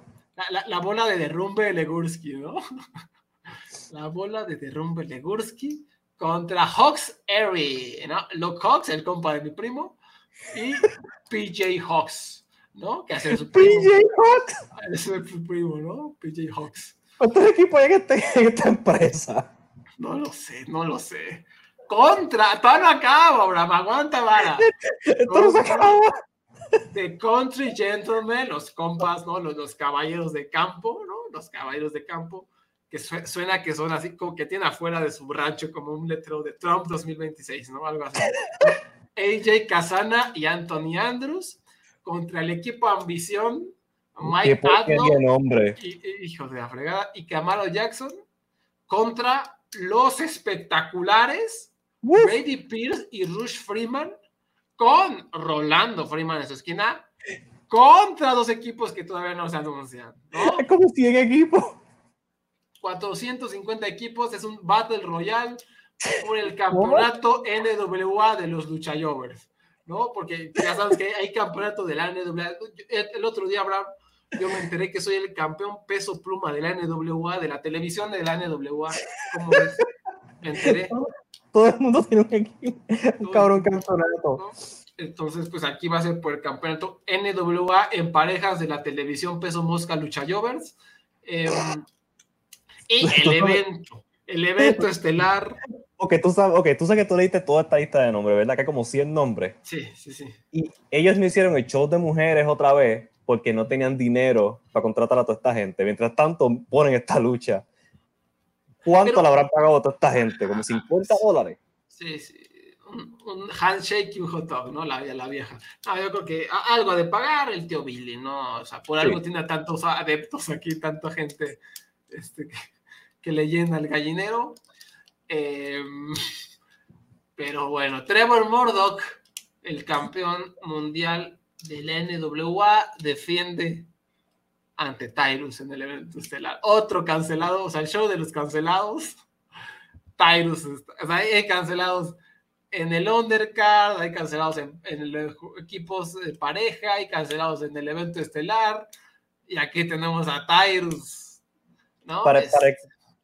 La, bola de derrumbe de Legursky, ¿no? La bola de derrumbe Legursky contra Hawks Airy, ¿no? Luke Hawks, el compa de mi primo, y PJ Hawks, ¿no? Que hace su primo. PJ Hawks. Es su primo, ¿no? PJ Hawks. ¿Cuántos equipos hay en, este, en esta empresa? No lo sé, no lo sé. Contra, todavía no acaba, Abraham, aguanta, vara. Esto no se acaba. The Country Gentlemen, los compas, ¿no? Los, los, caballeros de campo, ¿no? Los caballeros de campo, que suena que son así como que tienen afuera de su rancho como un letrero de Trump 2026, ¿no? Algo así. AJ Casana y Anthony Andrews contra el equipo Ambición, Mike Adler, y, hijo de la fregada, y Camaro Jackson contra los espectaculares Brady Pierce y Rush Freeman con Rolando Freeman en su esquina contra dos equipos que todavía no se anuncian. ¿no? Como 100 equipos. 450 equipos, es un Battle Royale por el campeonato NWA de los Luchayovers, ¿no? Porque ya sabes que hay campeonato de la NWA. El otro día, Abraham, yo me enteré que soy el campeón peso pluma de la NWA, de la televisión de la NWA. ¿Cómo ves? Me enteré. Todo el mundo tiene un, un cabrón campeonato. Entonces, pues aquí va a ser por el campeonato NWA en parejas de la televisión peso mosca Lucha Jovers. Em, y el evento, el evento estelar. Ok, tú sabes, okay, tú sabes que tú leíste toda esta lista de nombres, ¿verdad? Que hay como 100 nombres. Sí, sí, sí. Y ellos me hicieron el show de mujeres otra vez porque no tenían dinero para contratar a toda esta gente. Mientras tanto, ponen esta lucha ¿Cuánto le habrán pagado a toda esta gente? ¿Como 50 dólares? Sí, sí. Un, handshake y un hot dog, ¿no? La, la vieja. No, yo creo que algo de pagar el tío Billy, ¿no? O sea, por algo tiene tantos adeptos aquí, tanta gente este, que, le llena el gallinero. Em, pero bueno, Trevor Murdoch, el campeón mundial del NWA, defiende ante Tyrus en el evento estelar. Otro cancelado, o sea, el show de los cancelados. Tyrus, o sea, hay cancelados en el undercard, hay cancelados en, en los equipos de pareja, hay cancelados en el evento estelar. Y aquí tenemos a Tyrus. ¿no? Para,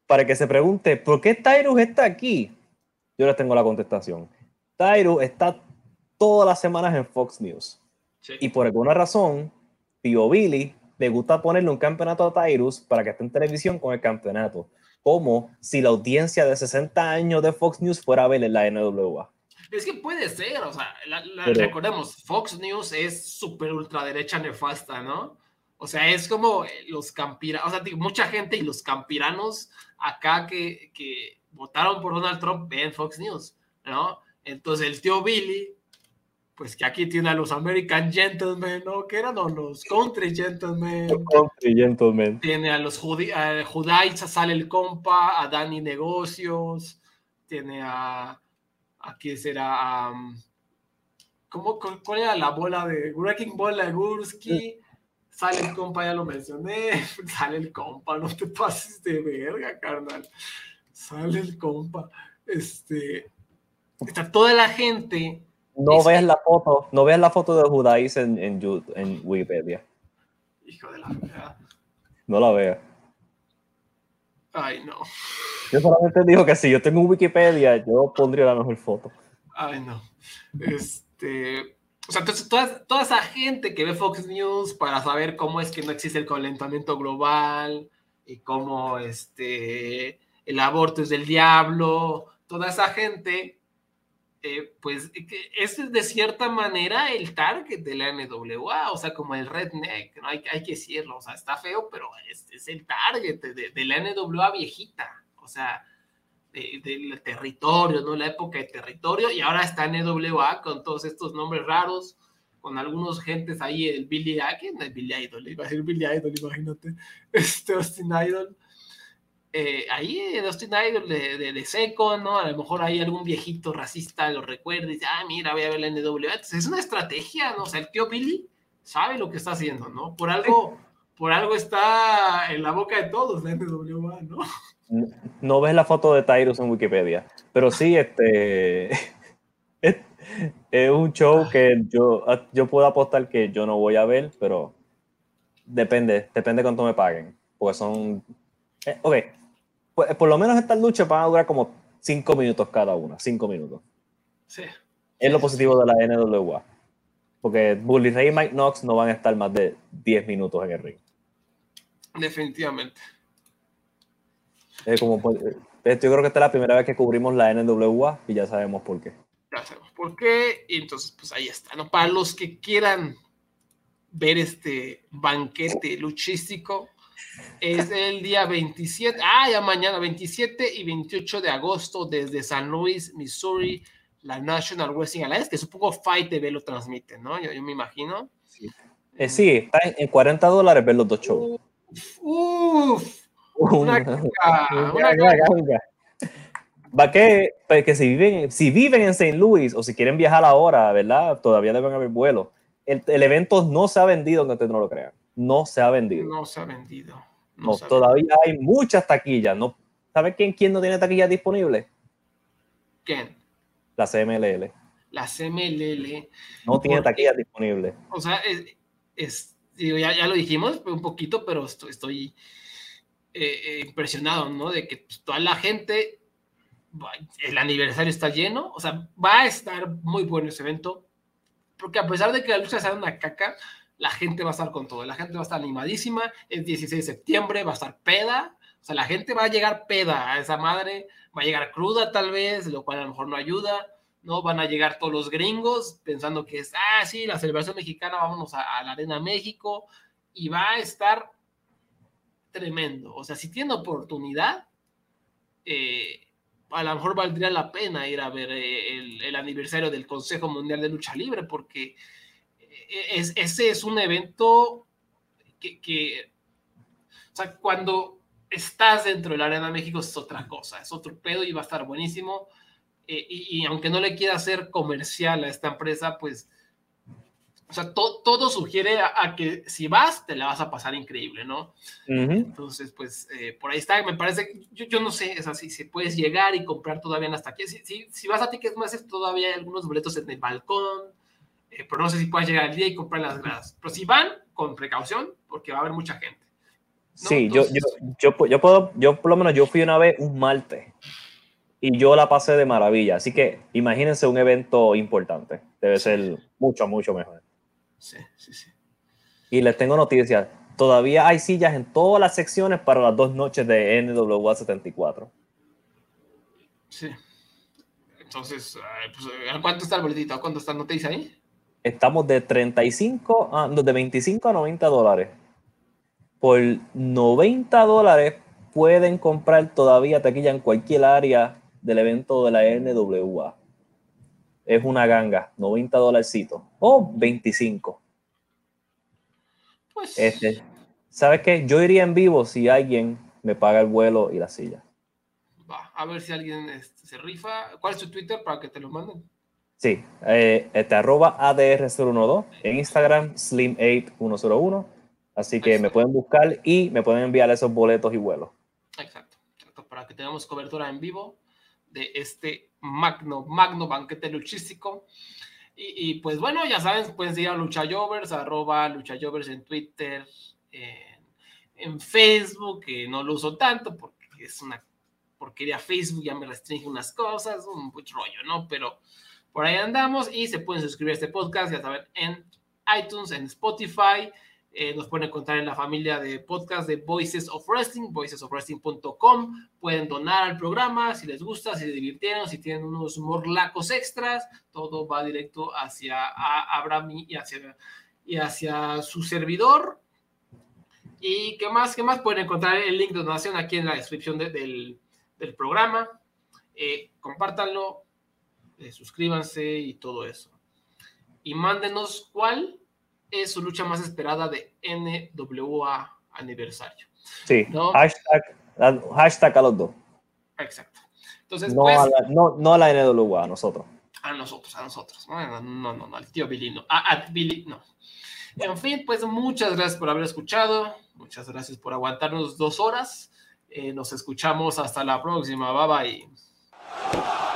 para, que se pregunte, ¿por qué Tyrus está aquí? Yo les tengo la contestación. Tyrus está todas las semanas en Fox News. Y por alguna razón, Tío Billy le gusta ponerle un campeonato a Tyrus para que esté en televisión con el campeonato. Como si la audiencia de 60 años de Fox News fuera a ver en la NWA. Es que puede ser, o sea, recordemos, Fox News es súper ultraderecha nefasta, ¿no? O sea, es como los campiranos, o sea, mucha gente y los campiranos acá que, que votaron por Donald Trump ven Fox News, ¿no? Entonces el tío Billy pues que aquí tiene a los American Gentlemen, ¿no? Que eran los Country Gentlemen. country Gentlemen. Tiene a los Judites, sale el compa, a Danny Negocios, tiene a, aquí será, um, ¿cómo, ¿cuál era la bola de Wrecking Ball de Gursky? Sale el compa, ya lo mencioné, sale el compa, no te pases de verga, carnal. Sale el compa. Este, está toda la gente no ves la foto, no ves la foto de Judáis en, en, en, Wikipedia. Hijo de la verdad. No la veas. Ay, no. Yo solamente digo que si yo tengo Wikipedia, yo pondría la mejor foto. Ay, no. Este. O sea, entonces toda, toda esa gente que ve Fox News para saber cómo es que no existe el calentamiento global y cómo este, el aborto es del diablo, toda esa gente eh, pues es de cierta manera el target de la NWA, o sea, como el redneck, ¿no? Hay, hay que decirlo, o sea, está feo, pero es, el target de, la NWA viejita, o sea, del territorio, ¿no? La época de territorio, y ahora está NWA con todos estos nombres raros, con algunos gentes ahí, el Billy, ¿quién el Billy Idol? Iba Billy Idol, imagínate, este Austin Idol eh, ahí en Austin Idol de, de, seco, ¿no? A lo mejor hay algún viejito racista lo recuerda y dice, ah, mira, voy a ver la NWA. Entonces, es una estrategia, ¿no? O sea, el tío Billy sabe lo que está haciendo, ¿no? Por algo, por algo está en la boca de todos la NWA, ¿no? No, ves la foto de Tyrus en Wikipedia, pero sí, este es, un show que yo, yo puedo apostar que yo no voy a ver, pero depende, depende cuánto me paguen, porque son, eh, ok, pues, por lo menos estas luchas van a durar como cinco minutos cada una, cinco minutos. Sí. Es lo positivo de la NWA. Porque Bully Ray y Mike Knox no van a estar más de 10 minutos en el ring. Definitivamente. como, pues, yo creo que esta es la primera vez que cubrimos la NWA y ya sabemos por qué. Ya sabemos por qué. Y entonces, pues ahí está. ¿no? Para los que quieran ver este banquete luchístico, es el día 27, ah, ya mañana, 27 y 28 de agosto desde San Luis, Missouri, la National Wrestling Alliance, que supongo Fight TV lo transmite, ¿no? Yo, me imagino. Sí, eh, sí está en 40 dólares ver los dos shows. Uf, una, una, Va que, pues, que si, viven, si viven en St. Louis o si quieren viajar ahora, ¿verdad? Todavía deben haber vuelos. El, el, evento no se ha vendido, aunque ustedes no lo crean. No se ha vendido. No se ha vendido. No, todavía hay muchas taquillas. No, ¿Sabe quién, quién no tiene taquillas disponibles? ¿Quién? La CMLL. La CMLL. No tiene taquillas disponibles. O sea, es, ya, ya, lo dijimos un poquito, pero estoy, eh, eh, impresionado, ¿no? De que pues, toda la gente, el aniversario está lleno, o sea, va a estar muy bueno ese evento, porque a pesar de que la lucha sea una caca, la gente va a estar con todo, la gente va a estar animadísima, es 16 de septiembre, va a estar peda, o sea, la gente va a llegar peda a esa madre, va a llegar cruda tal vez, lo cual a lo mejor no ayuda, ¿no? Van a llegar todos los gringos pensando que es, ah, sí, la celebración mexicana, vámonos a, la Arena México, y va a estar tremendo. O sea, si tiene oportunidad, eh, a lo mejor valdría la pena ir a ver eh, el, el, aniversario del Consejo Mundial de Lucha Libre, porque es, ese es un evento que, o sea, cuando estás dentro de la Arena México es otra cosa, es otro pedo y va a estar buenísimo. Eh, y, aunque no le quiera hacer comercial a esta empresa, pues, o sea, todo sugiere a, que si vas, te la vas a pasar increíble, ¿no? Entonces, pues, eh, por ahí está, me parece, yo, yo no sé, es así, si puedes llegar y comprar todavía hasta aquí. Si, si, si vas a Ticketmaster, todavía hay algunos boletos en el balcón, eh, pero no sé si puedes llegar al día y comprar las gradas. Pero si van, con precaución, porque va a haber mucha gente. Sí, yo, yo, yo, yo, puedo, yo por lo menos yo fui una vez un martes y yo la pasé de maravilla. Así que imagínense un evento importante. Debe ser mucho, mucho mejor. Sí, sí, sí. Y les tengo noticias. Todavía hay sillas en todas las secciones para las dos noches de NWA 74. Sí. Entonces, pues, ¿cuánto está el boletito? ¿Cuánto está? ¿No te dice ahí? Estamos de 35, ah, de 25 a 90 dólares. Por 90 dólares pueden comprar todavía taquilla en cualquier área del evento de la NWA. Es una ganga, 90 dolarcitos o 25. Pues. Este, ¿Sabes qué? Yo iría en vivo si alguien me paga el vuelo y la silla. Va, a ver si alguien este, se rifa. ¿Cuál es tu Twitter para que te lo manden? Sí, eh, este, arroba ADR012, en Instagram Slim8101, así que me pueden buscar y me pueden enviar esos boletos y vuelos. Exacto, para que tengamos cobertura en vivo de este magno, magno banquete luchístico. Y, pues bueno, ya saben, pueden seguir a Luchayovers, arroba Luchayovers en Twitter, en, en Facebook, que no lo uso tanto porque es una porquería Facebook, ya me restringe unas cosas, un rollo, ¿no? Pero por ahí andamos y se pueden suscribir a este podcast, ya saben, en iTunes, en Spotify. Eh, nos pueden encontrar en la familia de podcast de Voices of Wrestling, voicesofwrestling.com. Pueden donar al programa si les gusta, si se divirtieron, si tienen unos morlacos extras. Todo va directo hacia Abraham y hacia, y hacia su servidor. ¿Y qué más? ¿Qué más? Pueden encontrar el link de donación aquí en la descripción del, del, programa. Eh, eh, suscríbanse y todo eso. Y mándenos cuál es su lucha más esperada de NWA aniversario. Sí, hashtag, a los dos. Exacto. Entonces, no, pues, a la, no, no a la NWA, a nosotros. A nosotros, a nosotros. No, no, no, no, al tío Billy no. A, Billy no. En fin, pues muchas gracias por haber escuchado. Muchas gracias por aguantarnos dos horas. Eh, nos escuchamos hasta la próxima. Bye bye.